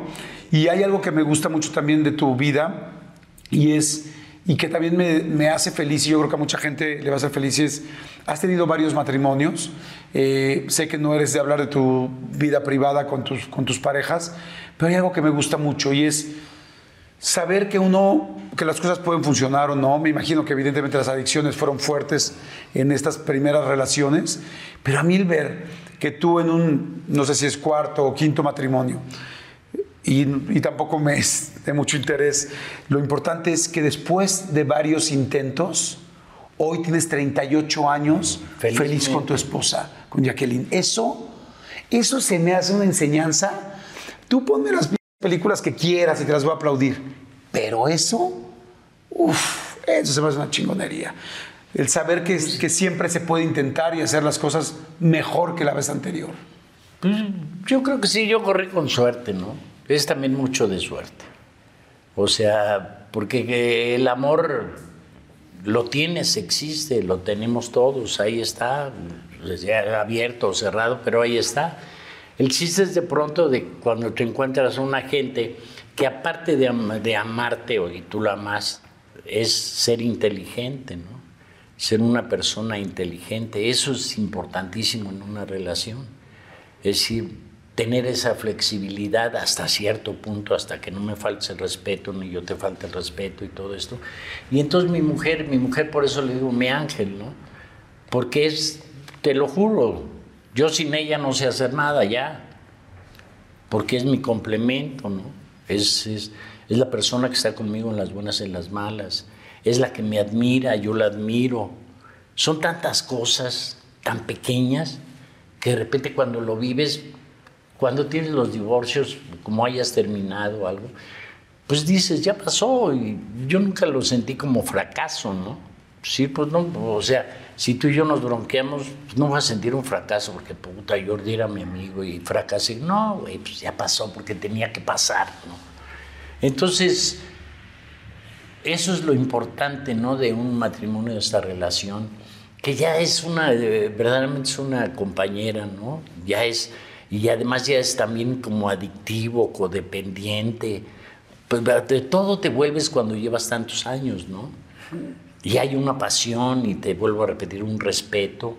A: Y hay algo que me gusta mucho también de tu vida y es y que también me, me hace feliz y yo creo que a mucha gente le va a hacer feliz es has tenido varios matrimonios eh, sé que no eres de hablar de tu vida privada con tus, con tus parejas pero hay algo que me gusta mucho y es saber que uno, que las cosas pueden funcionar o no. Me imagino que evidentemente las adicciones fueron fuertes en estas primeras relaciones, pero a mí el ver que tú en un, no sé si es cuarto o quinto matrimonio, y, y tampoco me es de mucho interés, lo importante es que después de varios intentos, hoy tienes 38 años feliz con tu esposa, con Jacqueline. Eso, eso se me hace una enseñanza. Tú ponme las películas que quieras y te las voy a aplaudir. Pero eso, uff, eso se me hace una chingonería. El saber que, que siempre se puede intentar y hacer las cosas mejor que la vez anterior.
B: Pues, yo creo que sí, yo corrí con suerte, ¿no? Es también mucho de suerte. O sea, porque que el amor lo tienes, existe, lo tenemos todos, ahí está, pues, abierto o cerrado, pero ahí está. El chiste es de pronto de cuando te encuentras una gente que aparte de amarte o y tú la amas, es ser inteligente, ¿no? Ser una persona inteligente, eso es importantísimo en una relación. Es decir, tener esa flexibilidad hasta cierto punto, hasta que no me falte el respeto, ni yo te falte el respeto y todo esto. Y entonces mi mujer, mi mujer por eso le digo mi ángel, ¿no? Porque es, te lo juro, yo sin ella no sé hacer nada ya, porque es mi complemento, ¿no? Es, es, es la persona que está conmigo en las buenas y en las malas, es la que me admira, yo la admiro. Son tantas cosas tan pequeñas que de repente cuando lo vives, cuando tienes los divorcios, como hayas terminado algo, pues dices, ya pasó, y yo nunca lo sentí como fracaso, ¿no? Sí, pues no, o sea, si tú y yo nos bronqueamos, pues no vas a sentir un fracaso, porque puta, Jordi era mi amigo y fracasé. No, güey, pues ya pasó, porque tenía que pasar, ¿no? Entonces, eso es lo importante, ¿no? De un matrimonio, de esta relación, que ya es una, eh, verdaderamente es una compañera, ¿no? Ya es, y además ya es también como adictivo, codependiente. Pues de todo te vuelves cuando llevas tantos años, ¿no? Y hay una pasión, y te vuelvo a repetir, un respeto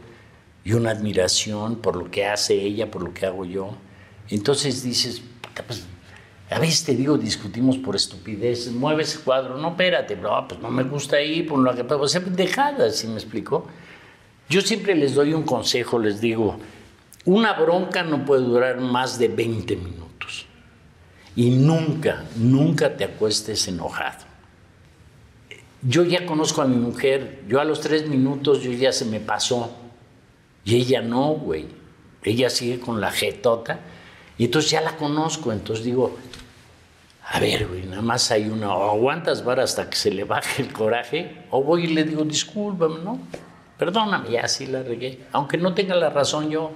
B: y una admiración por lo que hace ella, por lo que hago yo. Entonces dices, pues, a veces te digo, discutimos por estupideces, mueve ese cuadro, no, espérate, no, pues no me gusta ahí, por lo que, o sea, pendejadas, ¿sí me explico? Yo siempre les doy un consejo, les digo, una bronca no puede durar más de 20 minutos. Y nunca, nunca te acuestes enojado. Yo ya conozco a mi mujer, yo a los tres minutos yo ya se me pasó. Y ella no, güey. Ella sigue con la jetota. Y entonces ya la conozco. Entonces digo, a ver, güey, nada más hay una. O aguantas vara hasta que se le baje el coraje, o voy y le digo, discúlpame, ¿no? Perdóname, ya sí la regué. Aunque no tenga la razón yo,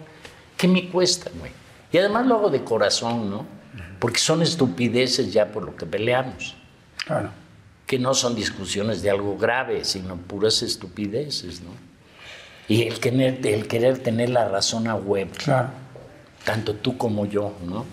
B: ¿qué me cuesta, güey? Y además lo hago de corazón, ¿no? Porque son estupideces ya por lo que peleamos
A: Claro.
B: Que no son discusiones de algo grave, sino puras estupideces, ¿no? Y el querer, el querer tener la razón a web,
A: Claro.
B: tanto tú como yo, ¿no?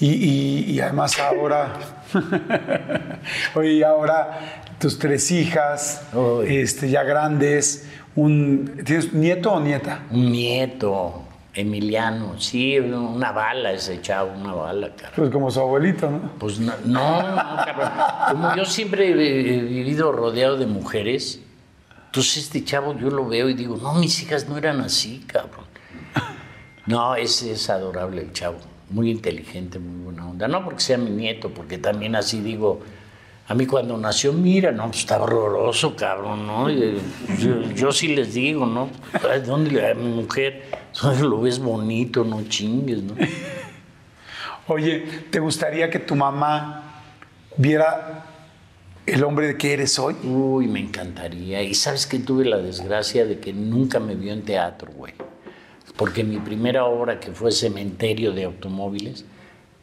A: Y, y- y además ahora, oye, ahora tus tres hijas, este, ya grandes, un, ¿tienes nieto o nieta?
B: Un nieto, Emiliano, sí, una bala ese chavo, una bala, cara.
A: Pues como su abuelito, ¿no?
B: Pues no, no, no, cabrón. Como yo siempre he vivido rodeado de mujeres, entonces este chavo yo lo veo y digo, no, mis hijas no eran así, cabrón. No, ese es adorable el chavo, muy inteligente, muy buena onda. No porque sea mi nieto, porque también así digo, a mí cuando nació, mira, no, pues está horroroso, cabrón, ¿no? Y, eh, Yo, yo sí les digo, ¿no? ¿Dónde le- a mi mujer? Lo ves bonito, no chingues, ¿no?
A: Oye, ¿te gustaría que tu mamá viera el hombre que eres hoy?
B: Uy, me encantaría. Y sabes que tuve la desgracia de que nunca me vio en teatro, güey. Porque mi primera obra, que fue Cementerio de Automóviles,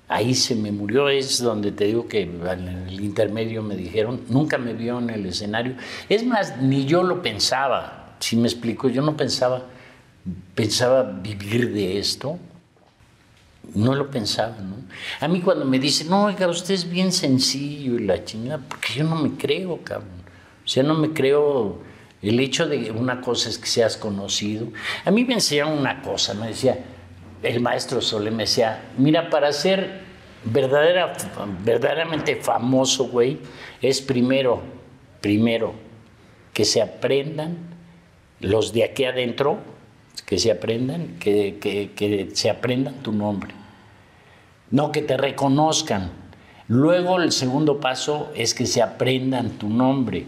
B: ahí se me murió. Es donde te digo que en el intermedio me dijeron, nunca me vio en el escenario. Es más, ni yo lo pensaba. Si me explico, yo no pensaba, pensaba vivir de esto. No lo pensaba, ¿no? A mí cuando me dicen, no, oiga, usted es bien sencillo y la chingada, porque yo no me creo, cabrón. O sea, no me creo el hecho de una cosa es que seas conocido. A mí me enseñaron una cosa, me decía, el maestro Sole me decía, mira, para ser verdadera, verdaderamente famoso, güey, es primero, primero, que se aprendan los de aquí adentro, que se aprendan, que- que se aprendan tu nombre. No que te reconozcan. Luego el segundo paso es que se aprendan tu nombre.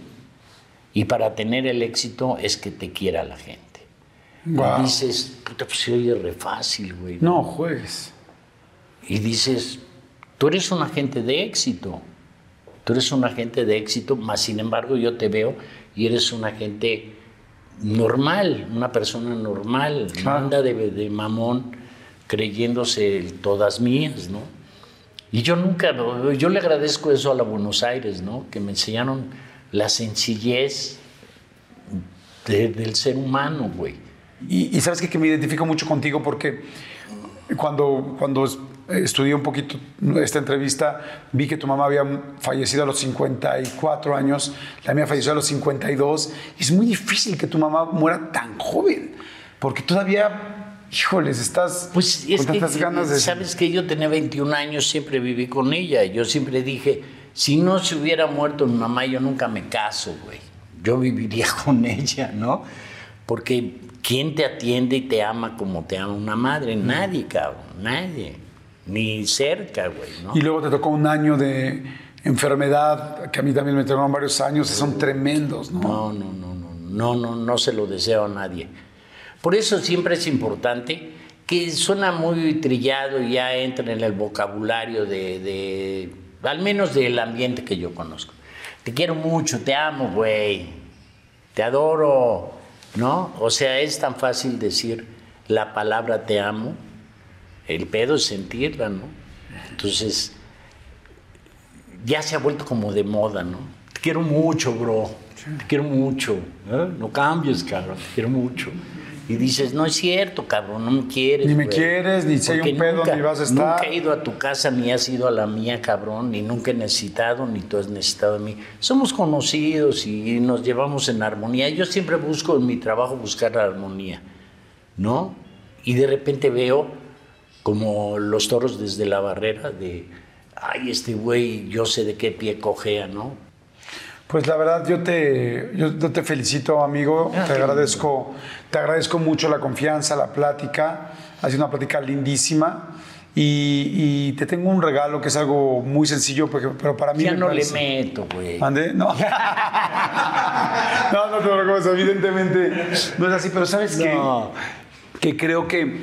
B: Y para tener el éxito es que te quiera la gente.
A: Guau.
B: Dices, puta, pues se oye re fácil, güey.
A: No, juegues.
B: Y dices, tú eres un agente de éxito. Tú eres un agente de éxito, más sin embargo yo te veo y eres un agente normal, una persona normal, no
A: Claro.
B: anda de, de mamón creyéndose todas mías, ¿no? Y yo nunca, yo le agradezco eso a la Buenos Aires, ¿no? Que me enseñaron la sencillez de- del ser humano, güey.
A: Y, y sabes qué? que me identifico mucho contigo porque cuando, cuando es- estudié un poquito esta entrevista, vi que tu mamá había fallecido a los 54 años, la mía falleció a los 52. Y es muy difícil que tu mamá muera tan joven, porque todavía, híjoles, estás
B: Pues es
A: con
B: que,
A: tantas ganas de...
B: sabes que yo tenía 21 años, siempre viví con ella. Yo siempre dije, si no se hubiera muerto mi mamá, yo nunca me caso, güey. Yo viviría con ella, ¿no? Porque ¿quién te atiende y te ama como te ama una madre? Nadie, cabrón, nadie. Ni cerca, güey, ¿no?
A: Y luego te tocó un año de enfermedad, que a mí también me tocaron varios años, son tremendos, ¿no?
B: No, no, no, no, no, no, no se lo deseo a nadie. Por eso siempre es importante que suena muy trillado y ya entra en el vocabulario de, de- al menos del ambiente que yo conozco. Te quiero mucho, te amo, güey, te adoro, ¿no? O sea, es tan fácil decir la palabra te amo, el pedo es sentirla, ¿no? Entonces, ya se ha vuelto como de moda, ¿no? Te quiero mucho, bro. Te quiero mucho. ¿eh? No cambies, cabrón. Te quiero mucho. Y dices, no es cierto, cabrón, no me quieres.
A: Ni me
B: güey".
A: quieres, ni si hay
B: Porque
A: un pedo,
B: nunca-
A: ni vas a estar.
B: Nunca he ido a tu casa, ni has ido a la mía, cabrón, ni nunca he necesitado, ni tú has necesitado de mí. Somos conocidos y nos llevamos en armonía. Yo siempre busco en mi trabajo buscar la armonía, ¿no? Y de repente veo como los toros desde la barrera de, ay, este güey, yo sé de qué pie cojea, ¿no?
A: Pues la verdad yo te, yo, te felicito, amigo.
B: Ah,
A: te agradezco, te agradezco mucho la confianza, la plática. Ha sido una plática lindísima. Y, y te tengo un regalo que es algo muy sencillo, porque, pero para mí
B: Ya
A: me
B: no le meto, güey.
A: ¿Ande? No. no, no te preocupes, evidentemente no es así, pero sabes qué?
B: No.
A: que creo que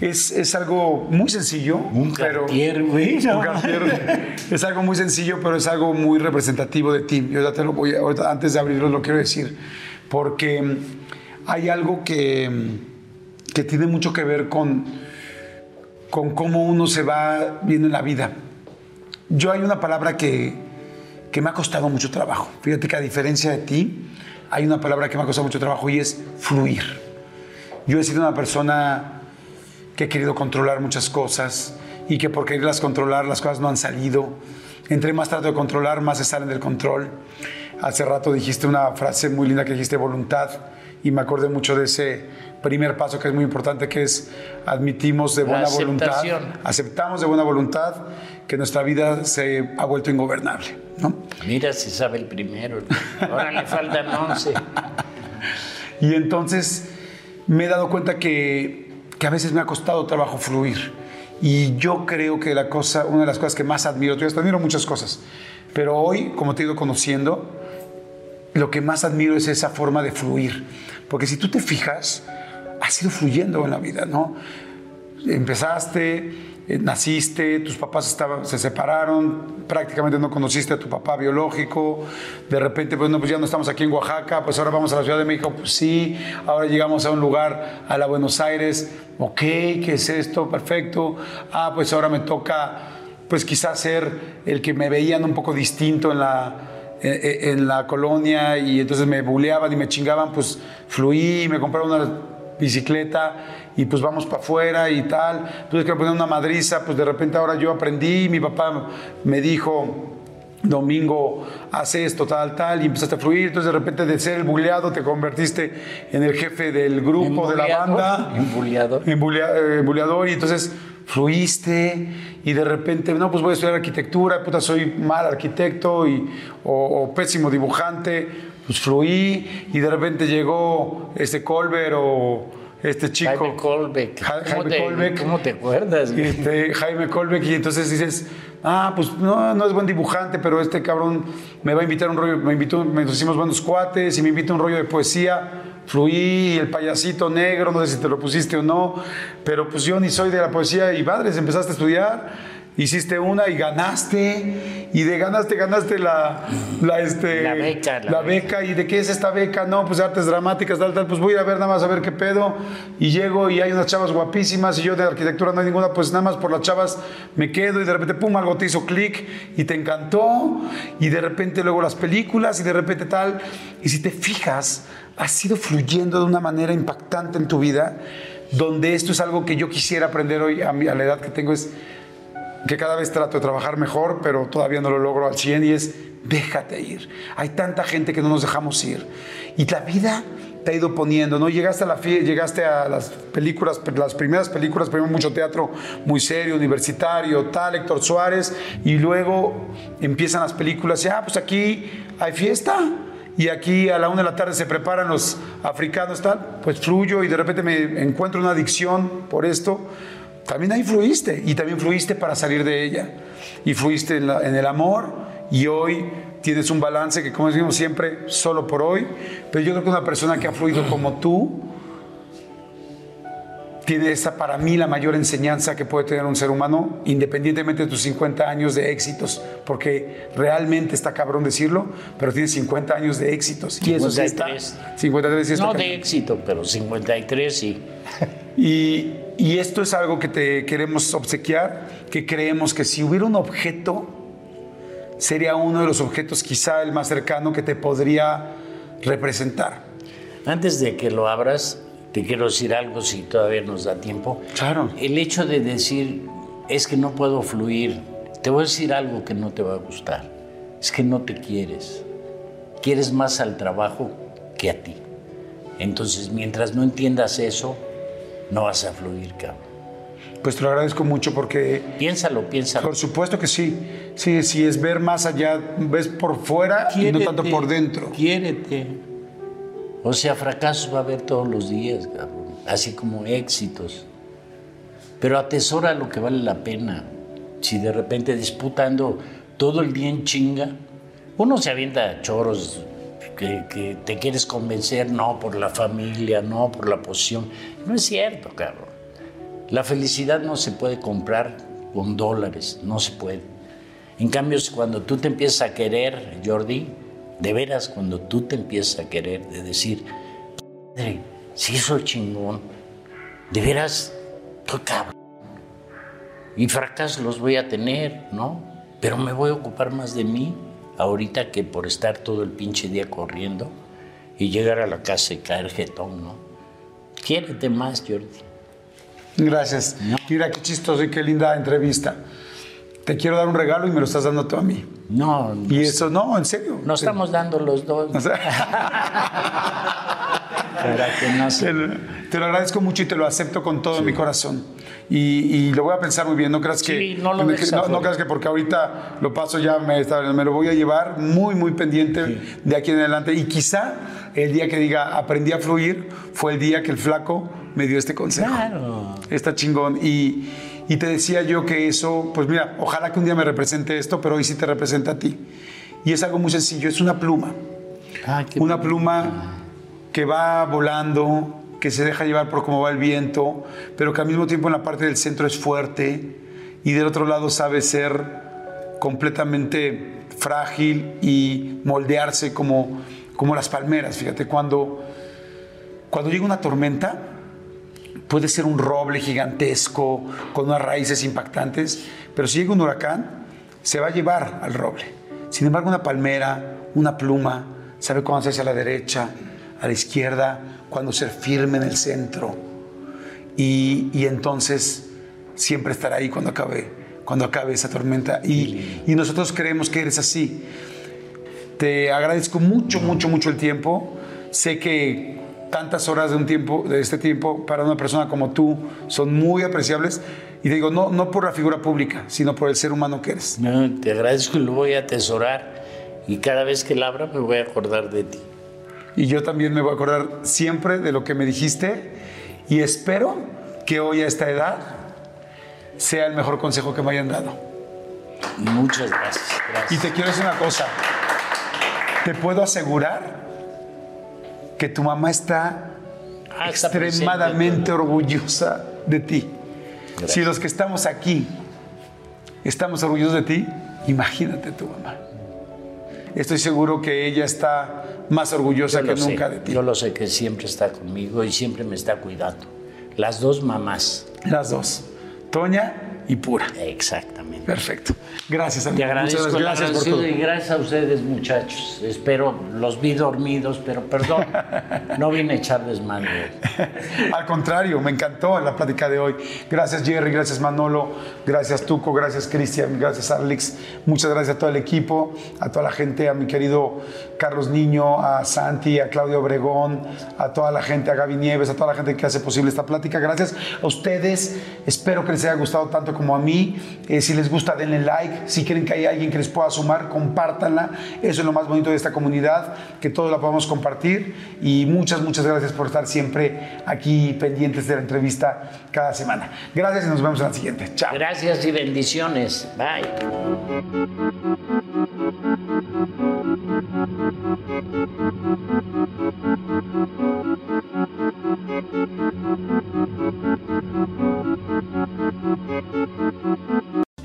A: es, es algo muy sencillo.
B: Un
A: pero,
B: Cartier, güey, no
A: Un Cartier. es algo muy sencillo, pero es algo muy representativo de ti. Yo ya te lo voy a, antes de abrirlo lo quiero decir, porque mm, hay algo que, mm, que tiene mucho que ver con, con cómo uno se va viendo en la vida. Yo hay una palabra que, que me ha costado mucho trabajo. Fíjate que a diferencia de ti, hay una palabra que me ha costado mucho trabajo y es fluir. Yo he sido una persona que he querido controlar muchas cosas y que por quererlas controlar las cosas no han salido. Entre más trato de controlar, más se salen del control. Hace rato dijiste una frase muy linda que dijiste voluntad y me acordé mucho de ese primer paso que es muy importante que es admitimos de buena voluntad, aceptamos de buena voluntad que nuestra vida se ha vuelto ingobernable, ¿no?
B: Mira si sabe el primero. Ahora le faltan 11.
A: Y entonces me he dado cuenta que, que a veces me ha costado trabajo fluir. Y yo creo que la cosa, una de las cosas que más admiro, yo admiro muchas cosas, pero hoy, como te he ido conociendo, lo que más admiro es esa forma de fluir. Porque si tú te fijas, has ido fluyendo en la vida, ¿no? Empezaste, eh, naciste, tus papás se separaron, prácticamente no conociste a tu papá biológico, de repente, pues, no, pues ya no estamos aquí en Oaxaca, pues ahora vamos a la Ciudad de México, pues sí, ahora llegamos a un lugar, a la Buenos Aires, ok, ¿qué es esto? Perfecto, ah, pues ahora me toca, pues quizás ser el que me veían un poco distinto en la, en, en la colonia y entonces me buleaban y me chingaban, pues fluí, me compraron una bicicleta y pues vamos para afuera y tal. Entonces que me poner una madriza, pues de repente ahora yo aprendí, mi papá me dijo, Domingo, haz esto, tal, tal, y empezaste a fluir. Entonces, de repente, de ser el buleado, te convertiste en el jefe del grupo, de la banda.
B: embuleador.
A: Embulea- eh, embuleador, y entonces fluiste, y de repente, no, pues voy a estudiar arquitectura, puta, soy mal arquitecto y, o, o pésimo dibujante. Pues fluí, y de repente llegó este Colbert o este chico.
B: Jaime Colbeck.
A: Ja-
B: ¿Cómo te-
A: Colbeck.
B: cómo te acuerdas, güey?
A: Este, Jaime Colbeck, y entonces dices, ah, pues no, no es buen dibujante, pero este cabrón me va a invitar un rollo, me invitó, nos hicimos buenos cuates y me invita a un rollo de poesía. Fluí, el payasito negro, no sé si te lo pusiste o no, pero pues yo ni soy de la poesía y madres, empezaste a estudiar. Hiciste una y ganaste, y de ganaste, ganaste la, la, este,
B: La beca, la
A: la beca. ¿Y de qué es esta beca? No, pues artes dramáticas, tal, tal. Pues voy a ver nada más a ver qué pedo. Y llego y hay unas chavas guapísimas y yo de arquitectura no hay ninguna, pues nada más por las chavas me quedo y de repente, pum, algo te hizo clic y te encantó. Y de repente luego las películas y de repente tal. Y si te fijas, has ido fluyendo de una manera impactante en tu vida, donde esto es algo que yo quisiera aprender hoy a, mi- a la edad que tengo, es que cada vez trato de trabajar mejor, pero todavía no lo logro al 100 y es déjate ir. Hay tanta gente que no nos dejamos ir. Y la vida te ha ido poniendo, ¿no? Llegaste a la llegaste a las películas, las primeras películas, primero mucho teatro muy serio, universitario, tal, Héctor Suárez, y luego empiezan las películas y, ah, pues aquí hay fiesta. Y aquí a la una de la tarde se preparan los africanos, tal, pues fluyo y de repente me encuentro una adicción por esto también ahí fluiste y también fluiste para salir de ella. Y fluiste en, la- en el amor y hoy tienes un balance que, como decimos siempre, solo por hoy. Pero yo creo que una persona que ha fluido como tú tiene esa para mí la mayor enseñanza que puede tener un ser humano, independientemente de tus 50 años de éxitos, porque realmente está cabrón decirlo, pero tienes 50 años de éxitos. Y eso sí está.
B: 53.
A: 53 sí está
B: No de éxito, pero 53 sí.
A: Y, y esto es algo que te queremos obsequiar, que creemos que si hubiera un objeto, sería uno de los objetos quizá el más cercano que te podría representar.
B: Antes de que lo abras, te quiero decir algo si todavía nos da tiempo.
A: Claro.
B: El hecho de decir es que no puedo fluir, te voy a decir algo que no te va a gustar. Es que no te quieres. Quieres más al trabajo que a ti. Entonces, mientras no entiendas eso, no vas a fluir, cabrón.
A: Pues te lo agradezco mucho porque
B: Piénsalo, piénsalo.
A: por supuesto que sí. Sí, sí, es ver más allá, ves por fuera y no tanto por dentro.
B: Quiérete. O sea, fracasos va a haber todos los días, cabrón. Así como éxitos. Pero atesora lo que vale la pena. Si de repente disputando todo el día en chinga, uno se avienta choros que, que te quieres convencer, no por la familia, no por la posición. No es cierto, cabrón. La felicidad no se puede comprar con dólares, no se puede. En cambio, cuando tú te empiezas a querer, Jordi, de veras, cuando tú te empiezas a querer, de decir, padre, si soy chingón, de veras, qué cabrón. Y fracasos los voy a tener, ¿no? Pero me voy a ocupar más de mí ahorita que por estar todo el pinche día corriendo y llegar a la casa y caer jetón, ¿no? Quiérete más, Jordi.
A: Gracias. Mira qué chistoso y qué linda entrevista. Te quiero dar un regalo y me lo estás dando tú a mí.
B: No,
A: Y eso, no, en serio.
B: nos estamos dando los dos.
A: O sea,
B: Para que no se-
A: Te lo, te lo agradezco mucho y te lo acepto con todo mi corazón. Y, y lo voy a pensar muy bien. No creas que,
B: Sí, no lo dejes
A: no, no creas que porque ahorita lo paso ya me, me lo voy a llevar muy, muy pendiente de aquí en adelante. Y quizá el día que diga aprendí a fluir fue el día que el flaco me dio este consejo.
B: Claro.
A: Está chingón. Y, y te decía yo que eso, pues mira, ojalá que un día me represente esto, pero hoy sí te representa a ti. Y es algo muy sencillo, es una pluma.
B: Ah,
A: Una pluma que va volando que se deja llevar por cómo va el viento, pero que al mismo tiempo en la parte del centro es fuerte y del otro lado sabe ser completamente frágil y moldearse como, como las palmeras. Fíjate, cuando, cuando llega una tormenta, puede ser un roble gigantesco con unas raíces impactantes, pero si llega un huracán, se va a llevar al roble. Sin embargo, una palmera, una pluma, sabe cuándo hacerse a la derecha, a la izquierda, cuando ser firme en el centro. Y, y entonces siempre estará ahí cuando acabe, cuando acabe esa tormenta. Y, y nosotros creemos que eres así. Te agradezco mucho, mucho, mucho el tiempo. Sé que tantas horas de un tiempo, de este tiempo, para una persona como tú, son muy apreciables. Y digo, no, no por la figura pública, sino por el ser humano que eres.
B: No, te agradezco y lo voy a atesorar. Y cada vez que la abra me voy a acordar de ti.
A: Y yo también me voy a acordar siempre de lo que me dijiste. Y espero que hoy a esta edad sea el mejor consejo que me hayan dado.
B: Muchas gracias.
A: Y
B: gracias.
A: te quiero decir una cosa. Te puedo asegurar que tu mamá está
B: Ah,
A: extremadamente orgullosa de ti.
B: Gracias.
A: Si los que estamos aquí estamos orgullosos de ti, imagínate tu mamá. Estoy seguro que ella está más orgullosa que
B: sé,
A: nunca de ti.
B: Yo lo sé que siempre está conmigo y siempre me está cuidando. Las dos mamás.
A: Las dos, Toña y Pura. Perfecto. Gracias,
B: Te
A: amigo.
B: agradezco
A: Muchas
B: el
A: gracias, gracias por todo.
B: y gracias a ustedes, muchachos. Espero, los vi dormidos, pero perdón, no vine a echar desmadre.
A: Al contrario, me encantó la plática de hoy. Gracias Jerry, gracias Manolo, gracias Tuco, gracias Cristian, gracias Alex. Muchas gracias a todo el equipo, a toda la gente, a mi querido Carlos Niño, a Santi, a Claudio Obregón, a toda la gente, a Gaby Nieves, a toda la gente que hace posible esta plática. Gracias a ustedes. Espero que les haya gustado tanto como a mí. Eh, si les gusta, denle like. Si quieren que haya alguien que les pueda sumar, compártanla. Eso es lo más bonito de esta comunidad, que todos la podamos compartir. Y muchas, muchas gracias por estar siempre aquí pendientes de la entrevista cada semana. Gracias y nos vemos en la siguiente. Chao.
B: Gracias y bendiciones. Bye.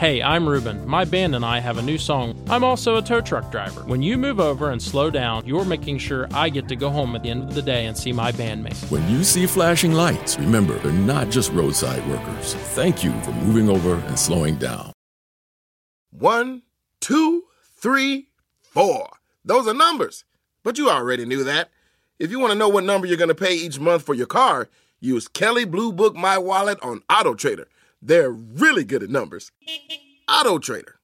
F: Hey, I'm Ruben. My band and I have a new song. I'm also a tow truck driver. When you move over and slow down, you're making sure I get to go home at the end of the day and see my bandmates.
G: When you see flashing lights, remember, they're not just roadside workers. Thank you for moving over and slowing down.
E: One, two, three, four. Those are numbers. But you already knew that. If you want to know what number you're going to pay each month for your car, use Kelly Blue Book My Wallet on Auto Trader. They're really good at numbers. Auto Trader.